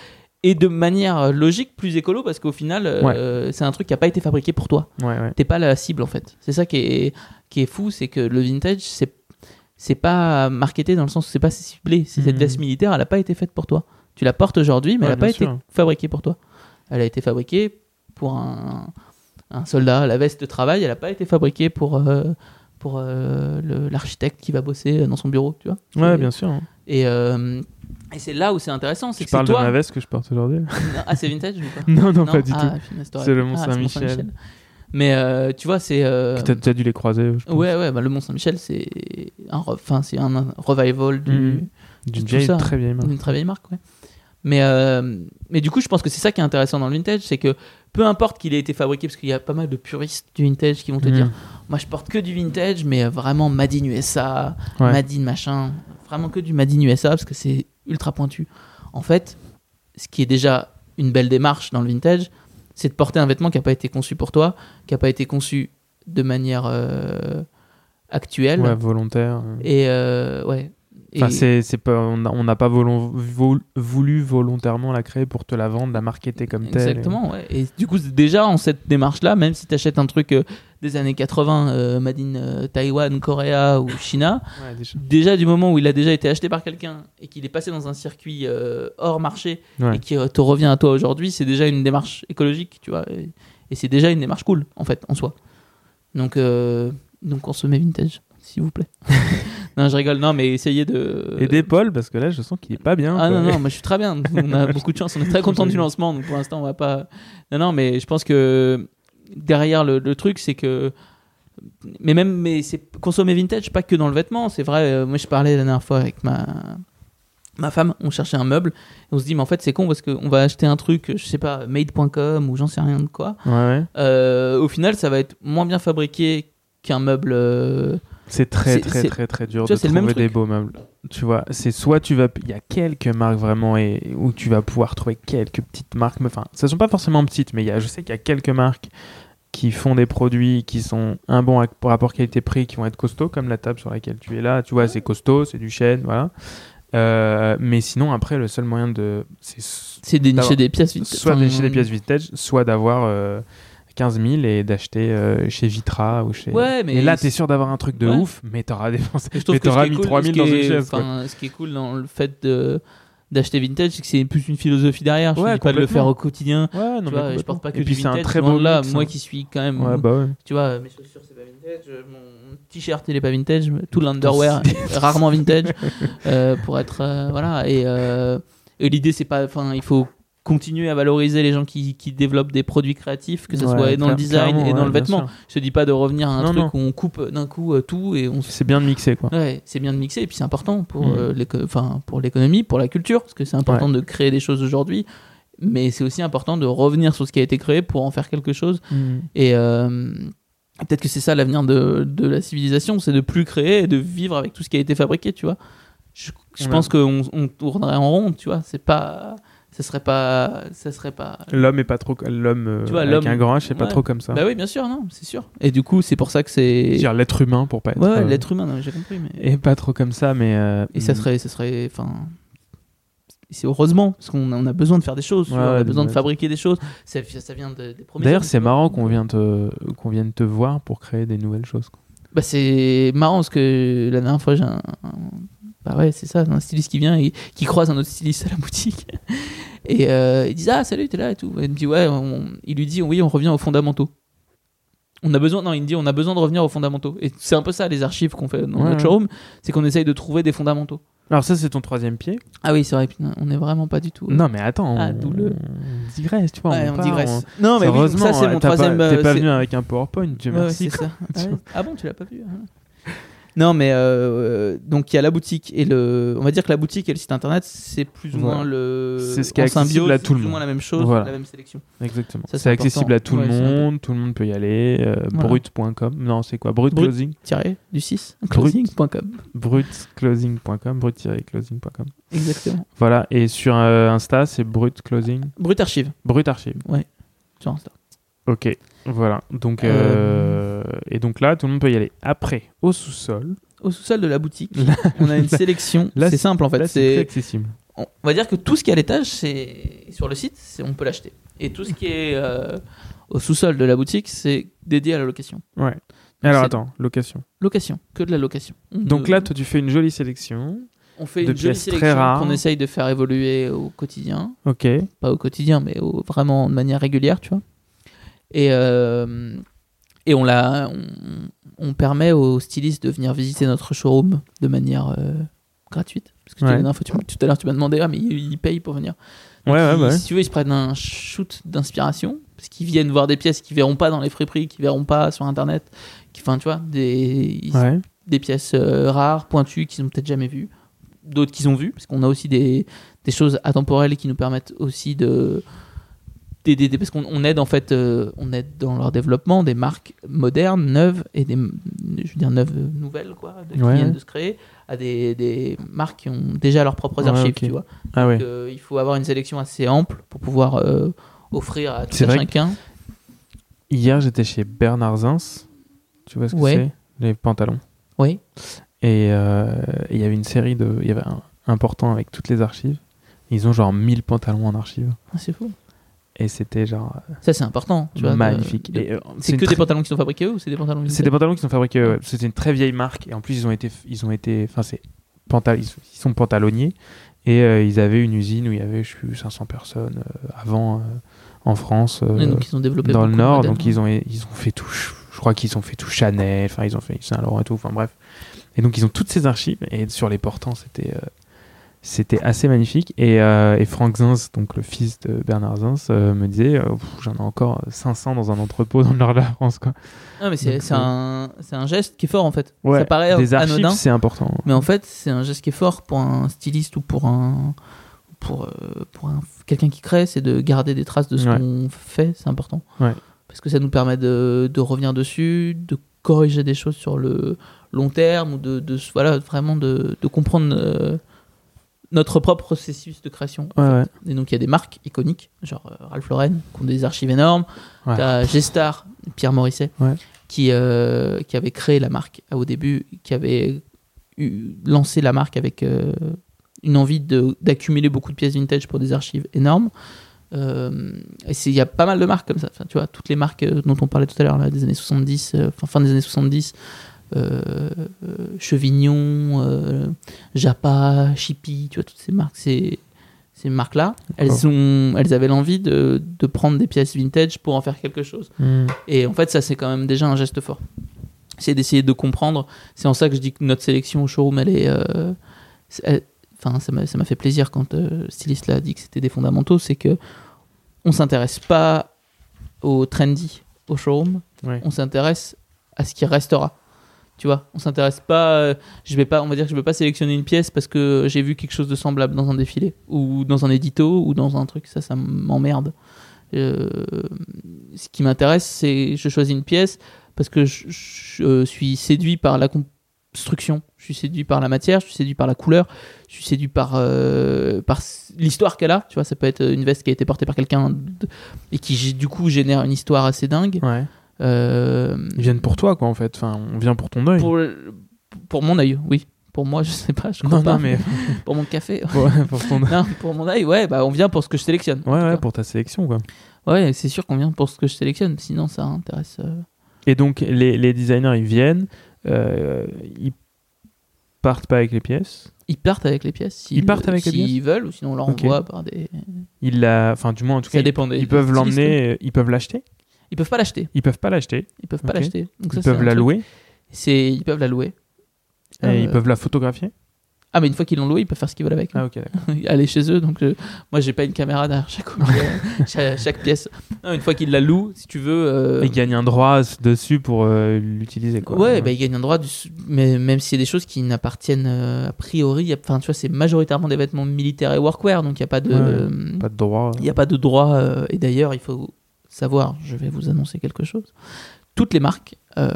et de manière euh, logique plus écolo parce qu'au final, euh, c'est un truc qui n'a pas été fabriqué pour toi. Ouais, ouais. T'es pas la cible en fait. C'est ça qui est, qui est fou, c'est que le vintage, c'est c'est pas marketé dans le sens où c'est pas ciblé. C'est cette Mhm. veste militaire, elle a pas été faite pour toi. Tu la portes aujourd'hui, mais elle a pas été fabriquée pour toi. Elle a été fabriquée pour un, un soldat. La veste de travail, elle a pas été fabriquée pour euh, pour euh, l'architecte qui va bosser dans son bureau, tu vois. Ouais, bien sûr. hein. Et, et c'est là où c'est intéressant, c'est Tu que parles de toi. ma veste que je porte aujourd'hui? Ah, c'est vintage ou pas Non, non, pas du Ah, tout. C'est le Ah, Saint-Michel. Mais euh, tu vois, c'est. euh, Que T'as déjà dû les croiser. je pense. Ouais, ouais, bah, le Mont Saint-Michel, c'est un, re- enfin, c'est un, revival du- Mhm. D'une vieille, très vieille marque. d'une très vieille marque. Ouais. Mais, euh, mais du coup, je pense que c'est ça qui est intéressant dans le vintage, c'est que peu importe qu'il ait été fabriqué, parce qu'il y a pas mal de puristes du vintage qui vont te Mhm. dire Moi, je porte que du vintage, mais vraiment Made in USA, Ouais. Made in machin, vraiment que du Made in USA, parce que c'est ultra pointu. En fait, ce qui est déjà une belle démarche dans le vintage, c'est de porter un vêtement qui n'a pas été conçu pour toi, qui n'a pas été conçu de manière euh, actuelle. Ouais, volontaire. Et euh, ouais. Enfin, c'est, c'est pas, on n'a on pas vol- voulu volontairement la créer pour te la vendre, la marketer comme telle. Exactement, ouais. Et du coup, déjà en cette démarche-là, même si tu achètes un truc euh, des années 80, euh, Made in euh, Taïwan, Corée ou China, Ouais, déjà. déjà du moment où il a déjà été acheté par quelqu'un et qu'il est passé dans un circuit euh, hors marché Ouais. et qui euh, te revient à toi aujourd'hui, c'est déjà une démarche écologique, tu vois. Et, Et c'est déjà une démarche cool, en fait, en soi. Donc, donc consommez vintage, s'il vous plaît. non, je rigole. Non, mais essayez de. Aider Paul, parce que là, je sens qu'il est pas bien. Ah quoi. non, non, moi je suis très bien. On a beaucoup de chance. On est très content du lancement. Donc pour l'instant, on va pas. Non, non, mais je pense que derrière le, le truc, c'est que. Mais même, mais c'est consommer vintage, pas que dans le vêtement. C'est vrai. euh, moi, je parlais la dernière fois avec ma ma femme. On cherchait un meuble. Et on se dit, mais en fait, c'est con parce qu'on va acheter un truc, je sais pas, made.com ou j'en sais rien de quoi. Ouais, ouais. Euh, au final, ça va être moins bien fabriqué qu'un meuble. euh, C'est très, très, très, très dur de trouver des beaux meubles. Tu vois, c'est soit tu vas. Il y a quelques marques vraiment et, où tu vas pouvoir trouver quelques petites marques. Enfin, ça sont pas forcément petites, mais il y a, je sais qu'il y a quelques marques qui font des produits qui sont un bon rapport qualité-prix, qui vont être costauds, comme la table sur laquelle tu es là. Tu vois, c'est costaud, c'est du chêne, voilà. Euh, mais sinon, après, le seul moyen de. C'est C'est dénicher des pièces vintage. soit d'acheter des pièces vintage, soit d'avoir euh, 15 000 et d'acheter euh, chez Vitra ou chez. Ouais, mais et là, t'es sûr d'avoir un truc de Ouais. ouf, mais t'auras dépensé. Je Mais t'auras mis cool- 3000 ce dans qui une chaise. quoi. Ce qui est cool dans le fait de d'acheter vintage, c'est que c'est plus une philosophie derrière. Je Ouais, ne dis pas de le faire au quotidien. Ouais, non, tu vois, je porte pas que Et du puis c'est un très de là, mix, moi hein. qui suis quand même. Ouais, bah ouais. Tu vois, mes chaussures c'est pas vintage, mon t-shirt il est pas vintage, tout l'underwear rarement vintage euh, pour être euh, voilà. Et, euh, et l'idée c'est pas, enfin il faut continuer à valoriser les gens qui, qui développent des produits créatifs, que ce Ouais, soit dans le design et dans ouais, le vêtement. Je te dis pas de revenir à un Non, truc non. où on coupe d'un coup euh, tout et on C'est bien de mixer, quoi. Ouais, c'est bien de mixer et puis c'est important pour Mm. euh, enfin pour l'économie, pour la culture parce que c'est important de créer des choses aujourd'hui, mais c'est aussi important de revenir sur ce qui a été créé pour en faire quelque chose et euh, peut-être que c'est ça l'avenir de, de la civilisation, c'est de plus créer et de vivre avec tout ce qui a été fabriqué, tu vois. Je, je Ouais. pense qu'on on tournerait en rond, tu vois, c'est pas ça serait pas ça serait pas L'homme est pas trop. L'homme euh, Tu vois, avec l'homme- un grand H, c'est pas trop comme ça. Bah oui, bien sûr, non, c'est sûr. Et du coup, c'est pour ça que c'est Je veux dire l'être humain pour pas être. ouais, euh, l'être humain, j'ai compris mais Et pas trop comme ça, mais. euh, Et ça mm. serait, ça serait, enfin, c'est heureusement parce qu'on a, on a besoin de faire des choses, tu Ouais, vois, on a besoin de fabriquer des choses. Ça, ça vient de- des. D'ailleurs, c'est marrant qu'on vienne te qu'on vienne te voir pour créer des nouvelles choses. quoi. Bah c'est marrant parce que la dernière fois j'ai un, un- bah ouais c'est ça, un styliste qui vient et qui croise un autre styliste à la boutique et euh, il dit ah salut t'es là et tout. Et il me dit ouais, on- il lui dit oui on revient aux fondamentaux. On a besoin, non, il me dit on a besoin de revenir aux fondamentaux. Et c'est un peu ça les archives qu'on fait dans Ouais, notre showroom, c'est qu'on essaye de trouver des fondamentaux. Alors ça, c'est ton troisième pied. Ah oui c'est vrai, on est vraiment pas du tout. Non, mais attends, Ah, on, le- on digresse, tu vois. Ouais, on, part, digresse. on- Non, mais oui, ça, c'est mon pas- troisième. euh, T'es pas c'est- venu avec un PowerPoint, Dieu Ouais, merci. ça. Ah. Ah bon, tu l'as pas vu hein Non, mais euh, donc il y a la boutique et le. On va dire que la boutique et le site internet, c'est plus ou moins le. C'est ce qui est accessible à c'est tout le plus ou monde. moins la même chose, Voilà. la même sélection. Exactement. C'est accessible à tout le Ouais, monde, tout le monde peut y aller. euh, Voilà. Brut.com. Non, c'est quoi? Brut Brut. Closing? Tiré du 6, closing.com. Brutclosing.com. Brut-closing.com. Exactement. Voilà. Et sur euh, Insta, c'est Brut Closing? Brut Archive Brut Archive. sur Insta. Ok. Voilà. Donc, Euh, euh, Et donc là, tout le monde peut y aller. Après, au sous-sol. Au sous-sol de la boutique, on a une sélection. là, C'est simple en fait. Là, c'est accessible. on va dire que tout ce qui est à l'étage, c'est sur le site, on peut l'acheter. Et tout ce qui est euh, au sous-sol de la boutique, c'est dédié à la location. Ouais. Alors attends, location. Location, que de la location. On Donc là, toi, tu fais une jolie sélection. on fait de une jolie sélection qu'on essaye de faire évoluer au quotidien, Ok. pas au quotidien, mais au- vraiment de manière régulière, tu vois. Et euh, et on la, on, on permet aux stylistes de venir visiter notre showroom de manière euh, gratuite. Parce que Ouais. fois, tu tout à l'heure, tu m'as demandé, ah, mais ils, payent pour venir. Ouais, ouais, Ils- bah ouais. Si tu veux, ils se prennent un shoot d'inspiration, parce qu'ils viennent voir des pièces qu'ils verront pas dans les friperies, qu'ils verront pas sur Internet. qui- Enfin, tu vois, des, ils- Ouais. des pièces euh, rares, pointues, qu'ils ont peut-être jamais vues, d'autres qu'ils ont vues, parce qu'on a aussi des, des choses atemporelles qui nous permettent aussi de parce qu'on on aide en fait, euh, on aide dans leur développement des marques modernes, neuves et des, je veux dire neuves, nouvelles quoi, de- qui Ouais. viennent de se créer, à des, des marques qui ont déjà leurs propres Ouais, archives, tu vois. Ah ouais. Donc, euh, il faut avoir une sélection assez ample pour pouvoir euh, offrir à tout à chacun. Hier, j'étais chez Bernard Zins. Tu vois ce que c'est? Les pantalons. Oui. Et il y avait une série de. Il y avait un important avec toutes les archives. Ils ont genre 1000 pantalons en archive. Ah, c'est fou. Et c'était genre Ça, c'est important. Tu vois, magnifique. de- euh, c'est que des pantalons qui sont fabriqués eux ou c'est des pantalons C'est des pantalons qui sont fabriqués. ouais. C'était une très vieille marque. Et en plus, ils ont été. Ils ont été. Enfin, c'est. Pantal... Ils sont pantalonniers. Et euh, ils avaient une usine où il y avait, je sais plus, 500 personnes euh, avant euh, en France, euh, donc ils ont développé dans le Nord. Donc ils ont, ils ont fait tout. Je crois qu'ils ont fait tout Chanel, enfin ils ont fait Saint Laurent et tout. Enfin bref. Et donc ils ont toutes ces archives et sur les portants c'était euh, c'était assez magnifique. Et, euh, et Franck Zins, donc le fils de Bernard Zins, euh, me disait euh, j'en ai encore 500 dans un entrepôt dans le Nord de la France quoi. Ah, mais c'est euh, un, un geste qui est fort en fait. Ouais, Ça paraît des archives anodin, c'est important. mais en fait c'est un geste qui est fort pour un styliste ou pour un pour, euh, pour un- quelqu'un qui crée, c'est de garder des traces de ce Ouais. qu'on fait, c'est important. Ouais. Parce que ça nous permet de, de revenir dessus, de corriger des choses sur le long terme ou de, de voilà vraiment de, de comprendre euh, notre propre processus de création. Ouais, ouais. Et donc il y a des marques iconiques, genre euh, Ralph Lauren, qui ont des archives énormes. Ouais. T'as Gestar, Pierre Morisset, qui, euh, qui avait créé la marque euh, au début, qui avait eu- lancé la marque avec euh, une envie d'accumuler beaucoup de pièces vintage pour des archives énormes. Il y a pas mal de marques comme ça. Enfin, tu vois, toutes les marques dont on parlait tout à l'heure, des années 70, euh, enfin, fin des années 70, euh, euh, Chevignon, euh, Japa, Chippy, tu vois, toutes ces marques, ces, ces marques-là, elles, ont, elles avaient l'envie de, de prendre des pièces vintage pour en faire quelque chose. Hmm. Et en fait, ça, c'est quand même déjà un geste fort. C'est d'essayer de comprendre. C'est en ça que je dis que notre sélection au showroom, elle est. euh, Enfin, ça m'a ça m'a fait plaisir quand euh, le styliste là a dit que c'était des fondamentaux. C'est que on s'intéresse pas au trendy au showroom. Ouais. On s'intéresse à ce qui restera. Tu vois, on s'intéresse pas. euh, je vais pas. On va dire que je vais pas sélectionner une pièce parce que j'ai vu quelque chose de semblable dans un défilé ou dans un édito ou dans un truc. Ça, ça m'emmerde. Euh, ce qui m'intéresse, c'est je choisis une pièce parce que je, euh, suis séduit par la construction, je suis séduit par la matière, je suis séduit par la couleur, je suis séduit par, par l'histoire qu'elle a. Tu vois, ça peut être une veste qui a été portée par quelqu'un et qui du coup génère une histoire assez dingue. Euh, Ils viennent pour toi, quoi, en fait. Enfin, on vient pour ton œil. pour, pour mon œil, oui. Pour moi, je sais pas, je crois Non, pas. non, mais Pour mon café. pour, pour ton œil. non, pour mon œil, ouais, bah on vient pour ce que je sélectionne. Ouais, ouais, pour ta sélection, quoi. Ouais, c'est sûr qu'on vient pour ce que je sélectionne, sinon ça intéresse. euh, Et donc, les, les designers, ils viennent, euh, ils partent pas avec les pièces. Ils partent avec les pièces. s'ils- Ils partent avec les s'ils pièces veulent, ou sinon on leur envoie par des. Ils la... Enfin, du moins, en tout Ça cas, dépend des- ils, peuvent l'emmener, euh, ils peuvent l'acheter. Ils peuvent pas l'acheter. Ils peuvent pas l'acheter. Ils peuvent pas l'acheter. Donc Ils peuvent la truc. louer. C'est, ils peuvent la louer. Et Euh, ils peuvent la photographier. Ah, mais une fois qu'ils l'ont loué, ils peuvent faire ce qu'ils veulent avec. Ah, ok. Aller chez eux. Donc, euh, moi, j'ai pas une caméra derrière chaque, objet, chaque, chaque pièce. Non, une fois qu'ils la louent, si tu veux. euh, Ils gagnent un droit dessus pour euh, l'utiliser, quoi. Ouais, bah, ils gagnent un droit, du... mais même si c'est des choses qui n'appartiennent euh, a priori, y a- enfin, tu vois, c'est majoritairement des vêtements militaires et workwear, donc il n'y a pas de, Ouais, Pas de droit. il y a pas de droit. et d'ailleurs, il faut savoir, je vais vous annoncer quelque chose. Toutes les marques euh,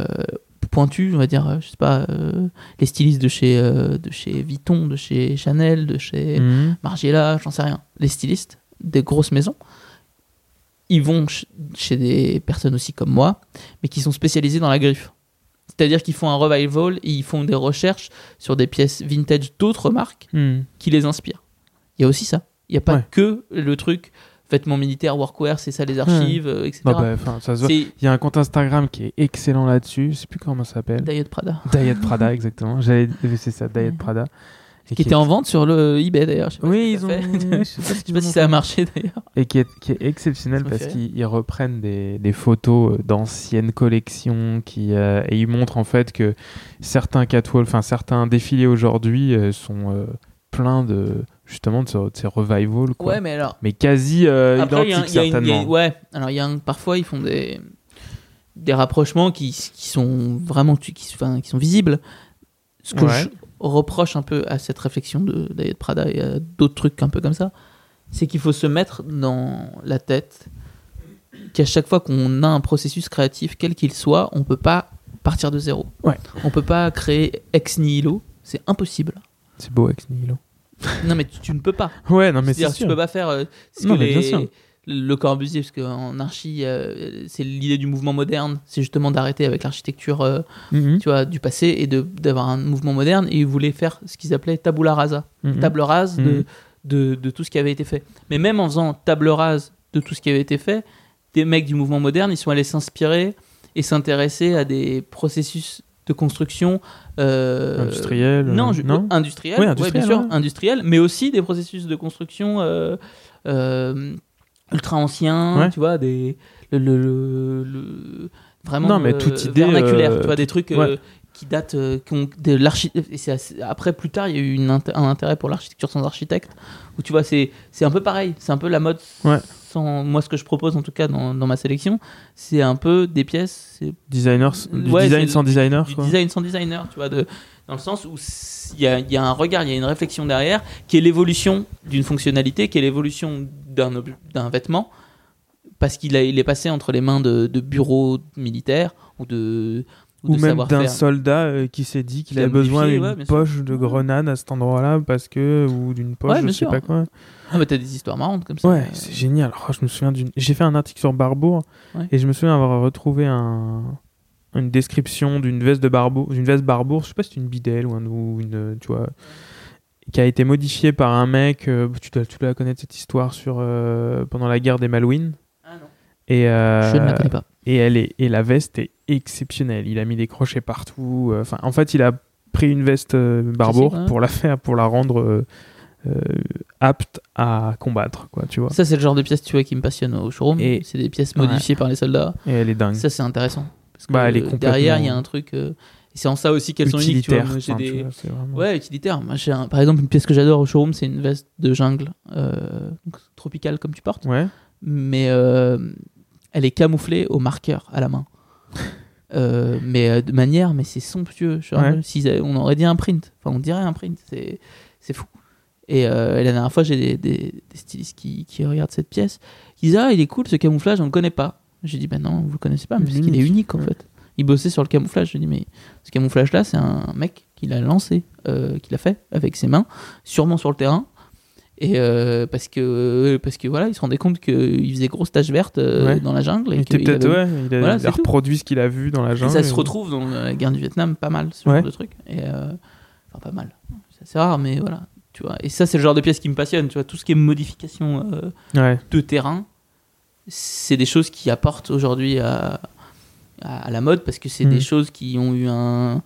pointues, on va dire, euh, je sais pas, euh, les stylistes de chez, euh, de chez Vuitton, de chez Chanel, de chez Mhm. Margiela, j'en sais rien. Les stylistes des grosses maisons, ils vont ch- chez des personnes aussi comme moi, mais qui sont spécialisées dans la griffe. C'est-à-dire qu'ils font un revival et ils font des recherches sur des pièces vintage d'autres marques Mhm. qui les inspirent. Il y a aussi ça. Il n'y a pas Ouais. que le truc vêtements militaires, workwear, c'est ça les archives, euh, etc. Bah, bah, ça se Il y a un compte Instagram qui est excellent là-dessus. Je sais plus comment ça s'appelle. Diet Prada. Diet Prada, exactement. J'allais, c'est ça, Diet Prada. Et Qui était en vente sur le eBay d'ailleurs. Oui, ils ont. je sais pas Je sais pas si ça a marché d'ailleurs. Et qui est, qui est exceptionnel parce qu'ils ils reprennent des, des photos euh, d'anciennes collections qui, euh, et ils montrent en fait que certains catwalks, enfin certains défilés aujourd'hui euh, sont euh, pleins de justement de, ce- de ces revivals quoi. Ouais, mais alors. mais quasi euh, Après, il y a un- identiques y a une- certainement. y a- ouais, alors il y a un- parfois ils font des, des rapprochements qui, qui sont vraiment qui, enfin, qui sont visibles. Ce que Ouais. je reproche un peu à cette réflexion de Prada et à d'autres trucs un peu comme ça, c'est qu'il faut se mettre dans la tête qu'à chaque fois qu'on a un processus créatif, quel qu'il soit, on peut pas partir de zéro. Ouais. On peut pas créer ex nihilo, c'est impossible. C'est beau ex nihilo. Non mais tu, tu ne peux pas. Ouais, non mais c'est que tu sûr. peux pas faire euh, ce Non, que mais bien sûr. le Corbusier, parce qu'en archi, euh, c'est l'idée du mouvement moderne, c'est justement d'arrêter avec l'architecture euh, Mhm. tu vois, du passé et d'avoir un mouvement moderne. Et ils voulaient faire ce qu'ils appelaient tabula rasa, Mhm. table rase Mhm. de, de, de tout ce qui avait été fait. Mais même en faisant table rase de tout ce qui avait été fait, des mecs du mouvement moderne, ils sont allés s'inspirer et s'intéresser à des processus de construction euh, Industriel, euh, non, je- non industriel, Oui, ouais, industriel, bien sûr, ouais. industriel, mais aussi des processus de construction euh, euh, ultra anciens, Ouais. tu vois, des le, le- le- vraiment Non, mais euh, toute idée, vernaculaire, euh, tu vois, des trucs euh, ouais. qui datent, euh, qui ont de l'archi- et c'est assez- après plus tard, il y a eu une int- un intérêt pour l'architecture sans architecte, où tu vois, c'est c'est un peu pareil, c'est un peu la mode. Ouais. Sans, moi, ce que je propose en tout cas dans, dans ma sélection, c'est un peu des pièces, Designers, du Ouais, design sans designer, du quoi. design sans designer, tu vois, de, dans le sens où il y a, il y a un regard, il y a une réflexion derrière, qui est l'évolution d'une fonctionnalité, qui est l'évolution d'un vêtement, parce qu'il il est passé entre les mains de, de bureaux militaires ou de, ou même d'un soldat euh, qui s'est dit qu'il avait besoin d'une ouais, poche de grenade à cet endroit-là parce que ou d'une poche Ouais, je sais sûr. pas quoi. Ah, mais t'as des histoires marrantes comme ça. Ouais, Euh, c'est génial. Oh, je me souviens d'une. J'ai fait un article sur Barbour Ouais. et je me souviens avoir retrouvé un une description d'une veste de Barbour, d'une veste Barbour. Je sais pas si c'est une bidelle ou, un, ou une, tu vois, qui a été modifiée par un mec. euh, tu dois, tu dois connaître cette histoire sur euh, pendant la guerre des Malouines. Ah non. Et euh, Je ne la connais pas. Et elle est et la veste est exceptionnelle. Il a mis des crochets partout. euh, Enfin, en fait, il a pris une veste euh, Barbour pour la faire, pour la rendre euh, apte à combattre, quoi. Tu vois. Ça, c'est le genre de pièces, tu vois, qui me passionne au showroom. Et- C'est des pièces modifiées par les soldats. Et elle est dingue. Ça, c'est intéressant. Parce que Bah, elle est complètement- derrière, il y a un truc. euh, c'est en ça aussi qu'elles sont uniques. Tu vois. Moi, vois, vraiment- Ouais, utilitaire. Moi, j'ai un- Par exemple, une pièce que j'adore au showroom, c'est une veste de jungle euh, donc tropicale comme tu portes, Ouais. mais elle est camouflée au marqueur à la main. Euh, mais euh, de manière, mais c'est somptueux. Genre, Ouais. s'ils avaient- on aurait dit un print. Enfin, on dirait un print. C'est, c'est fou. Et, euh, et la dernière fois, j'ai des, des- des stylistes qui, qui regardent cette pièce. Ils disent Ah, il est cool ce camouflage, on le connaît pas. J'ai dit Ben non, vous le connaissez pas, mais parce qu'il est Unique. unique en Ouais. fait. Il bossait sur le camouflage. Je dis Mais ce camouflage-là, c'est un mec qui l'a lancé, euh, qui l'a fait avec ses mains, sûrement sur le terrain. Et euh, parce que parce que voilà, il se rendait compte qu'il faisait grosse taches vertes euh, Ouais. dans la jungle. Il était peut-être, avait- ouais, il a, Voilà, il a c'est tout. reproduit ce qu'il a vu dans la et jungle. ça se et- retrouve dans la guerre du Vietnam pas mal, ce Ouais. genre de truc. Et euh, enfin, pas mal. C'est rare, mais voilà. Tu vois. Et ça, c'est le genre de pièce qui me passionne. Tu vois, tout ce qui est modification euh, de terrain, c'est des choses qui apportent aujourd'hui à, la mode parce que c'est des choses qui ont eu un,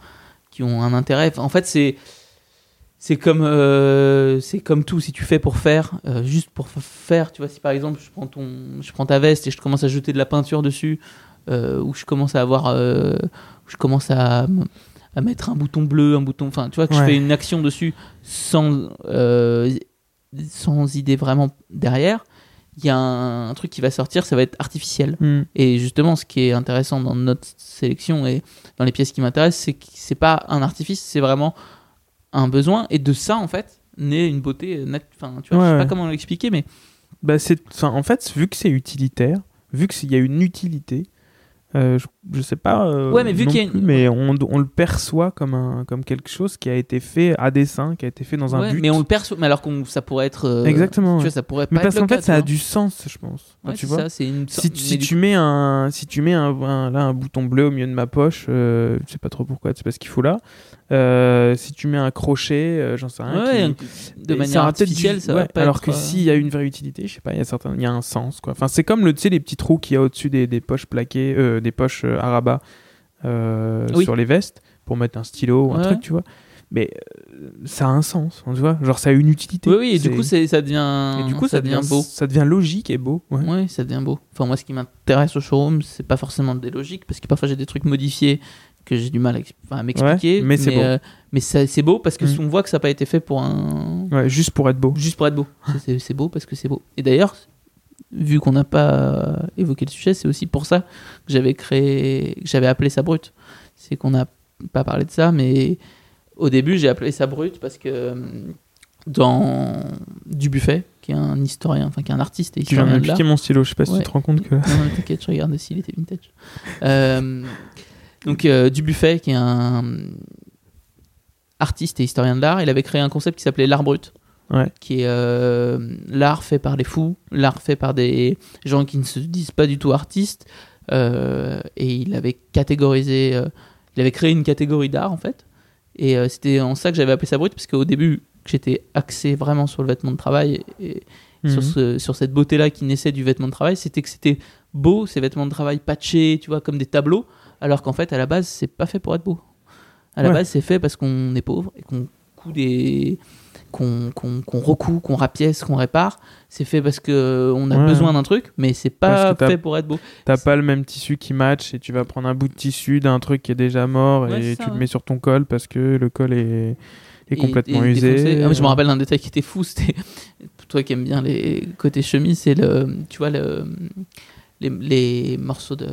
qui ont un intérêt. En fait, c'est c'est comme euh, c'est comme tout. Si tu fais pour faire euh, juste pour faire tu vois si par exemple je prends ton je prends ta veste et je commence à jeter de la peinture dessus euh, ou je commence à avoir je commence à, mettre un bouton bleu un bouton enfin tu vois que je fais une action dessus sans sans idée vraiment derrière il y a un, un truc qui va sortir ça va être artificiel. Hmm. et justement, ce qui est intéressant dans notre sélection et dans les pièces qui m'intéressent, c'est que c'est pas un artifice, c'est vraiment un besoin. Et de ça, en fait, naît une beauté. Enfin, tu vois, Ouais, je sais pas comment l'expliquer, mais Bah, c'est, en fait, vu que c'est utilitaire, vu qu'il y a une utilité, euh, je, je sais pas. euh, Ouais, mais vu non qu'il y a une- plus, mais on, on le perçoit comme, un, comme quelque chose qui a été fait à dessein, qui a été fait dans un ouais, but. mais on le perçoit. Mais alors qu'on ça pourrait être. euh, Exactement, Tu vois, ça pourrait Mais parce qu'en fait, ça a tu du sens, je pense. Enfin, Ouais, tu vois. ça, une. Si, mais si du tu mets un si tu mets un, un- là un bouton bleu au milieu de ma poche euh, je sais pas trop pourquoi c'est pas ce qu'il faut là si tu mets un crochet j'en sais rien Ouais, qui- de manière ça artificielle, du- ça va pas alors être, que s'il y a une vraie utilité je sais pas il y a certains il y a un sens quoi enfin c'est comme le tu sais les petits trous qu'il y a au-dessus des, des poches plaquées des poches euh, à rabat euh, Oui. sur les vestes pour mettre un stylo ou un Ouais. truc tu vois mais euh, ça a un sens tu vois genre ça a une utilité Oui, oui, et du coup, ça devient. et du coup ça, devient beau. ça devient logique et beau ouais. Ouais, ça devient beau. Enfin, moi, ce qui m'intéresse au showroom, c'est pas forcément des logiques, parce que parfois j'ai des trucs modifiés que j'ai du mal à, ex- enfin, à m'expliquer. Ouais, mais c'est beau. euh, mais c'est beau parce que Mm. si on voit que ça n'a pas été fait pour un. Ouais, juste pour être beau Juste pour être beau. C'est beau parce que c'est beau. Et d'ailleurs, vu qu'on n'a pas évoqué le sujet, c'est aussi pour ça que j'avais créé. que j'avais appelé ça brut. C'est qu'on n'a pas parlé de ça, mais au début, j'ai appelé ça brut parce que euh, dans Dubuffet, qui est un historien, enfin qui est un artiste et Tu viens de historien piquer mon stylo, je sais pas si tu te rends compte que. Non, non, t'inquiète, je regarde s'il était vintage. Euh, donc, euh, Dubuffet, qui est un artiste et historien de l'art, il avait créé un concept qui s'appelait l'art brut. Ouais. Qui est euh, l'art fait par des fous, l'art fait par des gens qui ne se disent pas du tout artistes. euh, et il avait catégorisé, euh, il avait créé une catégorie d'art en fait. Et c'était en ça que j'avais appelé ça brut, parce qu'au début, j'étais axé vraiment sur le vêtement de travail et, sur, Mhm. ce- sur cette beauté-là qui naissait du vêtement de travail, c'était que c'était beau, ces vêtements de travail patchés, tu vois, comme des tableaux, alors qu'en fait, à la base, c'est pas fait pour être beau. À la Ouais. base, c'est fait parce qu'on est pauvre et qu'on coud des. Qu'on qu'on qu'on recoue, qu'on rapièce, qu'on répare. C'est fait parce que on a Ouais. besoin d'un truc, mais c'est pas fait pour être beau. T'as pas le même tissu qui match et tu vas prendre un bout de tissu d'un truc qui est déjà mort Ouais, et tu ça, le ouais. mets sur ton col parce que le col est, complètement et usé. Ah, je me rappelle d'un détail qui était fou. C'était toi qui aimes bien les côtés chemise, c'est le, tu vois le, les, les morceaux de,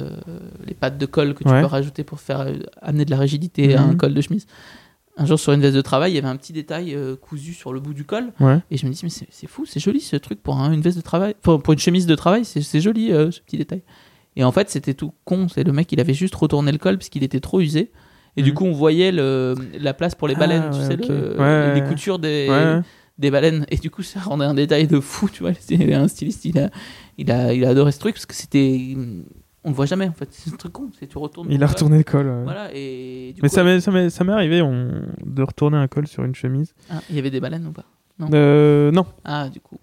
les pattes de colle que tu Ouais. peux rajouter pour faire euh, amener de la rigidité à un Mhm. col de chemise. Un jour sur une veste de travail, il y avait un petit détail euh, cousu sur le bout du col, Ouais. et je me dis mais c'est fou, c'est joli ce truc pour un- une veste de travail, pour, pour une chemise de travail, c'est joli euh, ce petit détail. Et en fait, c'était tout con. C'est le mec, il avait juste retourné le col parce qu'il était trop usé. Et du Mhm. coup, on voyait le, la place pour les Ah, baleines, tu ouais, sais, ok. le- Ouais, les coutures des, baleines. Et du coup, ça rendait un détail de fou, tu vois. Un styliste, il a, il, a, il a adoré ce truc parce que c'était. On le voit jamais en fait. C'est un truc con. C'est tu retournes. Il a retourné le col. ouais. Voilà, et du Mais coup, ça m'est, ça m'est, arrivé on- de retourner un col sur une chemise. ah, il y avait des baleines ou pas? Non. Euh, non, Ah, du coup.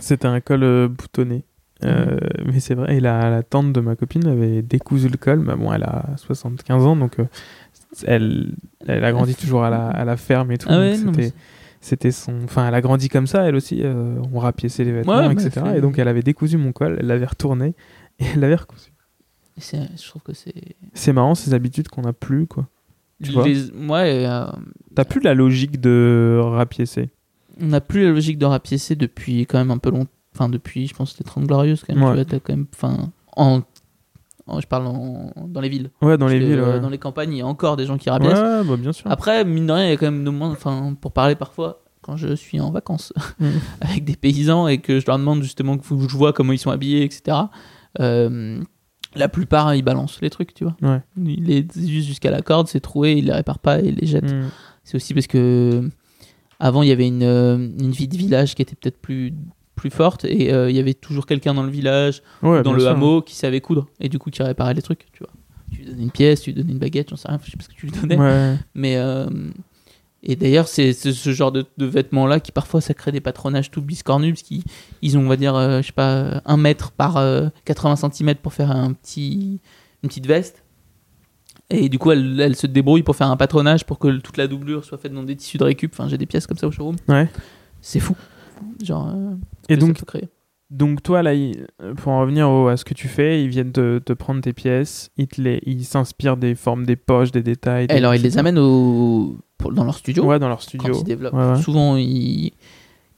c'était un col euh, boutonné. Euh, Mhm. Mais c'est vrai, et la, la tante de ma copine avait décousu le col. Bah bon, elle a 75 ans, donc elle, elle a grandi toujours à la, à la ferme et tout. Ah ouais, c'était, c'était son. Enfin, elle a grandi comme ça, elle aussi. on rapiéçait les vêtements, Ouais, etc. Et donc, elle avait décousu mon col, elle l'avait retourné et elle l'avait recousu. C'est- Je trouve que c'est. C'est marrant ces habitudes qu'on n'a plus, quoi. Tu vois Les- Ouais, euh, T'as plus la logique de rapiécer. on n'a plus la logique de rapiécer depuis quand même un peu longtemps. Enfin, depuis, je pense, les 30 Glorieuses, quand même. Ouais. Tu vois, t'as quand même. Enfin, en, en- je parle en- dans les villes. Ouais, dans les que, villes. euh, ouais. Dans les campagnes, il y a encore des gens qui Ouais, rapiècent. bah, bien sûr. Après, mine de rien, il y a quand même de moins. Enfin, pour parler parfois, quand je suis en vacances Mhm. avec des paysans et que je leur demande justement que je vois comment ils sont habillés, etc. euh, la plupart, ils balancent les trucs, tu vois. Ouais. Ils les usent jusqu'à la corde, c'est troué, ils les réparent pas et ils les jettent. Mm. C'est aussi parce que avant, il y avait une, euh, une vie de village qui était peut-être plus plus forte et euh, il y avait toujours quelqu'un dans le village Ouais, dans le sûr. hameau qui savait coudre et du coup qui réparait les trucs tu vois tu lui donnais une pièce tu lui donnais une baguette j'en sais rien je sais pas ce que tu lui donnais Ouais. mais euh, et d'ailleurs c'est ce genre de, de vêtements là qui parfois ça crée des patronages tout biscornus parce qu'ils ils ont on va dire euh, je sais pas un mètre par euh, 80 cm pour faire un petit une petite veste et du coup elle, elle se débrouille pour faire un patronage pour que toute la doublure soit faite dans des tissus de récup enfin j'ai des pièces comme ça au showroom Ouais. c'est fou genre euh, Et donc, créer. Donc toi, là, pour en revenir au- à ce que tu fais, ils viennent te, te prendre tes pièces, ils te les- ils s'inspirent des formes des poches, des détails. des- alors ils les amènent au, dans leur studio Ouais, dans leur quand studio. ils développent. Ouais, ouais. Souvent, ils,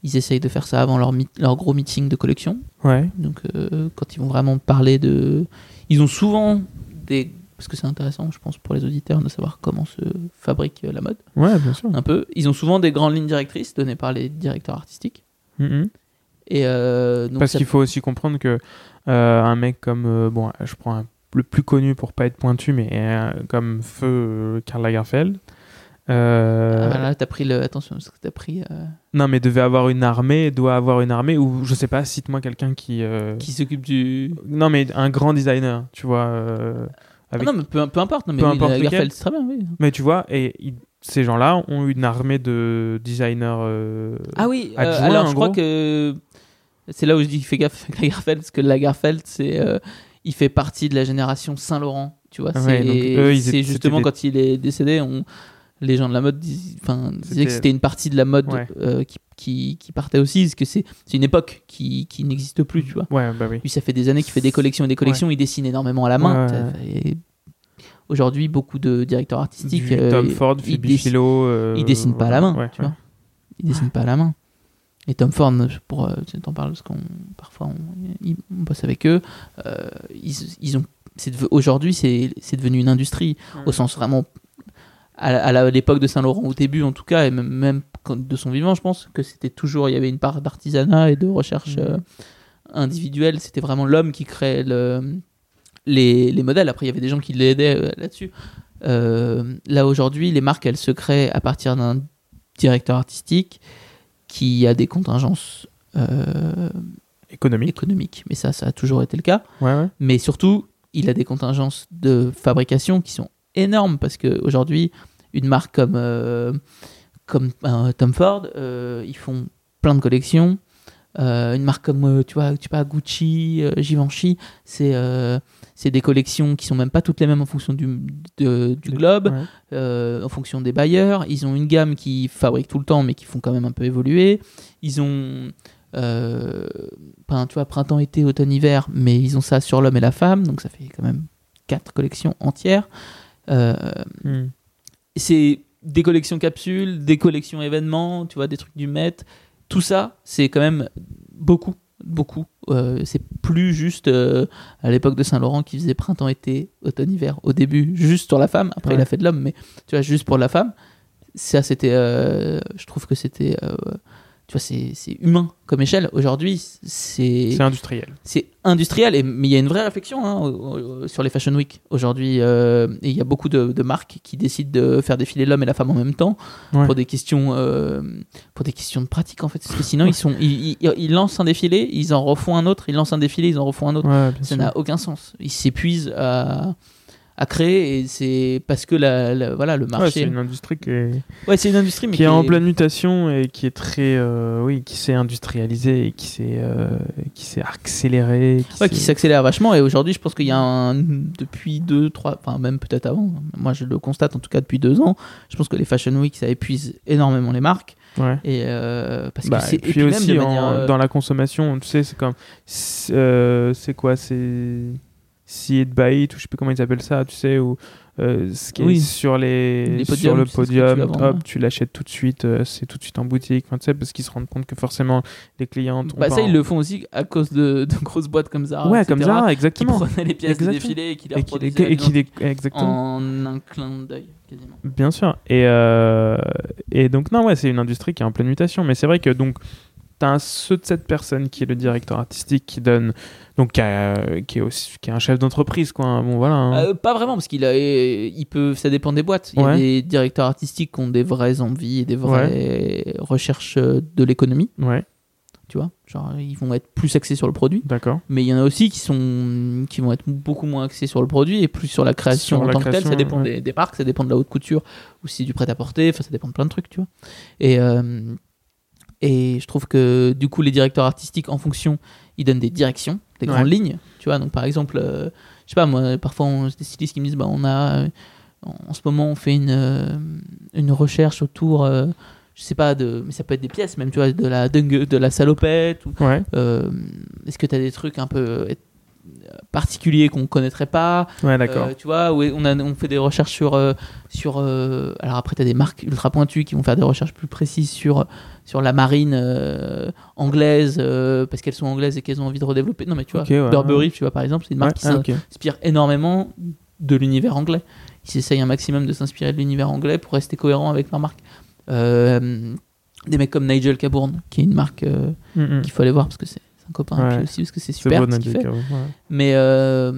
ils essayent de faire ça avant leur, leur gros meeting de collection. Ouais. Donc, euh, quand ils vont vraiment parler de. Ils ont souvent des. Parce que c'est intéressant, je pense, pour les auditeurs de savoir comment se fabrique euh, la mode. Ouais, bien sûr. Un peu. Ils ont souvent des grandes lignes directrices données par les directeurs artistiques. Mhm. Et euh, donc, Parce ça- qu'il faut aussi comprendre que euh, un mec comme euh, bon, je prends un- le plus connu pour pas être pointu, mais euh, comme feu Karl Lagerfeld. euh, Ah, là, t'as pris le. Attention, parce que t'as pris. euh, Non, mais devait avoir une armée, doit avoir une armée, ou je sais pas, cite-moi quelqu'un qui. euh, Qui s'occupe du. Non, mais un grand designer, tu vois. euh, Ah non, mais peu, peu importe. Non, mais Peu oui, importe c'est très bien, oui. Mais tu vois, et ces gens-là ont une armée de designers. euh, Ah oui, euh, alors je crois que c'est là où je dis fais gaffe avec Lagerfeld, parce que Lagerfeld, c'est, euh, il fait partie de la génération Saint-Laurent, tu vois. Ouais, c'est ils justement quand il est décédé, on, les gens de la mode dis- disaient que c'était une partie de la mode Ouais. euh, qui, qui, qui partait aussi, parce que c'est, une époque qui, qui n'existe plus, tu vois. Ouais, bah oui. Lui, ça fait des années qu'il fait des collections et des collections, il dessine énormément à la main. Et aujourd'hui, beaucoup de directeurs artistiques. Du euh, Tom Ford, ils dessinent- Philo. euh, il dessine pas à la main, ouais, tu ouais. vois. Il dessine pas à la main. Et Tom Ford, pour euh, tu t'en parles parce qu'on parfois on, bosse avec eux, euh, ils, ils ont aujourd'hui c'est c'est devenu une industrie au sens vraiment à, l'époque de Saint Laurent au début en tout cas et même, même de son vivant je pense que c'était toujours il y avait une part d'artisanat et de recherche Mhm. euh, individuelle. C'était vraiment l'homme qui créait le, les, les modèles. Après il y avait des gens qui l'aidaient euh, là-dessus. Là aujourd'hui les marques elles se créent à partir d'un directeur artistique qui a des contingences euh, Économique. économiques mais ça ça a toujours été le cas Ouais, ouais. mais surtout, il a des contingences de fabrication qui sont énormes parce qu'aujourd'hui, une marque comme, euh, comme euh, Tom Ford, ils font plein de collections. Une marque comme, tu vois, tu Gucci, Givenchy, c'est c'est des collections qui sont même pas toutes les mêmes en fonction du, de- du globe, Ouais. euh, en fonction des bailleurs. Ils ont une gamme qui fabrique tout le temps, mais qui font quand même un peu évoluer. Ils ont, euh, ben, tu vois, printemps, été, automne, hiver, mais ils ont ça sur l'homme et la femme, donc ça fait quand même quatre collections entières. Euh, Hmm. c'est des collections capsules, des collections événements, tu vois, des trucs du Met. Tout ça, c'est quand même beaucoup, beaucoup. Euh, c'est plus juste euh, à l'époque de Saint-Laurent qui faisait printemps-été, automne-hiver, au début, juste sur la femme. Après, Ouais. il a fait de l'homme, mais tu vois, juste pour la femme. Ça, c'était. euh, je trouve que c'était. tu vois, c'est c'est humain comme échelle. Aujourd'hui, c'est C'est industriel. c'est industriel, et, mais il y a une vraie réflexion hein, au- au- sur les Fashion Week aujourd'hui. euh, et il y a beaucoup de, de marques qui décident de faire défiler l'homme et la femme en même temps Ouais. pour des questions, euh, pour des questions de pratique en fait. Parce que sinon, ils, sont, ils, ils- ils lancent un défilé, ils en refont un autre, ils lancent un défilé, ils en refont un autre. Ouais, Ça n'a aucun sens. Ils s'épuisent à, à créer, et c'est parce que la, la- voilà, le Ouais, c'est marché. une industrie qui est, Ouais, c'est une industrie, mais qui est en pleine mutation et qui est très, euh, oui, qui s'est industrialisée et qui s'est, euh, qui s'est accélérée. Ouais, qui s'accélère vachement et aujourd'hui je pense qu'il y a un depuis deux trois enfin même peut-être avant moi je le constate en tout cas depuis deux ans je pense que les fashion week ça épuise énormément les marques Ouais. et euh, parce Bah, que c'est et puis même aussi en- dans la consommation, tu sais, c'est comme, c'est euh, c'est quoi, c'est see it buy it ou je sais plus comment ils appellent ça, tu sais, ou euh, ce qui Oui. est sur les, Les sur le tu podium, vendre, ouais. tu l'achètes tout de suite, euh, c'est tout de suite en boutique, enfin, tu sais, parce qu'ils se rendent compte que forcément les clients. bah, ça en- ils le font aussi à cause de, de grosses boîtes comme Zara Ouais, etc., comme ça, qui exactement. prenaient les pièces Exactement. des défilés et qui les Et qui reproduisaient et qui les- exactement. en un clin d'œil quasiment Bien sûr. Et, euh, et donc, non, ouais, c'est une industrie qui est en pleine mutation. Mais c'est vrai que donc, as ceux de cette personne qui est le directeur artistique qui donne. Donc, qui, a- qui est, aussi, qui est un chef d'entreprise, quoi. Bon, voilà. hein. Euh, pas vraiment parce qu'il a il peut ça dépend des boîtes il y a des directeurs artistiques qui ont des vraies envies et des vraies recherches euh, de l'économie Ouais, tu vois genre ils vont être plus axés sur le produit d'accord. mais il y en a aussi qui sont qui vont être beaucoup moins axés sur le produit et plus sur la création Sur en la tant que telle ça dépend ouais. des, des marques ça dépend de la haute couture ou si du prêt à porter enfin ça dépend de plein de trucs tu vois et euh, et je trouve que du coup les directeurs artistiques en fonction ils donnent des directions des Ouais. grandes lignes tu vois donc par exemple euh, je sais pas moi parfois on, j'ai des stylistes qui me disent bah on a euh, en ce moment on fait une euh, une recherche autour euh, je sais pas de mais ça peut être des pièces même tu vois de la dingue- de la salopette ou Ouais, euh, Est-ce que tu as des trucs un peu particuliers qu'on connaîtrait pas ouais, d'accord. Euh, Tu vois, où on, a, on fait des recherches sur. euh, sur euh, alors après, tu as des marques ultra pointues qui vont faire des recherches plus précises sur, sur la marine anglaise, parce qu'elles sont anglaises et qu'elles ont envie de redévelopper. Non, mais tu vois, ouais, Burberry, ouais. tu vois, par exemple, c'est une marque ah, qui ok. s'inspire énormément de l'univers anglais. Ils essayent un maximum de s'inspirer de l'univers anglais pour rester cohérent avec leur marque. Des mecs comme Nigel Cabourn, qui est une marque Mm, mm. qu'il faut aller voir parce que c'est copain Ouais. aussi parce que c'est super beau, ce qu'il fait. Ouais. mais euh,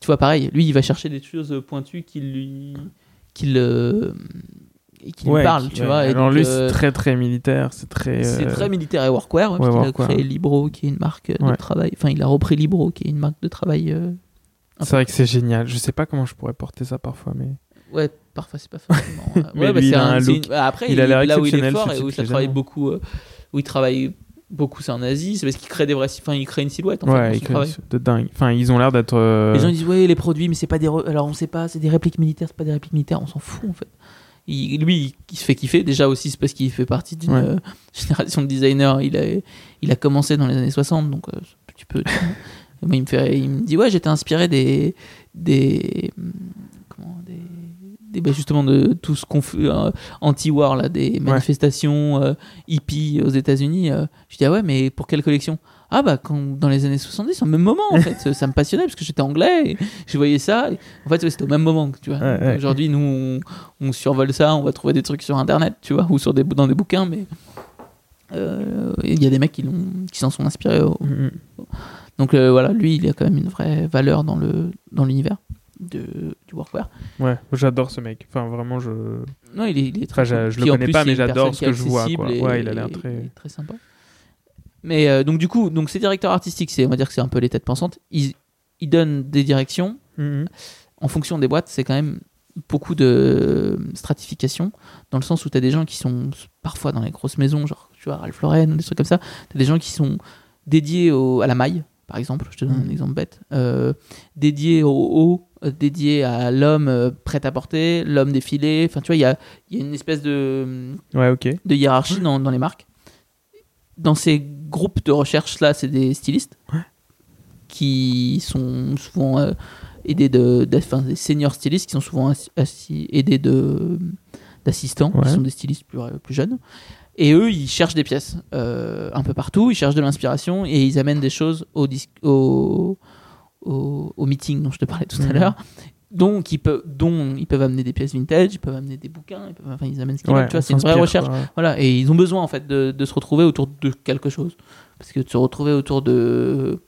tu vois pareil lui il va chercher des choses pointues qui lui qui le qui lui Ouais, parlent qui- tu vois et Alors, donc, lui, euh, c'est très, très militaire. C'est très. c'est euh, très militaire et workwear parce qu'il a créé Libro qui est une marque de travail enfin il a repris Libro qui est une marque de travail C'est vrai que c'est génial. Je sais pas comment je pourrais porter ça parfois, mais. Ouais, parfois c'est pas forcément. Mais ouais, bah, lui, il c'est a un look. une- Après, Il il, a l'air là où il est fort et où ça travaille beaucoup, euh, où il travaille beaucoup, c'est en Asie. C'est parce qu'il crée des vrais, enfin, il crée une silhouette. En ouais, dans son il crée travail. de dingue. Enfin, ils ont l'air d'être. euh, Les gens disent ouais, les produits, mais c'est pas des, re- alors on sait pas, c'est des répliques militaires, c'est pas des répliques militaires, on s'en fout en fait. Il- lui, il, il se fait kiffer déjà aussi, c'est parce qu'il fait partie d'une Ouais. euh, génération de designers. Il a, il a commencé dans les années 60, donc euh, tu peux. tu- Moi, il me fait, il me dit ouais, j'étais inspiré des, des, bah, justement de tout ce qu'on fait euh, anti-war là, des manifestations euh, hippies aux États-Unis. euh. je dis ah ouais, mais pour quelle collection? Ah bah quand, dans les années 70 au même moment en fait ça, ça me passionnait parce que j'étais anglais et je voyais ça et en fait ouais, c'était au même moment tu vois Ouais, ouais. aujourd'hui nous on, on survole ça on va trouver des trucs sur internet tu vois ou sur des bou- dans des bouquins mais euh, il y a des mecs qui l'ont qui s'en sont inspirés au- mm, mm. donc euh, voilà lui il a quand même une vraie valeur dans le dans l'univers de du workwear Ouais, j'adore ce mec. Enfin, vraiment, je. non il est, il est Enfin, très je- cool. je le connais plus, pas, mais j'adore ce que je vois, quoi. et- Ouais, il a l'air très- très sympa mais euh, donc du coup donc ces directeurs artistiques on va dire que c'est un peu les têtes pensantes ils, ils donnent des directions Mm, mm. en fonction des boîtes, c'est quand même beaucoup de stratification, dans le sens où tu as des gens qui sont parfois dans les grosses maisons, genre tu vois, Ralph Lauren, des trucs comme ça. T'as des gens qui sont dédiés au- à la maille, par exemple. Je te donne un Mhm. exemple bête. Euh, dédiés au haut, euh, dédiés à l'homme euh, prêt à porter, l'homme défilé. Enfin, tu vois, il y a, il y a une espèce de Ouais, ok. de hiérarchie dans, dans les marques. Dans ces groupes de recherche-là, c'est des stylistes qui sont souvent euh, aidés de, de- enfin, des seniors stylistes qui sont souvent aidés de d'assistants Ouais. qui sont des stylistes plus, plus jeunes. Et eux, ils cherchent des pièces euh, un peu partout, ils cherchent de l'inspiration et ils amènent des choses au, au, au, au meeting dont je te parlais tout à l'heure. Donc ils, peuvent, dont ils peuvent amener des pièces vintage, ils peuvent amener des bouquins, ils, peuvent, enfin, ils amènent ce qu'ils Ouais, veulent. C'est une vraie recherche. quoi, ouais. Voilà, et ils ont besoin en fait de, de se retrouver autour de quelque chose. Parce que de se retrouver autour de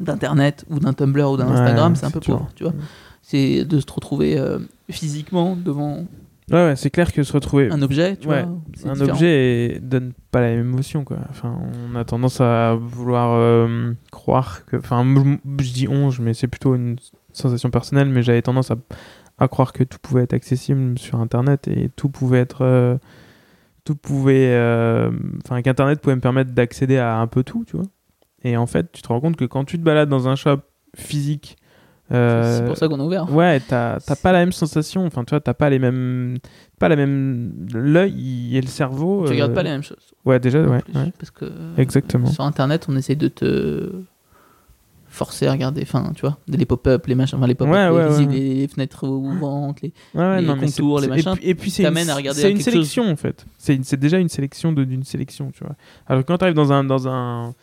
d'internet ou d'un Tumblr ou d'un Ouais, Instagram, c'est un peu pauvre, tu vois. C'est de se retrouver euh, physiquement devant Ouais, ouais, c'est clair que se retrouver un objet, tu Ouais, vois. un différent. objet donne pas la même émotion quoi. Enfin, on a tendance à vouloir euh, croire que enfin je dis onge mais c'est plutôt une sensation personnelle mais j'avais tendance à, à croire que tout pouvait être accessible sur internet et tout pouvait être euh, tout pouvait euh, enfin qu'internet pouvait me permettre d'accéder à un peu tout, tu vois. Et en fait, tu te rends compte que quand tu te balades dans un shop physique euh, C'est pour ça qu'on a ouvert. Ouais, t'as pas la même sensation. Enfin, tu vois, t'as pas les mêmes, pas la même. L'œil et le cerveau. Tu regardes euh, pas les mêmes choses. Ouais, déjà, ouais. plus, ouais. Parce que euh, Exactement. sur internet, on essaye de te forcer à regarder, enfin, tu vois, les pop-up, les machins, enfin, les pop-up, Ouais, les, ouais, fenêtres ouvrantes, les... Les non, contours, les machins, Et puis, c'est une, à une chose. sélection en fait. C'est déjà une sélection d'une sélection, tu vois. Alors quand t'arrives dans un dans un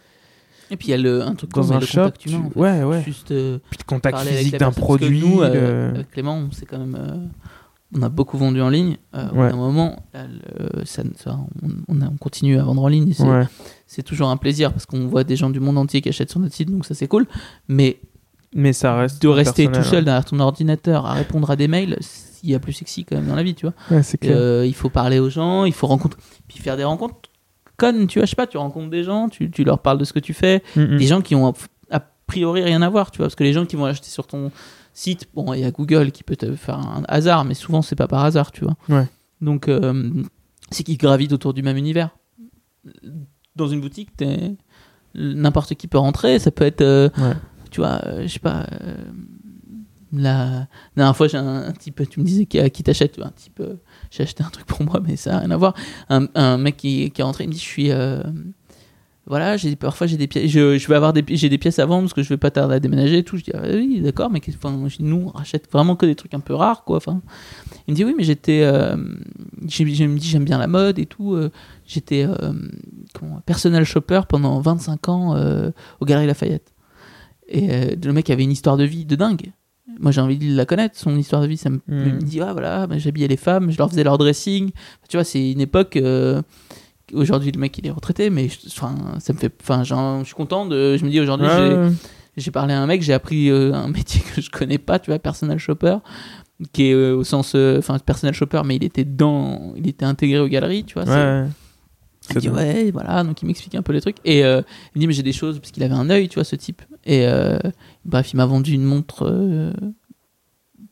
Et puis il y a le, un truc dans mais un le shop, contact tu- humain. en fait. ouais, ouais. Juste euh, Puis le contact physique d'un produit. nous, euh, le- avec Clément, on s'est quand même, euh, on a beaucoup vendu en ligne. Euh, Ouais. d'un moment, là, le- ça, ça- on, on a- on continue à vendre en ligne. C'est Ouais. c'est toujours un plaisir parce qu'on voit des gens du monde entier qui achètent sur notre site, donc ça c'est cool. Mais Mais ça reste. de rester tout seul derrière ton ordinateur à répondre à des mails, il y a plus sexy quand même dans la vie, tu vois. Ouais, c'est clair. Euh, il faut parler aux gens, il faut rencontrer, puis faire des rencontres connes, tu vois, je sais pas, tu rencontres des gens, tu, tu leur parles de ce que tu fais, Mm, des gens qui ont a, priori rien à voir, tu vois, parce que les gens qui vont acheter sur ton site, bon, il y a Google qui peut te faire un hasard, mais souvent c'est pas par hasard, tu vois. Ouais. Donc, euh, c'est qu'ils gravitent autour du même univers. Dans une boutique, n'importe qui peut rentrer, ça peut être, euh, Ouais. tu vois, euh, je sais pas. euh, la... la dernière fois, j'ai un, un type, tu me disais qui, qui t'achète, un type, j'ai acheté un truc pour moi, mais ça n'a rien à voir. Un, mec qui, est rentré, il me dit, je suis, euh, voilà, parfois j'ai des pièces, je, vais avoir des, j'ai des pièces à vendre parce que je vais pas tarder à déménager et tout. Je dis, ah, oui, d'accord, mais enfin, nous, on rachète vraiment que des trucs un peu rares, quoi. Enfin, il me dit, oui, mais j'étais, euh, je me dis, j'aime bien la mode et tout. euh, j'étais, euh, personal shopper pendant 25 ans euh, aux Galeries Lafayette. Et le mec avait une histoire de vie de dingue. Moi, j'ai envie de la connaître, son histoire de vie. Ça me, Mm. me dit, ah voilà, j'habillais les femmes, je leur faisais leur dressing. Tu vois, c'est une époque. euh, aujourd'hui, le mec, il est retraité, mais je- ça me fait. Enfin, je suis content de. Je me dis, aujourd'hui, Ouais, j'ai- parlé à un mec, j'ai appris euh, un métier que je connais pas, tu vois, personal shopper, qui est euh, au sens, enfin, personal shopper, mais il était dans, il était intégré aux galeries, tu vois. Ouais, il me dit ouais, voilà, donc il m'explique un peu les trucs et il me dit mais j'ai des choses parce qu'il avait un œil, tu vois, ce type. Et euh, bref, il m'a vendu une montre euh,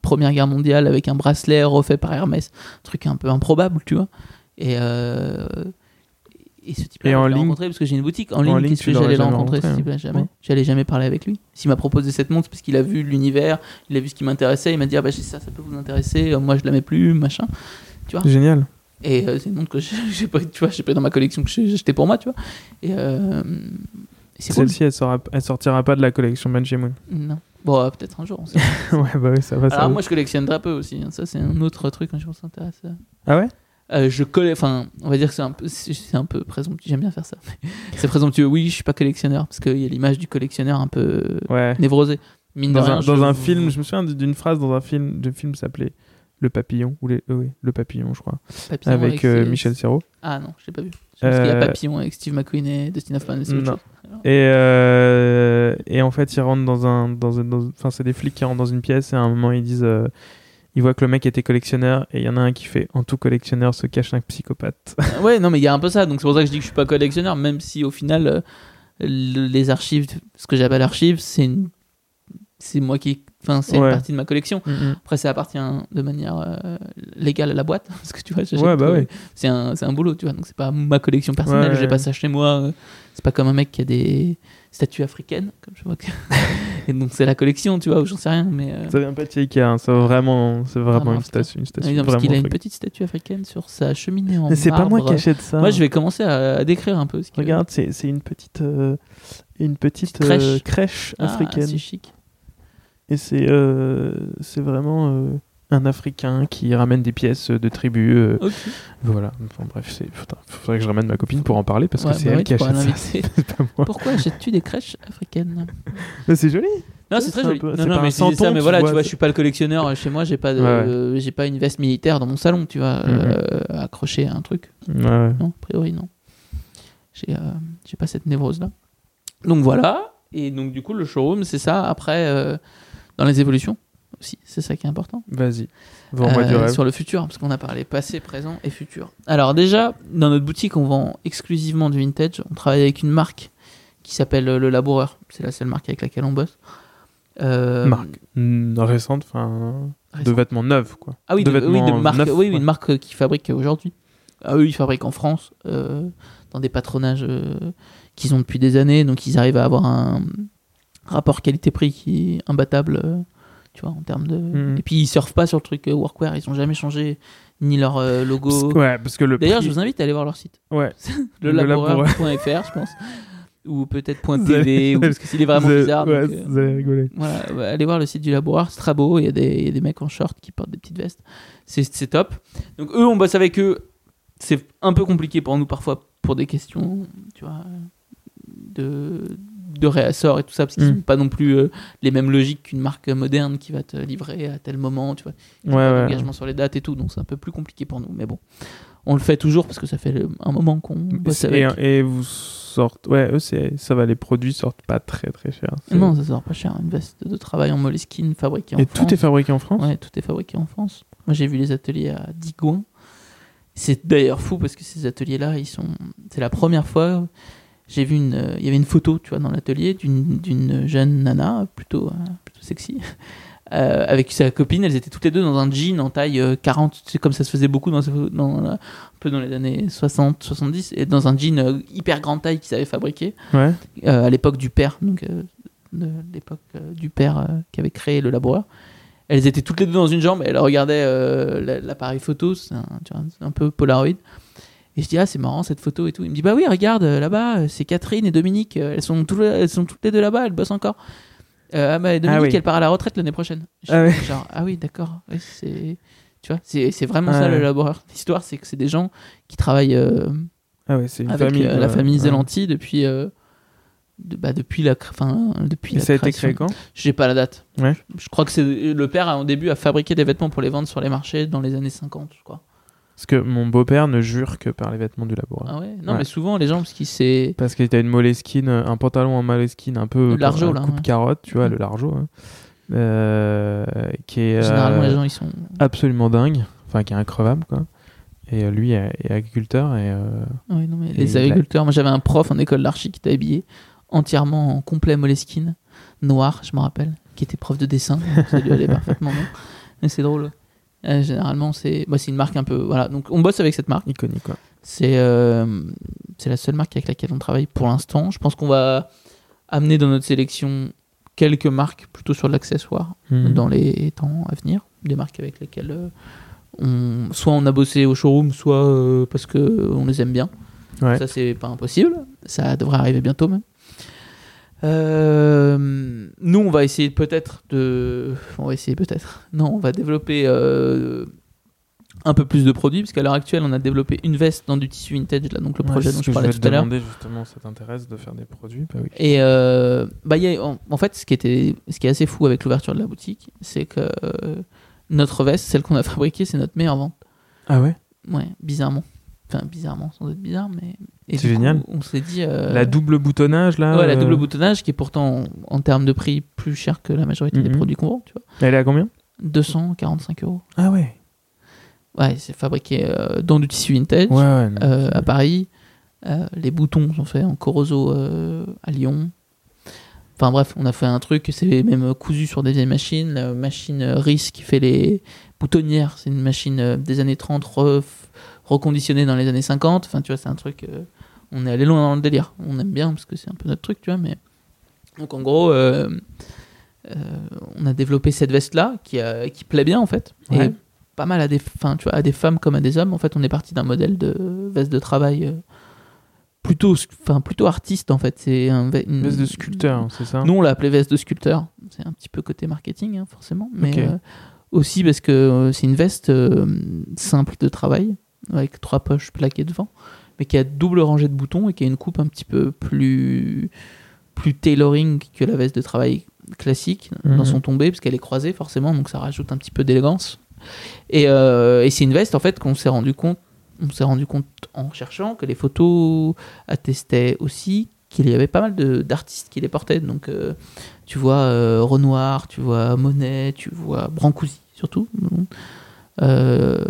Première Guerre mondiale avec un bracelet refait par Hermès, un truc un peu improbable, tu vois. Et euh, et ce type-là, je l'ai rencontré parce que j'ai une boutique en en ligne. ligne, Qu'est-ce tu que j'allais le rencontrer ce type-là? Jamais. Ouais. J'allais jamais parler avec lui. S'il m'a proposé cette montre, parce qu'il a vu l'univers, il a vu ce qui m'intéressait, il m'a dit ah bah ça, ça peut vous intéresser. Moi je la mets plus, machin. Génial. Et euh, c'est une montre que j'ai pas, tu vois, j'ai pas dans ma collection que j'ai j'ai acheté pour moi, tu vois. Et euh, cool. Celle-ci, elle, sera- elle sortira pas de la collection Benjamin. Non. Bon, euh, peut-être un jour. on sait ouais, bah oui, ça va. Alors moi, je collectionne très peu aussi. hein. Ça, c'est un autre truc quand je m'intéresse. à- Ah ouais? Euh, je colle, enfin, on va dire que c'est un peu, c'est un peu présomptueux. J'aime bien faire ça. c'est présomptueux. Oui, je suis pas collectionneur parce qu'il y a l'image du collectionneur un peu Ouais. névrosé. Mine de Dans, rien, un, je- dans un film, je me souviens d'une phrase dans un film, de film s'appelait Le Papillon, ou les, euh, oui, Le Papillon, je crois, Papillon avec euh, Michel Serrault. Ah non, je l'ai pas vu. Pense qu'il y a Euh, Papillon avec Steve McQueen et Dustin Hoffman. autre Non. chose. Et, euh, et en fait, ils rentrent dans un. Dans un- dans- Enfin, c'est des flics qui rentrent dans une pièce et à un moment, ils disent. euh, ils voient que le mec était collectionneur et il y en a un qui fait En tout collectionneur se cache un psychopathe. Ouais, non, mais il y a un peu ça. Donc c'est pour ça que je dis que je suis pas collectionneur, même si au final, euh, le- les archives, ce que j'appelle archives, c'est une... c'est moi qui. Enfin, c'est Ouais. une partie de ma collection. Mhm. Après, ça appartient de manière euh, légale à la boîte. Parce que tu vois, Ouais, bah ouais. c'est un, un boulot, tu vois. Donc, c'est pas ma collection personnelle. J'ai pas ça chez moi. euh, C'est pas comme un mec qui a des statues africaines. Comme je vois que... Et donc, c'est la collection, tu vois, ou j'en sais rien. Mais. euh, Ça vient pas de chez Ikea, hein, c'est vraiment, c'est vraiment Vraiment, une statue, une statue ah parce qu'il a une petite statue africaine sur sa cheminée en Mais c'est pas moi qui achète ça. Moi, je vais commencer à, à décrire un peu. Ce. Regarde, c'est une petite, euh, une petite Petite crèche. euh, crèche Ah, africaine. c'est chic. Et c'est euh, c'est vraiment euh, un Africain qui ramène des pièces de tribus. euh, voilà. Enfin bref, c'est putain, faudrait que je ramène ma copine pour en parler parce Ouais, que c'est bah elle ouais, qui tu achète ça. C'est. Pourquoi achètes-tu des crèches africaines? C'est joli. Non, c'est très c'est joli. peu- Non, c'est non, mais disais ça, mais tu voilà, tu vois, vois, c'est- je suis pas le collectionneur. Chez moi, j'ai pas, de, Ouais. euh, j'ai pas une veste militaire dans mon salon, tu vois, Mhm. euh, accrochée à un truc. Non, a priori, non. J'ai, euh, j'ai pas cette névrose là. Donc voilà. Et donc du coup, le showroom, c'est ça. Après, euh, dans les évolutions aussi, c'est ça qui est important. Vas-y. Du Euh, rêve. sur le futur, parce qu'on a parlé passé, présent et futur. Alors déjà, dans notre boutique, on vend exclusivement du vintage. On travaille avec une marque qui s'appelle euh, Le Laboureur. C'est la seule marque avec laquelle on bosse. Euh, Marque. Récente, enfin. De vêtements neufs, quoi. Ah oui, de de, oui, vêtements de marque, neufs, oui, ouais. une marque euh, qui fabrique aujourd'hui. Ah, eux, ils fabriquent en France, euh, dans des patronages qu'ils ont depuis des années, donc ils arrivent à avoir un rapport qualité-prix qui est imbattable, euh, tu vois, en termes de. Mhm. Et puis ils surfent pas sur le truc euh, workwear, ils ont jamais changé ni leur euh, logo. Parce que- ouais, parce que le. D'ailleurs, prix- je vous invite à aller voir leur site, Ouais. le Le laboureur.fr, je pense, ou peut-être .tv, ou parce que s'il est vraiment bizarre. Ouais, donc, vous allez rigoler. voilà, ouais, allez voir le site du laboureur, c'est très beau. Il y, a des, il y a des mecs en short qui portent des petites vestes. C'est c'est top. Donc, eux, on bosse avec eux. C'est un peu compliqué pour nous parfois pour des questions, tu vois, de, de réassort et tout ça, parce qu'ils Mm. n'ont pas non plus euh, les mêmes logiques qu'une marque moderne qui va te livrer à tel moment, tu vois. Ouais, ouais. d'engagement sur les dates et tout, donc c'est un peu plus compliqué pour nous. Mais bon, on le fait toujours parce que ça fait un moment qu'on bosse Et, avec. et vous sortez. Ouais, eux, c'est- ça va, les produits sortent pas très très cher. Non, ça sort pas cher. Une veste de travail en moleskine fabriquée en Et France. tout est fabriqué en France? Ouais, tout est fabriqué en France. Moi, j'ai vu les ateliers à Digoin. C'est d'ailleurs fou parce que ces ateliers-là, ils sont. C'est la première fois. J'ai vu une. euh, Il y avait une photo, tu vois, dans l'atelier d'une jeune nana, plutôt, euh, plutôt sexy, euh, avec sa copine. Elles étaient toutes les deux dans un jean en taille euh, 40. C'est comme ça se faisait beaucoup dans, dans un peu dans les années 60, 70, et dans un jean euh, hyper grande taille qu'ils avaient fabriqué Ouais. euh, à l'époque du père, donc euh, de l'époque euh, du père euh, qui avait créé le laboureur. Elles étaient toutes les deux dans une jambe, et elles regardaient euh, la- l'appareil photo, c'est un, un peu Polaroid. Et je dis, ah, c'est marrant cette photo et tout. Il me dit, bah oui, regarde, euh, là-bas, euh, c'est Catherine et Dominique, euh, elles sont, tous les- elles sont toutes les deux là-bas, elles bossent encore. Euh, ah, bah, Dominique, Ah oui. elle part à la retraite l'année prochaine. Je Ah Genre, ah oui, d'accord. Oui, c'est, tu vois, c'est, c'est vraiment Ah ça le laboureur. L'histoire, c'est que c'est des gens qui travaillent euh, Ah ouais, c'est une avec famille. euh, la famille Ouais. Zélanti depuis, de- bah, depuis la, enfin, depuis Et la ça a été créé quand? J'ai pas la date. Ouais. Je crois que c'est le père a, au début a fabriqué des vêtements pour les vendre sur les marchés dans les années 50, je crois. Parce que mon beau-père ne jure que par les vêtements du laboureur. Ah ouais? Non, Ouais. mais souvent les gens parce qu'ils c'est Parce qu'il a une moleskine, un pantalon en moleskine un peu Le largeau, là, coupe ouais. carotte, tu vois, le largeau, hein. Euh, qui est généralement euh, les gens ils sont. absolument dingue, enfin qui est increvable quoi. Et euh, lui est, est agriculteur et euh, oui, non, mais Et les agriculteurs. Moi j'avais un prof en école d'archi qui était habillé entièrement en complet moleskine noir, je me rappelle, qui était prof de dessin. ça lui allait parfaitement bien. Mais c'est drôle. Euh, généralement c'est, bah, une marque un peu voilà. Donc on bosse avec cette marque. iconique quoi. C'est euh, la seule marque avec laquelle on travaille pour l'instant. Je pense qu'on va amener dans notre sélection quelques marques plutôt sur l'accessoire Mhm. dans les temps à venir. Des marques avec lesquelles euh, on, soit on a bossé au showroom, soit euh, parce que on les aime bien. Ouais. Ça, c'est pas impossible. Ça devrait arriver bientôt même. Euh, nous, on va essayer peut-être de. On va essayer peut-être. Non, on va développer euh, un peu plus de produits, parce qu'à l'heure actuelle, on a développé une veste dans du tissu vintage, là, donc le projet dont je parlais vais te tout à l'heure. demander justement, ça t'intéresse de faire des produits? Bah oui. Et euh, bah, il y a- en, en fait, ce qui, était, ce qui est assez fou avec l'ouverture de la boutique, c'est que euh, notre veste, celle qu'on a fabriquée, c'est notre meilleure vente. Ah ouais? Ouais, bizarrement. Enfin, bizarrement, sans être bizarre, mais. C'est coup, génial. on s'est dit. euh, La double boutonnage là Ouais, la euh, double boutonnage qui est pourtant en, en termes de prix plus cher que la majorité des Mhm. produits qu'on vend, tu vois. Elle est à combien? 245 euros. Ah ouais. Ouais, c'est fabriqué euh, dans du tissu vintage Ouais ouais. non. euh, à Paris. Euh, les boutons sont faits en Corozo euh, à Lyon. Enfin bref, on a fait un truc, c'est même cousu sur des vieilles machines. La machine euh, RIS qui fait les boutonnières, c'est une machine euh, des années 30 re- reconditionnée dans les années 50. Enfin, tu vois, c'est un truc. euh, on est allé loin dans le délire. On aime bien parce que c'est un peu notre truc, tu vois. Mais donc en gros, euh, euh, on a développé cette veste là qui, qui plaît bien en fait. Ouais. Et pas mal à des, enfin, tu vois, à des femmes comme à des hommes. En fait, on est parti d'un modèle de veste de travail. Plutôt, enfin, plutôt artiste en fait. C'est un, une Veste de sculpteur, hein, c'est ça? Nous, on l'a appelé veste de sculpteur. C'est un petit peu côté marketing, hein, forcément. Mais euh, aussi parce que euh, c'est une veste euh, simple de travail, avec trois poches plaquées devant, mais qui a double rangée de boutons et qui a une coupe un petit peu plus, plus tailoring que la veste de travail classique Mhm. dans son tombé, parce qu'elle est croisée, forcément, donc ça rajoute un petit peu d'élégance. Et, euh, et c'est une veste, en fait, qu'on s'est rendu compte. On s'est rendu compte en cherchant que les photos attestaient aussi qu'il y avait pas mal d'artistes qui les portaient. Donc, euh, tu vois euh, Renoir, tu vois Monet, tu vois Brancusi surtout. Euh,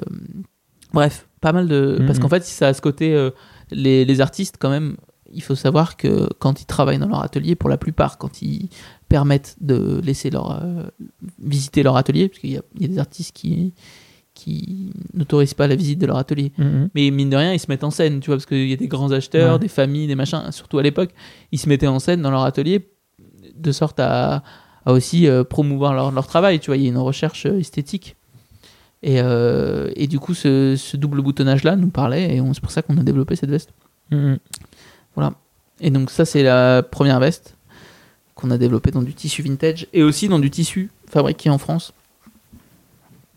bref, pas mal de. Mhm. Parce qu'en fait, si ça a ce côté, euh, les, les artistes, quand même, il faut savoir que quand ils travaillent dans leur atelier, pour la plupart, quand ils permettent de laisser leur. euh, visiter leur atelier, parce qu'il y, a- il y a des artistes qui qui n'autorisent pas la visite de leur atelier. Mhm. Mais mine de rien, ils se mettent en scène, tu vois, parce qu'il y a des grands acheteurs, Ouais. des familles, des machins, surtout à l'époque, ils se mettaient en scène dans leur atelier de sorte à, à aussi euh, promouvoir leur, leur travail, tu vois, il y a une recherche esthétique. Et, euh, et du coup, ce, ce double boutonnage-là nous parlait, et c'est pour ça qu'on a développé cette veste. Mhm. Et donc ça, c'est la première veste qu'on a développée dans du tissu vintage, et aussi dans du tissu fabriqué en France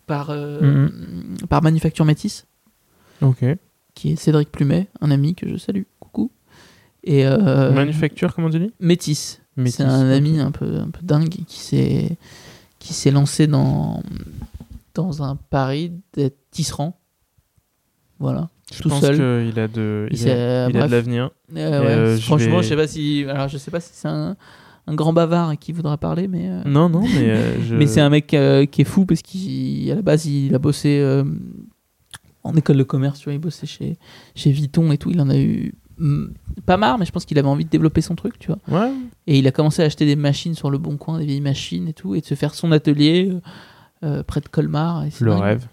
par, euh, par Manufacture Métis. Ok. qui est Cédric Plumet, un ami que je salue. Coucou. Et euh, Manufacture, comment tu dis Métis. Métis, C'est un ami un peu, un peu dingue qui s'est lancé dans dans un pari d'être tisserand. Voilà. Je tout pense seul. qu'il a de, Il a, il a bref. de l'avenir. Euh, ouais, euh, je franchement, vais- je sais pas si alors je sais pas si c'est un, un grand bavard qui voudra parler, mais euh, Non, non, mais je... mais c'est un mec qui est fou parce qu'à la base il a bossé en école de commerce, tu vois, il bossait chez, chez Vuitton et tout. Il en a eu mm, pas marre, mais je pense qu'il avait envie de développer son truc, tu vois. Ouais. Et il a commencé à acheter des machines sur le bon coin, des vieilles machines et tout, et de se faire son atelier près de Colmar. et Le rêve.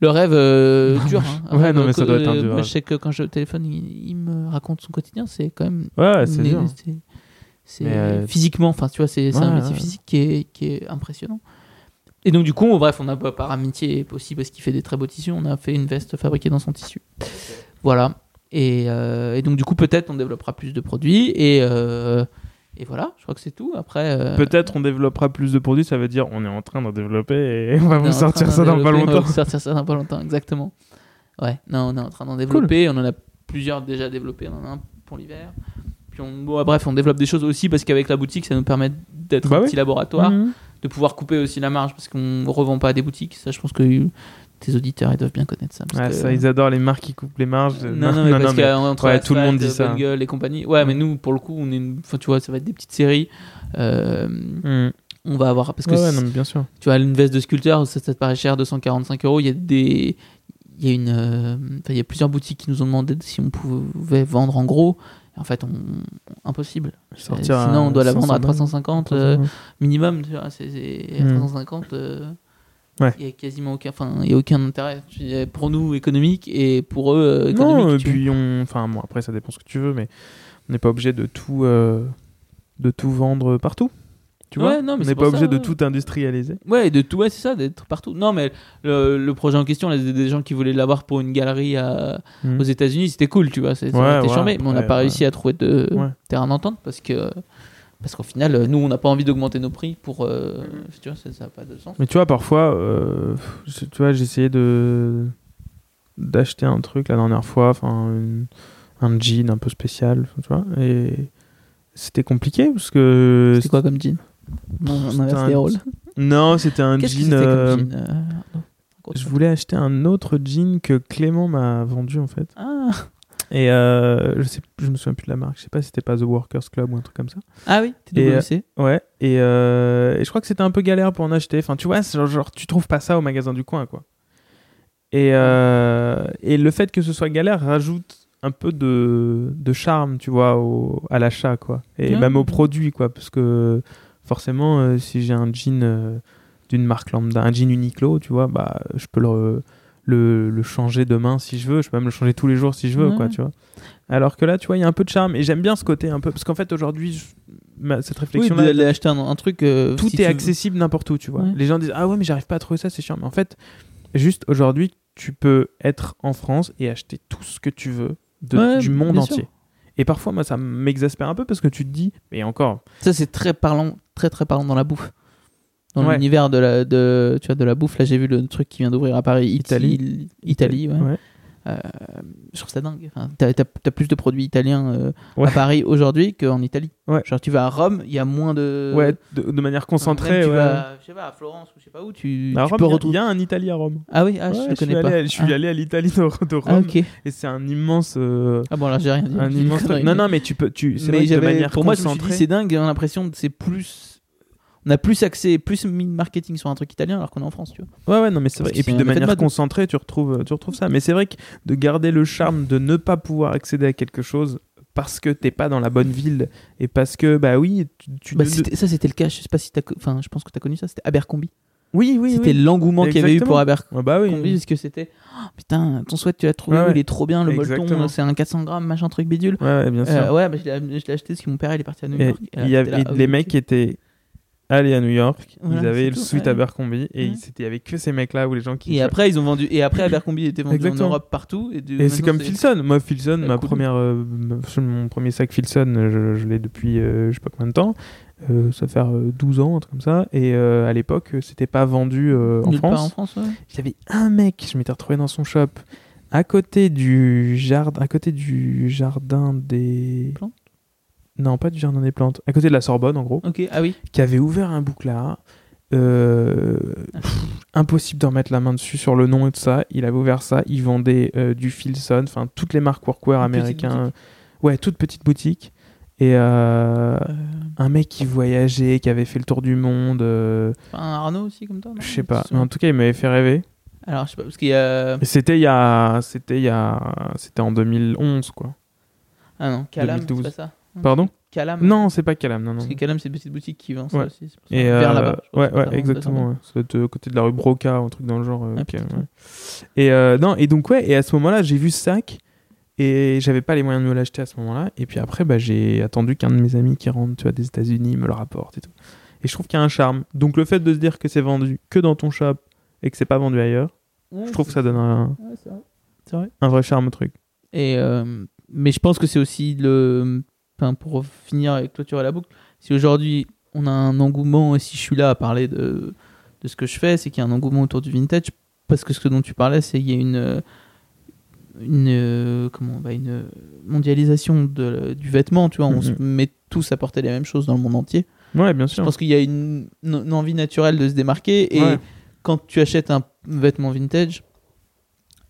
Le rêve euh, dur. Hein. Ouais, non, mais ça doit être un euh, dur je sais que quand je téléphone, il, il me raconte son quotidien, c'est quand même Ouais, c'est dur. c'est- euh, physiquement, enfin, tu vois, c'est c'est un Ouais, métier ouais. physique qui est, qui est impressionnant. Et donc, du coup, bref, on a par amitié aussi parce qu'il fait des très beaux tissus, on a fait une veste fabriquée dans son tissu. Voilà. Et, euh, et donc, du coup, peut-être on développera plus de produits. Et, euh, et voilà, je crois que c'est tout. Après, euh, Peut-être on développera plus de produits, ça veut dire on est en train d'en développer et on va vous sortir ça dans pas développer, On va longtemps. vous sortir ça dans pas longtemps, exactement. Ouais, non, on est en train d'en développer. On en a plusieurs déjà développés. On en a un pour l'hiver. Puis on, bon, bref, on développe des choses aussi parce qu'avec la boutique, ça nous permet d'être Bah un petit laboratoire, Mhm. de pouvoir couper aussi la marge parce qu'on revend pas à des boutiques. Ça, je pense que tes auditeurs ils doivent bien connaître ça. parce Ouais, que- ça, ils adorent les marques qui coupent les marges. non, non, mais parce mais- qu'entre ouais, tout le monde dit ça. Gueule et compagnie. Ouais, mais nous, pour le coup, on est une... enfin, tu vois, ça va être des petites séries. Euh, Mhm. on va avoir. Parce que Ouais, non, bien sûr. tu vois, une veste de sculpteur, ça, ça te paraît cher, 245 euros. Il y a des. Il y a une. euh, enfin, il y a plusieurs boutiques qui nous ont demandé si on pouvait vendre en gros. En fait, on... impossible. Sortir Sinon, on doit la vendre à 500 balles. 350 euh, minimum. Tu vois, c'est, c'est- à Hmm. 350. Ouais. Il y a quasiment aucun, enfin, il y a aucun intérêt pour nous économique et pour eux euh, économique. Non, et puis on. Enfin, bon, après, ça dépend ce que tu veux, mais on n'est pas obligé de tout, euh, de tout vendre partout. Tu vois Ouais, non, mais On n'est pas obligé de ouais. tout industrialiser. Ouais, et de tout, ouais, c'est ça, d'être partout. Non, mais le, le projet en question, là, il y a des gens qui voulaient l'avoir pour une galerie à, Mhm. aux États-Unis, c'était cool, tu vois, ouais, charmé, mais on n'a pas réussi à trouver de terrain d'entente parce que parce qu'au final, euh, nous, on n'a pas envie d'augmenter nos prix pour, euh, tu vois, ça n'a pas de sens. Mais tu vois, parfois, euh, tu vois, j'ai essayé de d'acheter un truc la dernière fois, enfin, une- un jean un peu spécial, tu vois, et c'était compliqué parce que C'était quoi comme jean? Non, on C'était inverse un- les rôles. non, c'était un Qu'est-ce que jean. c'était euh, comme jean euh, gros Je voulais acheter un autre jean que Clément m'a vendu en fait. Ah. Et euh, je sais, je me souviens plus de la marque. Je sais pas si c'était pas The Workers Club ou un truc comme ça. ah oui, Et, TWC. Ouais. Et, euh, et je crois que c'était un peu galère pour en acheter. Enfin, tu vois, genre, genre, tu trouves pas ça au magasin du coin, quoi. Et, euh, et le fait que ce soit galère rajoute un peu de, de charme, tu vois, au, à l'achat, quoi. Et Ouais. même au produit, quoi. Parce que forcément, euh, si j'ai un jean euh, d'une marque lambda, un jean Uniqlo, tu vois, bah, je peux le, le, le changer demain si je veux. Je peux même le changer tous les jours si je veux, Ouais. quoi, tu vois. Alors que là, tu vois, il y a un peu de charme. Et j'aime bien ce côté un peu. Parce qu'en fait, aujourd'hui, cette Oui, réflexion-là. d'aller acheter un, un truc. euh, tout si est accessible n'importe où, tu vois. Ouais. Les gens disent Ah ouais, mais j'arrive pas à trouver ça, c'est chiant. Mais en fait, juste aujourd'hui, tu peux être en France et acheter tout ce que tu veux de- Ouais, du monde entier. sûr. Et parfois, moi, ça m'exaspère un peu parce que tu te dis, mais encore, Ça, c'est très parlant, très très parlant dans la bouffe. Dans Ouais. l'univers de la, de, tu vois, de la bouffe, là j'ai vu le truc qui vient d'ouvrir à Paris, Italie. Italie. Italie, ouais. Euh, je trouve ça dingue. Enfin, t'as, plus de produits italiens euh, Ouais. à Paris aujourd'hui qu'en Italie. Ouais. Genre tu vas à Rome, il y a moins de. Ouais, de, de manière concentrée. même tu ouais. vas, je sais pas, à Florence ou je sais pas où, tu, À tu Rome, peux retrouver. il y, a un Italie à Rome. Ah oui, ah, je je connais pas. je suis ah. allé à l'Italie de, de Rome. Ah. Et c'est un immense. euh, Ah bon, alors j'ai rien dit. un immense. Non, non, mais tu peux. Tu, mais de manière pour moi, je me suis dit, concentrée. c'est dingue. J'ai l'impression que c'est plus. On a plus accès, plus mis de marketing sur un truc italien alors qu'on est en France, tu vois. Ouais, ouais, non, mais c'est vrai. Et puis de manière concentrée, tu retrouves, tu retrouves ça. Mais c'est vrai que de garder le charme de ne pas pouvoir accéder à quelque chose parce que t'es pas dans la bonne ville et parce que, bah oui, tu. tu Bah, ça, c'était le cas. Je sais pas si t'as. Enfin, je pense que t'as connu ça. C'était Abercrombie. Oui, oui, c'était oui. l'engouement qu'il y avait eu pour. Abercrombie. Ah bah oui. Parce que c'était. Oh, putain, ton sweat, tu l'as trouvé ouais. Il est trop bien, le molleton. C'est un 400 grammes, machin truc bidule. Ouais, bien sûr. Euh, ouais, bah, je l'ai acheté parce que mon père il est parti à New York. Et y ah les mecs étaient allés à New York, Voilà, ils avaient le tout, suite ouais. Abercrombie et c'était avec que ces mecs-là ou les gens qui. Et après, ils ont vendu. Et après, Abercrombie était vendu Exactement. en Europe partout. Et, Et c'est comme Filson. Moi, Filson, ma cool. première, euh, mon premier sac Filson, je, je l'ai depuis euh, je sais pas combien de temps. Euh, ça fait faire euh, 12 ans, un truc comme ça. Et euh, à l'époque, euh, c'était pas vendu euh, en France. en France, ouais. Il y avait un mec, je m'étais retrouvé dans son shop, à côté du jardin, à côté du jardin des Plantes Non, pas du jardin des plantes. À côté de la Sorbonne, en gros, Ok, ah oui. qui avait ouvert un bouclard. Euh, pff, impossible de remettre la main dessus sur le nom et tout ça. Il avait ouvert ça. Il vendait euh, du Filson, enfin toutes les marques workwear américains. Ouais, toute petite boutique. Et euh, Euh, un mec qui voyageait, qui avait fait le tour du monde. pas un Arnaud aussi comme toi je sais pas. Mais en tout cas, il m'avait fait rêver. Alors, je sais pas, parce qu'il y a. C'était il y a, c'était il y a, c'était en 2011 quoi. Ah non, Calam, 2012. c'est pas ça Pardon Calam Non, c'est pas Calam, non non. Parce que Calam, c'est une petite boutique qui vend ça Ouais. aussi. c'est pour ça. Et Vers euh, là-bas. je pense, ouais, ouais, exactement. Ouais. Ça doit être euh, côté de la rue Broca, un truc dans le genre. euh, Ah. Et euh, non, et donc ouais, et à ce moment-là, j'ai vu ce sac et j'avais pas les moyens de me l'acheter à ce moment-là. Et puis après, bah, j'ai attendu qu'un de mes amis qui rentre, tu vois, des États-Unis me le rapporte et tout. Et je trouve qu'il y a un charme. Donc le fait de se dire que c'est vendu que dans ton shop et que c'est pas vendu ailleurs, je trouve que ça donne un, vrai. Vrai. un vrai charme au truc. Et, euh, mais je pense que c'est aussi le. Enfin, pour finir avec clôturer la boucle, si aujourd'hui on a un engouement, et si je suis là à parler de, de ce que je fais, c'est qu'il y a un engouement autour du vintage, parce que ce dont tu parlais, c'est qu'il y a une. Une, comment, bah, une mondialisation de, du vêtement, tu vois, on Mhm. se met tous à porter les mêmes choses dans le monde entier. Ouais, bien Je sûr. pense qu'il y a une, une envie naturelle de se démarquer et Ouais. quand tu achètes un vêtement vintage,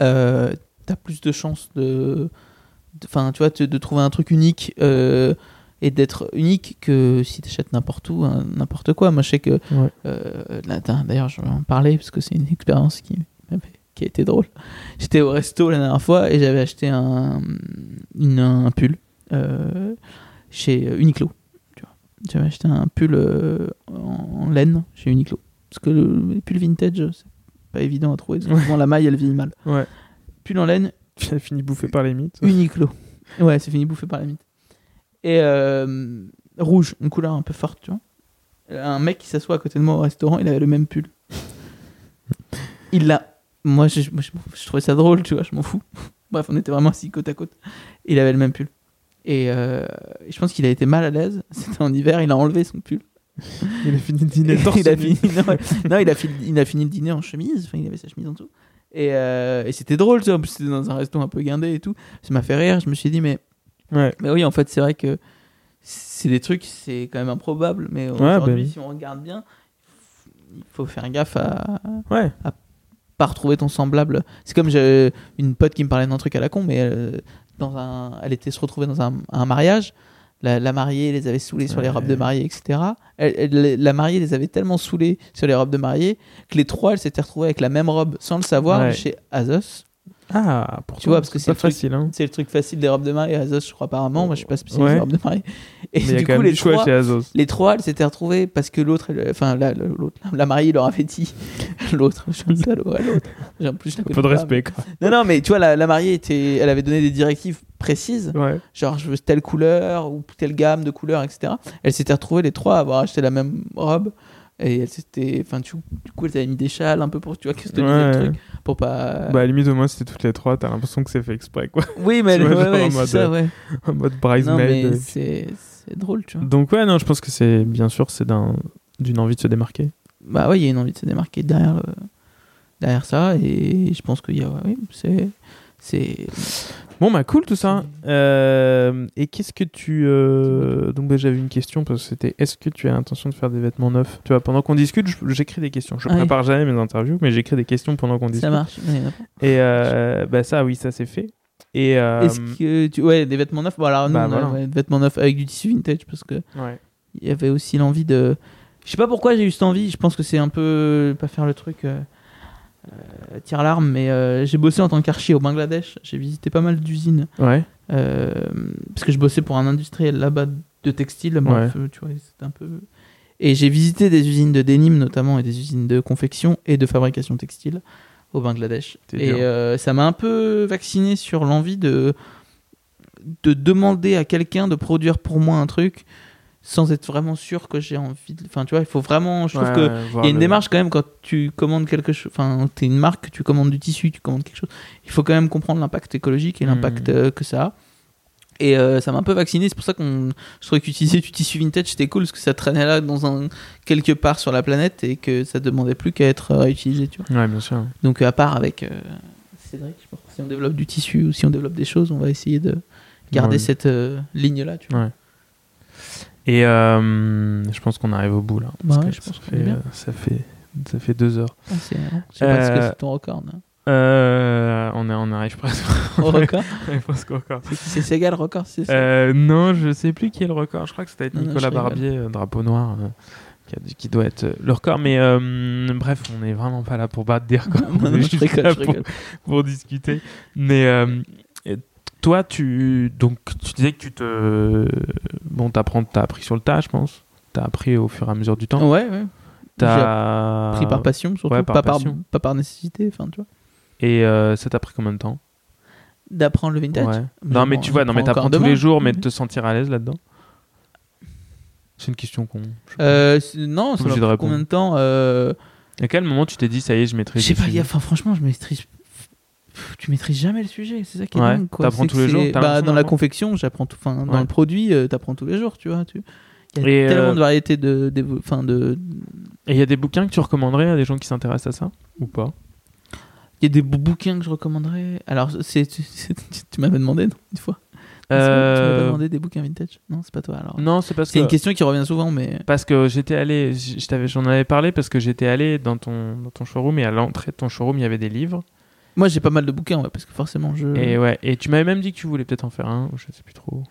euh, t'as plus de chances de, enfin, tu vois, de, de trouver un truc unique euh, et d'être unique que si t'achètes n'importe où, hein, n'importe quoi. Moi, je sais que, Ouais. euh, d'ailleurs, je vais en parler parce que c'est une expérience qui qui a été drôle. J'étais au resto la dernière fois et j'avais acheté un, une- un pull euh, chez Uniqlo. tu. J'avais acheté un pull en, laine chez Uniqlo. Parce que le, les pulls vintage, c'est pas évident à trouver. Souvent, la maille, elle vieillit mal. Ouais. Pull en laine, Finit bouffée par les mythes. Uniqlo. Ouais, c'est fini bouffé par la mythe. Et euh, rouge, une couleur un peu forte, tu vois. Un mec qui s'assoit à côté de moi au restaurant, il avait le même pull. Il l'a. Moi, je, moi, je, je trouvais ça drôle, tu vois, je m'en fous. Bref, on était vraiment assis côte à côte. Il avait le même pull. Et euh, je pense qu'il a été mal à l'aise. C'était en hiver, il a enlevé son pull. Il a fini de dîner torse il a fini. Non, il a fini, il a fini le dîner en chemise. Enfin, il avait sa chemise en dessous. Et, euh, et c'était drôle, tu vois. en plus, C'était dans un resto un peu guindé et tout. Ça m'a fait rire. Je me suis dit, mais, Ouais. mais oui, en fait, c'est vrai que c'est des trucs, c'est quand même improbable. Mais aujourd'hui, bah si on regarde bien, il faut faire gaffe à Ouais. pas retrouver ton semblable. C'est comme j'ai une pote qui me parlait d'un truc à la con, mais elle, dans un, elle était se retrouver dans un, un mariage. La, la mariée les avait saoulés sur les robes de mariée, etc. Elle- elle- la mariée les avait tellement saoulés sur les robes de mariée que les trois, elles s'étaient retrouvées avec la même robe sans le savoir Ouais. chez Azos. Ah, pourtant, Tu vois, parce que c'est le truc- facile. Hein. C'est le truc facile des robes de mariée. Azos, je crois, apparemment. Moi, je suis pas spécialisé Ouais. des robes de mariée. Et Mais il y a du coup, les trois, chez Azos. les trois, elles s'étaient retrouvées parce que l'autre, enfin, la, la- l'autre, la mariée leur avait dit. l'autre, je suis un salaud, ouais, l'autre. J'ai- En plus, je Peu de pas, respect, quoi. Non, non, mais tu vois, la, la mariée était, elle avait donné des directives précises. Ouais. Genre, je veux telle couleur ou telle gamme de couleurs, etc. Elles s'étaient retrouvées les trois à avoir acheté la même robe. Et elles s'étaient. Enfin, tu- du coup, elles avaient mis des châles un peu pour, tu vois, customiser Ouais. le truc. Pour pas. Bah, à la limite, au moins, c'était toutes les trois. T'as l'impression que c'est fait exprès, quoi. oui, mais vois, ouais, ouais, en mode, ça, ouais. en mode Non, bridesmaid. mais euh. c'est drôle, tu vois. Donc, ouais, non, je pense que c'est, bien sûr, c'est d'un, d'une envie de se démarquer. Bah ouais, il y a une envie de se démarquer derrière, le- derrière ça. Et je pense qu'il y a. ouais, oui, c'est. Bon, bah, cool tout ça. Euh, et qu'est-ce que tu. euh, Donc, bah, j'avais une question parce que c'était est-ce que tu as l'intention de faire des vêtements neufs? Tu vois, pendant qu'on discute, j'écris des questions. Je Ah oui. prépare jamais mes interviews, mais j'écris des questions pendant qu'on discute. Ça marche. Et euh, bah, ça, oui, ça c'est fait. Et. Est-ce que tu. Ouais, des vêtements neufs? Bon, alors, nous, bah, on a, voilà. ouais, des vêtements neufs avec du tissu vintage parce que. ouais. il y avait aussi l'envie de. Je sais pas pourquoi j'ai eu cette envie. Je pense que c'est un peu pas faire le truc euh, tire l'arme, mais euh, j'ai bossé en tant qu'archi au Bangladesh. J'ai visité pas mal d'usines Ouais. euh, parce que je bossais pour un industriel là-bas de textile. Bref, tu vois, c'était un peu. Et j'ai visité des usines de denim notamment et des usines de confection et de fabrication textile au Bangladesh. Et ça m'a un peu vacciné sur l'envie de de demander à quelqu'un de produire pour moi un truc sans être vraiment sûr que j'ai envie de... Enfin, tu vois, il faut vraiment... Je trouve Ouais, que il y a une le- démarche quand même quand tu commandes quelque chose... Enfin, t'es une marque, tu commandes du tissu, tu commandes quelque chose. Il faut quand même comprendre l'impact écologique et Mhm. l'impact euh, que ça a. Et euh, ça m'a un peu vacciné, c'est pour ça qu'on je trouvais qu'utiliser du tissu vintage c'était cool parce que ça traînait là dans un quelque part sur la planète et que ça demandait plus qu'à être euh, réutilisé, tu vois. Ouais, bien sûr. Donc à part avec euh, Cédric, je pense que si on développe du tissu ou si on développe des choses, on va essayer de garder Ouais. cette euh, ligne là, tu vois. Ouais. Et euh, je pense qu'on arrive au bout là. Bah ouais, je ça pense qu'on fait, bien. ça fait ça fait deux heures. Ah, c'est je sais pas ce que c'est ton record. là. Euh, on, est, on arrive presque. Au record on arrive presque au record. C'est Sega le record, c'est ça Euh, non, je sais plus qui est le record. Je crois que c'était Non, non, Nicolas rigole. Barbier, drapeau noir, euh, qui, a dit- qui doit être le record. Mais bref, on n'est vraiment pas là pour battre des records. Non, on non, est juste rigole, là pour, pour discuter. Mais toi, tu donc tu disais que tu te bon, t'apprends, t'as appris sur le tas, je pense. T'as appris au fur et à mesure du temps. Ouais, ouais. T'as Pris par passion, surtout. ouais, par pas, par, passion. pas par nécessité, enfin, tu vois. Et euh, ça t'a pris combien de temps? D'apprendre le vintage. Ouais. Non, mais tu vois, non, mais t'apprends tous les jours, mais de te sentir à l'aise là-dedans? C'est une question qu'on. je sais. Euh, non, ça m'a pris combien de temps euh, À quel moment tu t'es dit ça y est, je Je maîtrise sais le pas, y a- franchement, je maîtrise. Pff, Tu maîtrises jamais le sujet, c'est ça qui est Ouais, dingue. t'apprends tous les jours, bah, Dans la confection, j'apprends tout. Enfin, dans le produit, euh, t'apprends tous les jours, tu vois. Tu... Il y a Et, tellement euh, de variétés de, enfin, de. Et il y a des bouquins que tu recommanderais à des gens qui s'intéressent à ça Ou pas? Il y a des bou- bouquins que je recommanderais. Alors, c'est, tu, m'avais demandé non, une fois. Tu m'avais pas Euh, demandé des bouquins vintage Non, c'est pas toi. Alors. Non, c'est parce C'est que. une question qui revient souvent, mais. Parce que j'étais allé, j'en avais parlé parce que j'étais allé dans ton, dans ton showroom et à l'entrée de ton showroom il y avait des livres. Moi, j'ai pas mal de bouquins, ouais, parce que forcément, je. Et ouais, et tu m'avais même dit que tu voulais peut-être en faire un, ou je sais plus trop.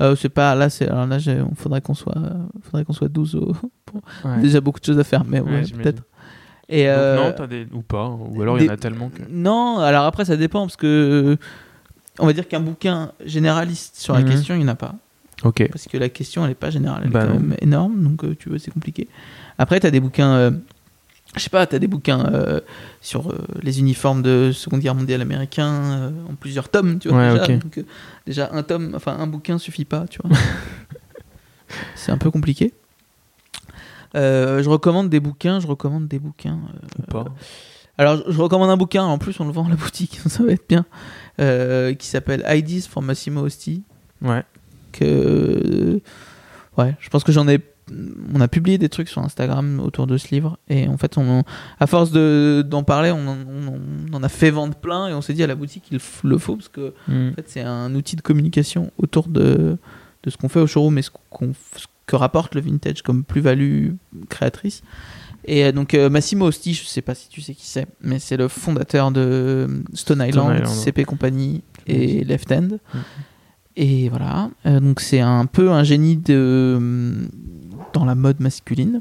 Euh, c'est pas. Là, c'est. Alors là, j'ai- faudrait qu'on soit. euh, Faudrait qu'on soit 12 au- Ouais. Déjà beaucoup de choses à faire, mais ouais, Ouais, peut-être. Et Donc euh, non, t'as des ou pas, hein, ou alors il y en a tellement que. Non, alors après, ça dépend parce que. On va dire qu'un bouquin généraliste sur la Mhm. question, il n'y en a pas. Ok. Parce que la question, elle n'est pas générale, elle Bah est quand non. même énorme, donc euh, tu vois, c'est compliqué. Après, tu as des bouquins. Je sais pas, tu as des bouquins euh, sur euh, les uniformes de Seconde Guerre mondiale américain euh, en plusieurs tomes, tu vois. Ouais, déjà. Donc, déjà, un tome, enfin, un bouquin suffit pas, tu vois. c'est un peu compliqué. Je recommande des bouquins, je recommande des bouquins. Ou pas. alors, je- recommande un bouquin, en plus, on le vend à la boutique, ça va être bien, qui s'appelle Ideas for Massimo Osti. Ouais. Que. Ouais, je pense que j'en ai. On a publié des trucs sur Instagram autour de ce livre, et en fait, on, à force de- d'en parler, on, en- on, en a fait vendre plein, et on s'est dit à la boutique qu'il f- le faut, parce que Hmm. en fait, c'est un outil de communication autour de, de ce qu'on fait au showroom et ce, qu'on, ce que rapporte le vintage comme plus-value créatrice. Et euh, donc euh, Massimo Osti, je sais pas si tu sais qui c'est, mais c'est le fondateur de Stone Island. CP Company et Left Hand. Mhm. Et voilà, Euh, donc c'est un peu un génie de, dans la mode masculine,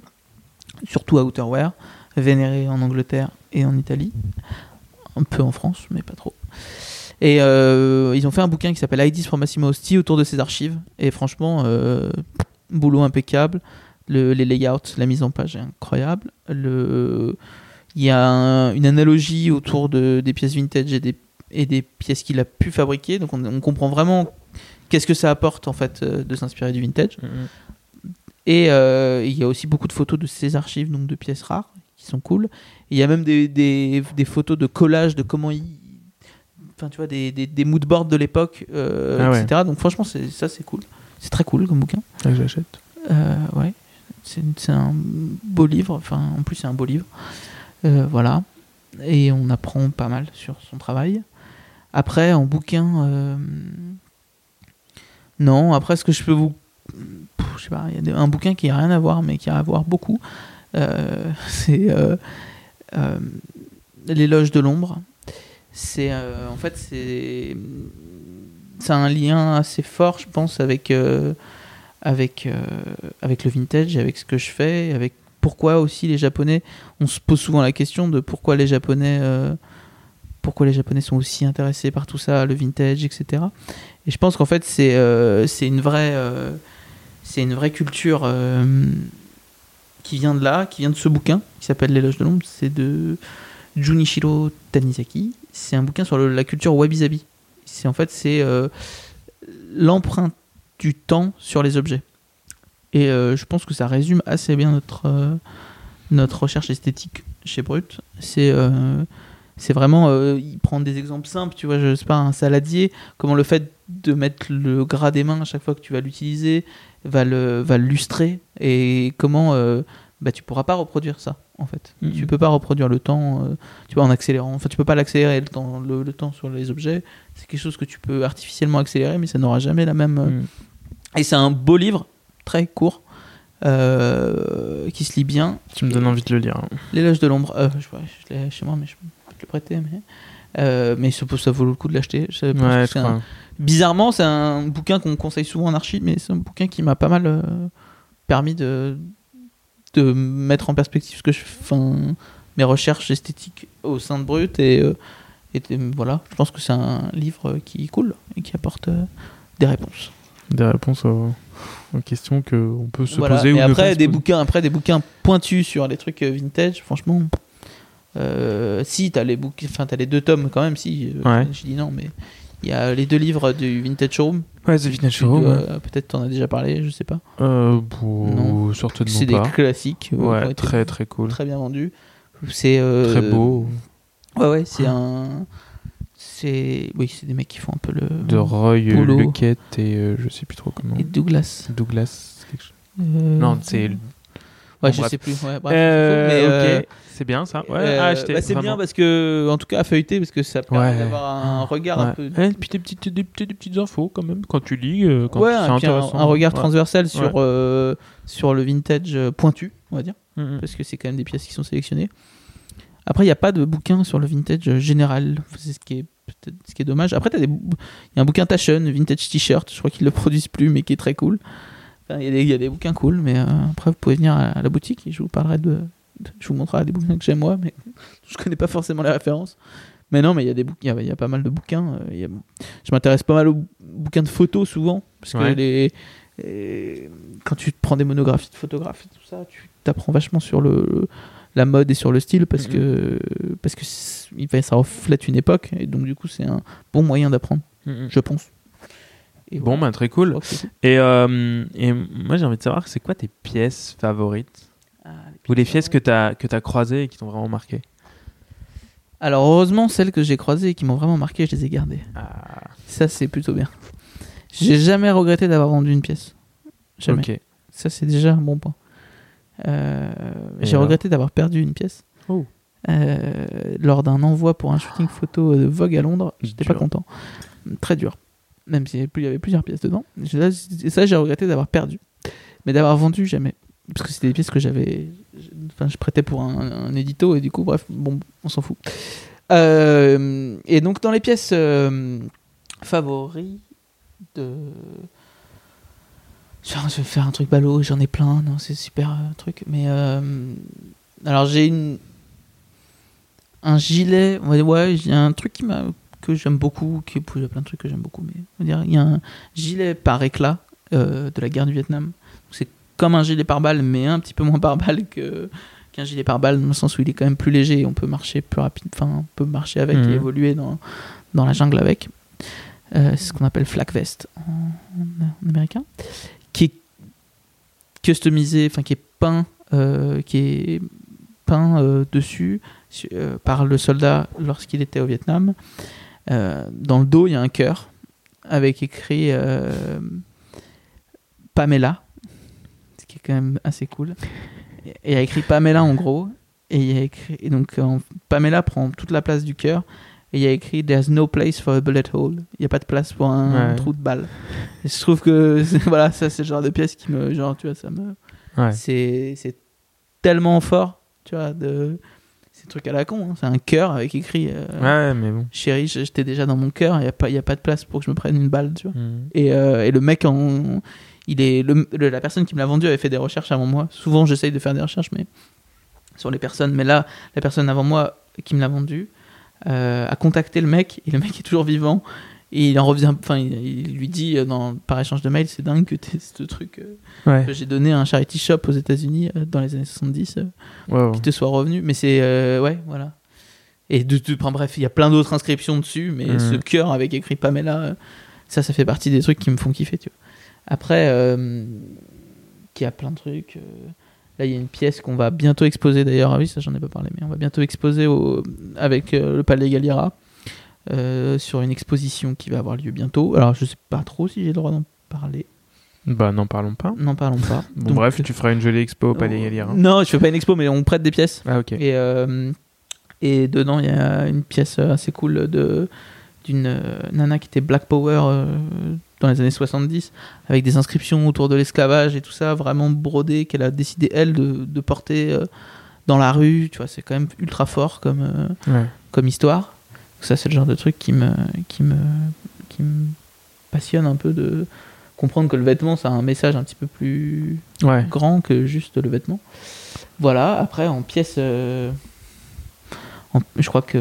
surtout outerwear, vénéré en Angleterre et en Italie, un peu en France, mais pas trop. Et euh, ils ont fait un bouquin qui s'appelle IDs for Massimo Osti autour de ses archives. Et franchement, euh, boulot impeccable. Le- les layouts, la mise en page est incroyable. Le, il y a un- une analogie autour de, des pièces vintage et des, pièces qu'il a pu fabriquer. Donc on, comprend vraiment qu'est-ce que ça apporte en fait euh, de s'inspirer du vintage. Et euh, il y a aussi beaucoup de photos de ses archives, donc de pièces rares, qui sont cool. Il y a même des, des, des photos de collage de comment il. Enfin, tu vois, des, des, des moodboards de l'époque, euh, Ah ouais. etc. Donc, franchement, ça, c'est cool. C'est très cool comme bouquin. Ah, j'achète. Euh, ouais. C'est c'est un beau livre. Enfin, en plus, c'est un beau livre. Euh, voilà. Et on apprend pas mal sur son travail. Après, en bouquin. euh, Non, après, ce que je peux vous. Je sais pas, il y a un bouquin qui a rien à voir, mais qui a à voir beaucoup. Euh, c'est. euh, euh, L'éloge de l'ombre. C'est. en fait, c'est. C'est un lien assez fort, je pense, avec. avec, avec le vintage, avec ce que je fais, avec pourquoi aussi les Japonais. On se pose souvent la question de pourquoi les Japonais, pourquoi les Japonais sont aussi intéressés par tout ça, le vintage, etc. Et je pense qu'en fait c'est c'est une vraie c'est une vraie culture euh, qui vient de là, qui vient de ce bouquin qui s'appelle L'éloge de l'ombre. C'est de Junichiro Tanizaki. C'est un bouquin sur la culture wabi-sabi. C'est en fait c'est euh, l'empreinte du temps sur les objets. Et euh, je pense que ça résume assez bien notre, recherche esthétique chez Brut. C'est vraiment, il des exemples simples, tu vois, je sais pas, un saladier, comment le fait de mettre le gras des mains à chaque fois que tu vas l'utiliser va le, va lustrer et comment euh, bah, tu pourras pas reproduire ça en fait. Mhm. Tu peux pas reproduire le temps, euh, tu vois, en accélérant. Enfin, tu peux pas l'accélérer le temps, le, le temps sur les objets. C'est quelque chose que tu peux artificiellement accélérer, mais ça n'aura jamais la même. euh, Mm. et c'est un beau livre, très court, euh, qui se lit bien. Tu me donnes envie de le lire. hein. L'éloge de l'ombre, je, je l'ai chez moi, mais je peux te le prêter. Mais, euh, mais ça, ça vaut le coup de l'acheter. Ouais, un-. Bizarrement, c'est un bouquin qu'on conseille souvent en archi, mais c'est un bouquin qui m'a pas mal euh, permis de, de mettre en perspective ce que je, enfin, mes recherches esthétiques au sein de Brut. Et, euh, et voilà, je pense que c'est un livre qui est cool et qui apporte des réponses. Des réponses aux, aux questions qu'on peut se Voilà. poser ou Et ne pas après se des poser. bouquins après des bouquins pointus sur les trucs vintage franchement euh, si t'as les bouquins enfin t'as les deux tomes quand même si euh, Ouais. je dis non mais il y a les deux livres du vintage showroom Ouais, The Vintage Showroom. ouais. peut-être t'en as déjà parlé je sais pas Euh, Non. certainement c'est des pas. classiques euh, Ouais, très très cool. très bien vendus c'est Très beau. ouais ouais c'est un c'est oui c'est des mecs qui font un peu le De Roy Boulot. Lequette et euh, je sais plus trop comment. et Douglas Douglas. Euh, Non, c'est. Ouais Bon, je bref. sais plus ouais, bref, Euh, mais euh, ok, c'est bien ça. Ouais, Euh, à acheter, bah, c'est bien parce que, en tout cas, à feuilleter, parce que ça permet Ouais. d'avoir un regard un peu. Ouais, puis des petites, des, petites- des petites infos quand même quand tu lis. euh, quand ouais, et un, un regard Ouais. transversal sur, euh, sur le vintage pointu, on va dire, Mhm. parce que c'est quand même des pièces qui sont sélectionnées. Après, il n'y a pas de bouquin sur le vintage général, c'est ce qui est peut-être ce qui est dommage. Après, il y a un bouquin Taschen, Vintage T-shirt, je crois qu'ils le produisent plus, mais qui est très cool. Enfin, Il y, a des- il y a des bouquins cool, mais euh, après, vous pouvez venir à, à la boutique et je vous parlerai de. de- je vous montrerai des bouquins que j'aime moi, mais je connais pas forcément les références. Mais non, mais il y a des bouquins, il y a- il y, a pas mal de bouquins. euh, il y a- je m'intéresse pas mal aux bouquins de photos souvent, parce que Ouais. les, les- quand tu prends des monographies de photographes et tout ça, tu t'apprends vachement sur le la mode et sur le style parce Mhm. que parce que ça reflète une époque et donc du coup c'est un bon moyen d'apprendre, Mhm. je pense. Et Bon, bah très cool. Et, euh, et moi, j'ai envie de savoir, c'est quoi tes pièces favorites Ah, Ou les pièces que tu as, que as croisées et qui t'ont vraiment marqué? Alors heureusement celles que j'ai croisées et qui m'ont vraiment marqué, je les ai gardées. Ah, Ça c'est plutôt bien. J'ai jamais regretté d'avoir vendu une pièce. Jamais. Ça, c'est déjà un bon point. Euh, J'ai regretté d'avoir perdu une pièce. Oh. Euh, lors d'un envoi pour un shooting photo de Vogue à Londres. J'étais pas content. Très dur. Même s'il y avait plusieurs pièces dedans. Et ça, j'ai regretté d'avoir perdu. Mais d'avoir vendu, jamais. Parce que c'était des pièces que j'avais. Enfin, je prêtais pour un, un édito et du coup, bref, bon, on s'en fout. Euh, et donc, dans les pièces euh, favoris de. Je vais faire un truc ballot, j'en ai plein, non, c'est super euh, truc. Mais alors j'ai une un gilet, ouais, ouais, j'ai un truc qui m'a que j'aime beaucoup, qui, il y a plein de trucs que j'aime beaucoup, mais on dire, il y a un gilet par éclat euh, de la guerre du Vietnam. C'est comme un gilet par balle, mais un petit peu moins par balle que qu'un gilet par balle, dans le sens où il est quand même plus léger, et on peut marcher plus rapide, enfin, on peut marcher avec Mhm. et évoluer dans, dans la jungle avec. Euh, c'est ce qu'on appelle flak vest en, en américain, qui est customisé, enfin qui est peint, euh, qui est peint dessus su- par le soldat lorsqu'il était au Vietnam. Euh, dans le dos, il y a un cœur avec écrit euh, Pamela, ce qui est quand même assez cool. Et il y a écrit Pamela en gros, et il y a écrit et donc Pamela prend toute la place du cœur. Et il y a écrit There's no place for a bullet hole. Il n'y a pas de place pour un Ouais. trou de balle. Et je trouve que c'est- voilà, ça c'est le genre de pièce qui me genre tu vois ça me Ouais. c'est tellement fort, tu vois de c'est un truc à la con, hein. c'est un cœur avec écrit euh, Ouais, mais bon. chérie, j'étais déjà dans mon cœur, il y a pas y a pas de place pour que je me prenne une balle, tu vois. Mhm. Et, euh, et le mec en il est le, le- la personne qui me l'a vendu avait fait des recherches avant moi. Souvent j'essaye de faire des recherches mais sur les personnes, mais là la personne avant moi qui me l'a vendu euh, a contacté le mec et le mec est toujours vivant. Et il en revient, enfin, il, il lui dit euh, dans, par échange de mails, c'est dingue que t'aies ce truc euh, Ouais. que j'ai donné à un charity shop aux États-Unis euh, dans les années 70 euh, Ouais, ouais. qui te soit revenu. Mais c'est. ouais, voilà. Et de, de- enfin, bref, il y a plein d'autres inscriptions dessus, mais Mhm. ce cœur avec écrit Pamela, ça, ça fait partie des trucs qui me font kiffer, tu vois. Après, il y a plein de trucs. là, il y a une pièce qu'on va bientôt exposer d'ailleurs. Ah oui, ça, j'en ai pas parlé, mais on va bientôt exposer au, avec euh, le Palais Galliera euh, sur une exposition qui va avoir lieu bientôt. Alors, je sais pas trop si j'ai le droit d'en parler. Bah, n'en parlons pas. N'en parlons pas. Bon, Donc, bref, tu feras une jolie expo au Palais Galliera. Non, je fais pas une expo, mais on prête des pièces. Ah, ok. Et, euh, et dedans, il y a une pièce assez cool de d'une euh, nana qui était Black Power euh, dans les années 70, avec des inscriptions autour de l'esclavage et tout ça, vraiment brodé, qu'elle a décidé, elle, de, de porter euh, dans la rue. Tu vois, c'est quand même ultra fort comme, euh, Ouais. comme histoire. Ça, c'est le genre de truc qui me, qui me, qui me passionne un peu de comprendre que le vêtement, ça a un message un petit peu plus Ouais. grand que juste le vêtement. Voilà, après en pièces, euh, en- je crois que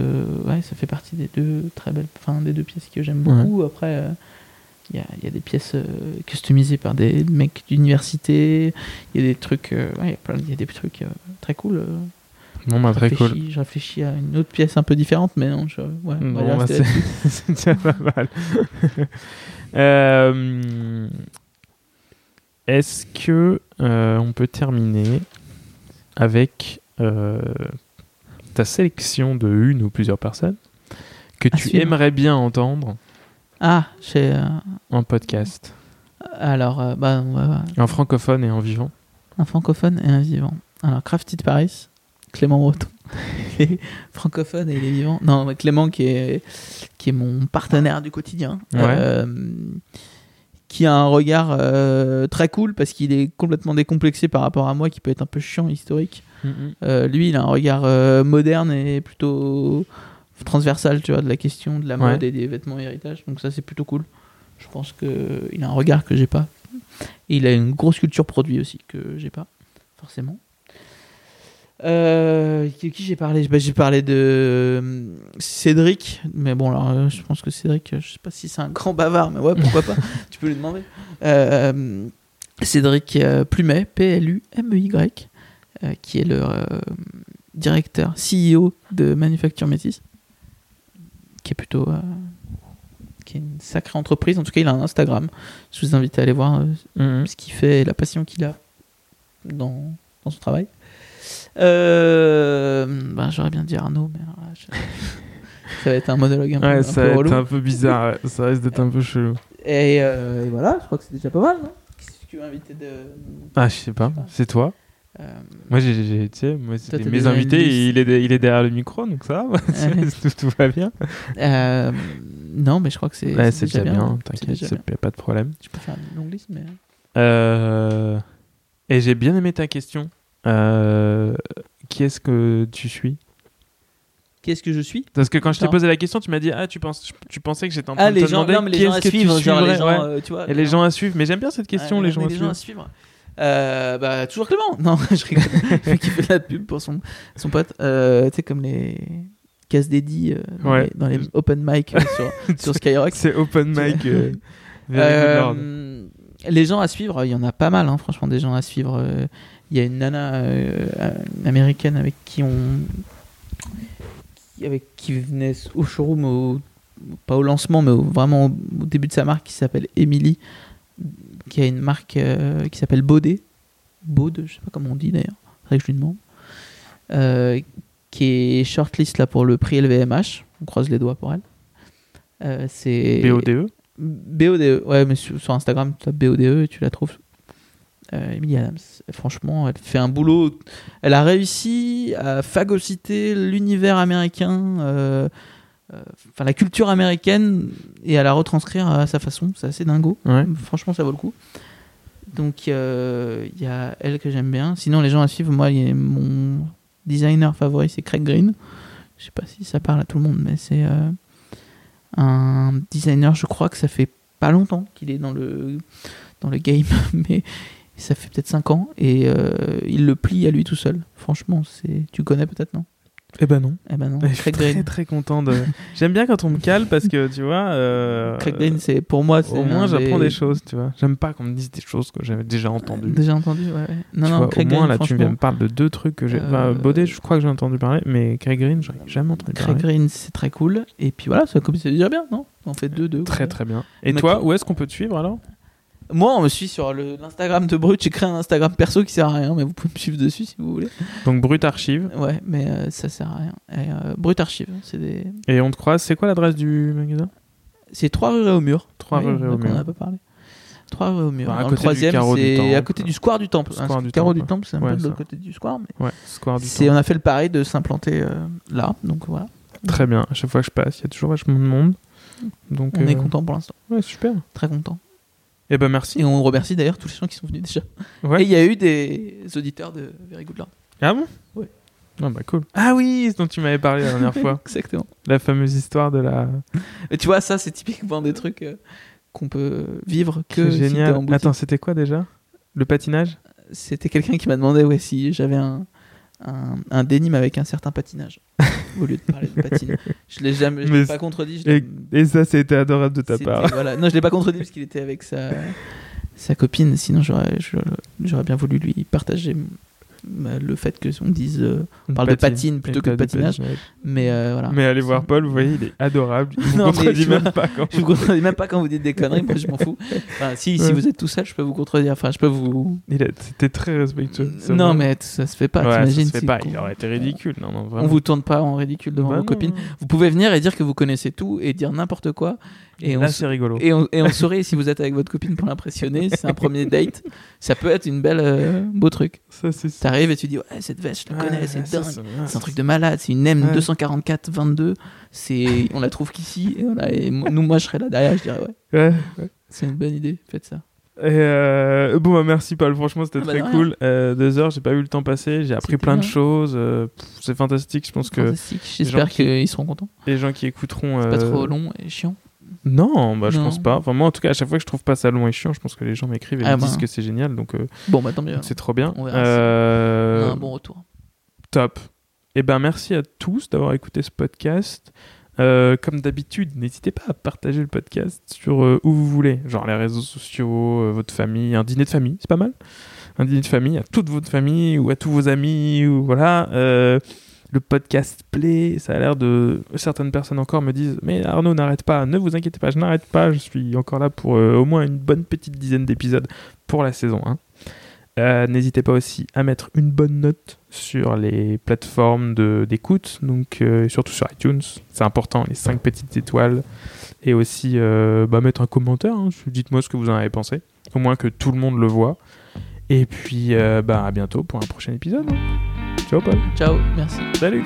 ouais, ça fait partie des deux très belles, enfin des deux pièces que j'aime beaucoup. Après, euh, il y, a, il y a des pièces euh, customisées par des mecs d'université. Il y a des trucs, euh, ouais, il y a plein- il y a des trucs euh, très cool. Bon, bah, très cool. Je réfléchis à une autre pièce un peu différente, mais non, je, ouais, va Bon, bah, c'est déjà pas mal. Euh, Est-ce que euh, on peut terminer avec euh, ta sélection de une ou plusieurs personnes que À tu suivre. aimerais bien entendre Ah, euh, en podcast, alors, bah, on va- en francophone et en vivant Un francophone et un vivant. Alors, Crafty de Paris, Clément Breton. Les francophones et les vivants. Non, mais Clément qui est, qui est mon partenaire du quotidien. Ouais. Euh, qui a un regard euh, très cool parce qu'il est complètement décomplexé par rapport à moi qui peut être un peu chiant historique. Euh, lui, il a un regard moderne et plutôt transversal, tu vois, de la question de la Ouais. mode et des vêtements héritage. Donc ça, c'est plutôt cool. Je pense que il a un regard que j'ai pas. Et il a une grosse culture produit aussi que j'ai pas, forcément. Euh, qui qui j'ai parlé? Bah, J'ai parlé de euh, Cédric, mais bon, alors euh, je pense que Cédric, euh, je sais pas si c'est un grand bavard, mais ouais, pourquoi pas Tu peux lui demander. Euh, Cédric Plumet, P-L-U-M-E-Y, qui est le directeur CEO de Manufacture Métis, qui est plutôt. qui est une sacrée entreprise. En tout cas, il a un Instagram. Je vous invite à aller voir Mhm. ce qu'il fait et la passion qu'il a dans, dans son travail. Euh, ben, J'aurais bien dit Arnaud, mais alors là, je- ça va être un monologue un peu, Ouais, un ça peu va être relou. un peu bizarre, ouais. ça risque d'être un peu chelou. Et, euh, et voilà, je crois que c'est déjà pas mal, non? Qu'est-ce que tu veux inviter de. Ah, je sais pas, c'est toi? Euh, Moi, j'ai, tu sais, moi, Toi, mes invités, et il est, il est derrière le micro, donc ça va, tout, tout va bien. euh, non, mais je crois que c'est. Ouais, c'est déjà bien, C'est t'inquiète, déjà c'est bien. pas de problème. Je peux faire une longue liste, mais. Euh, Et j'ai bien aimé ta question. Euh, Qui est-ce que tu suis? Qu'est-ce que je suis? Parce que quand je t'ai posé la question, tu m'as dit Ah, tu, penses, tu pensais que j'étais en train Ah, de les te gens, demander non, mais les qui gens à suivre, genre les gens, ouais. euh, tu vois. Et les gens à suivre. Mais j'aime bien cette question, les gens à suivre. gens à suivre. Euh, bah, toujours Clément. Non, je rigole. Qui fait de la pub pour son, son pote. Euh, tu sais, comme les casse euh, dans, Ouais. les, dans les open mic sur, sur Skyrock. C'est open mic. les gens à suivre, il y en a pas mal, hein, franchement, des gens à suivre. Il y a une nana euh, euh, américaine avec qui on. qui- avec qui venait au showroom, au- pas au lancement, mais au- vraiment au, au début de sa marque, qui s'appelle Emily, qui a une marque euh, qui s'appelle Baudet. Baude, je sais pas comment on dit d'ailleurs, faudrait que je lui demande. Euh, qui est shortlist là pour le prix LVMH. On croise les doigts pour elle. Euh, c'est BODE. BODE, ouais, mais sur, sur Instagram, tu tapes BODE et tu la trouves. Euh, Emily Adams, franchement, elle fait un boulot. Elle a réussi à phagocyter l'univers américain, euh, euh, enfin la culture américaine, et à la retranscrire à sa façon. C'est assez dingo. Ouais. Franchement, ça vaut le coup. Donc, euh, il y a elle que j'aime bien. Sinon, les gens à suivre, moi, il y a mon designer favori, c'est Craig Green. Je sais pas si ça parle à tout le monde, mais c'est euh, un designer, je crois que ça fait pas longtemps qu'il est dans le, dans le game, mais ça fait peut-être 5 ans, et euh, il le plie à lui tout seul. Franchement, c'est tu connais peut-être, non? Eh ben non. Eh ben non, Je suis Craig très Green. très content de. J'aime bien quand on me cale parce que tu vois. euh, Craig Green, c'est pour moi, Au moins j'apprends des- des choses, tu vois. J'aime pas qu'on me dise des choses que j'avais déjà entendues. Déjà entendu, ouais. Non, Tu non, vois, Craig au moins Green, là tu franchement, me parles de deux trucs que j'ai. Euh, Enfin, Baudet, je crois que j'ai entendu parler, mais Craig Green, j'en ai jamais entendu Craig parler. Green, c'est très cool. Et puis voilà, ça comme c'est déjà bien, non? On fait deux, deux. Très ouais. très bien. Et Mais toi- où est-ce qu'on peut te suivre alors? Moi, on me suit sur l'Instagram de Brut. J'ai créé un Instagram perso qui sert à rien, mais vous pouvez me suivre dessus si vous voulez. Donc Brut Archive. Ouais, mais euh, ça sert à rien. Et, euh, Brut Archive, c'est des. Et on te croise, c'est quoi l'adresse du magasin? C'est 3 rue au mur. 3 rue on Réaumur. en a pas parlé. 3 rue au mur. Bah, le troisième, c'est à côté du square du Temple. Square Hein, du carreau Temple. du Temple, c'est un Ouais, peu de l'autre côté du square. Mais Ouais, Square du Temple. on a fait le pari de s'implanter euh, là. Donc voilà. Très bien. À chaque fois que je passe, il y a toujours vachement de monde. Donc, On est euh, content pour l'instant. Ouais, super. Très content. Et ben merci. Et on remercie d'ailleurs tous les gens qui sont venus déjà. Ouais. Et il y a eu des auditeurs de Very Good Lord. Ah bon? Ouais. Ah bah cool. Ah oui, ce dont tu m'avais parlé la dernière fois. Exactement. La fameuse histoire de la. Et tu vois, ça, c'est typiquement des trucs euh, qu'on peut vivre que C'est si génial. en boutique. Attends, c'était quoi déjà? Le patinage? C'était quelqu'un qui m'a demandé ouais, si j'avais un, un, un dénime avec un certain patinage. au lieu de parler de patine. Je l'ai jamais, je l'ai pas contredit. je et, et ça, c'était adorable de ta part. Voilà. Non, je l'ai pas contredit parce qu'il était avec sa, sa copine. Sinon, j'aurais, j'aurais bien voulu lui partager le fait que on dise. euh, Une parle de patine plutôt que de patinage. mais euh, voilà. Mais allez voir Paul, vous voyez, il est adorable. Il Non, contredit tu même vois, pas quand Je vous contredis même pas quand vous dites des conneries, moi je m'en fous. Enfin, si, si vous êtes tout seul, je peux vous contredire. Enfin, je peux vous. C'était très respectueux. Non, vrai. mais ça se fait pas. Ouais, ça t'imagines se fait si pas. vous- Il aurait été ridicule. Non, non, vraiment. On vous tourne pas en ridicule devant Bah vos non. copines. Vous pouvez venir et dire que vous connaissez tout et dire n'importe quoi. Et Là, c'est rigolo. et, on, et on saurait si vous êtes avec votre copine pour l'impressionner. C'est un premier date. Ça peut être une belle euh, beau truc. Ça, c'est T'arrives et tu dis ouais cette veste je la connais, Ouais, c'est dingue. C'est un truc de malade. C'est une M Ouais. 244 22. C'est on la trouve qu'ici. Et, nous moi je serais là derrière. Je dirais ouais Ouais, c'est une bonne idée. Faites ça. Et euh, bon, bah, merci Paul, franchement c'était Ah bah, très cool. Euh, deux heures, j'ai pas eu le temps passer, j'ai appris plein de choses. euh, c'est fantastique, je pense que Fantastique. J'espère qui- qu'ils seront contents. les gens qui écouteront. C'est pas trop long et chiant. Non, bah je Non. pense pas. Enfin, moi en tout cas, à chaque fois que je trouve pas ça long et chiant, je pense que les gens m'écrivent et Ah me bah. disent que c'est génial, donc euh, Bon bah tant mieux. c'est trop bien. On verra si Euh, On a un bon retour. Top. Et ben merci à tous d'avoir écouté ce podcast. Euh, comme d'habitude, n'hésitez pas à partager le podcast sur euh, où vous voulez, genre les réseaux sociaux, euh, votre famille, un dîner de famille, c'est pas mal. Un dîner de famille à toute votre famille ou à tous vos amis ou voilà. Euh, le podcast plaît, ça a l'air de certaines personnes encore me disent mais Arnaud n'arrête pas, ne vous inquiétez pas, je n'arrête pas, je suis encore là pour euh, au moins une bonne petite dizaine d'épisodes pour la saison 1. Euh, N'hésitez pas aussi à mettre une bonne note sur les plateformes d'écoute, donc euh, surtout sur iTunes, c'est important, les 5 petites étoiles, et aussi bah, mettre un commentaire, hein. dites-moi ce que vous en avez pensé, au moins que tout le monde le voit. Et puis bah, à bientôt pour un prochain épisode. hein. Ciao Paul, Ciao, merci. salut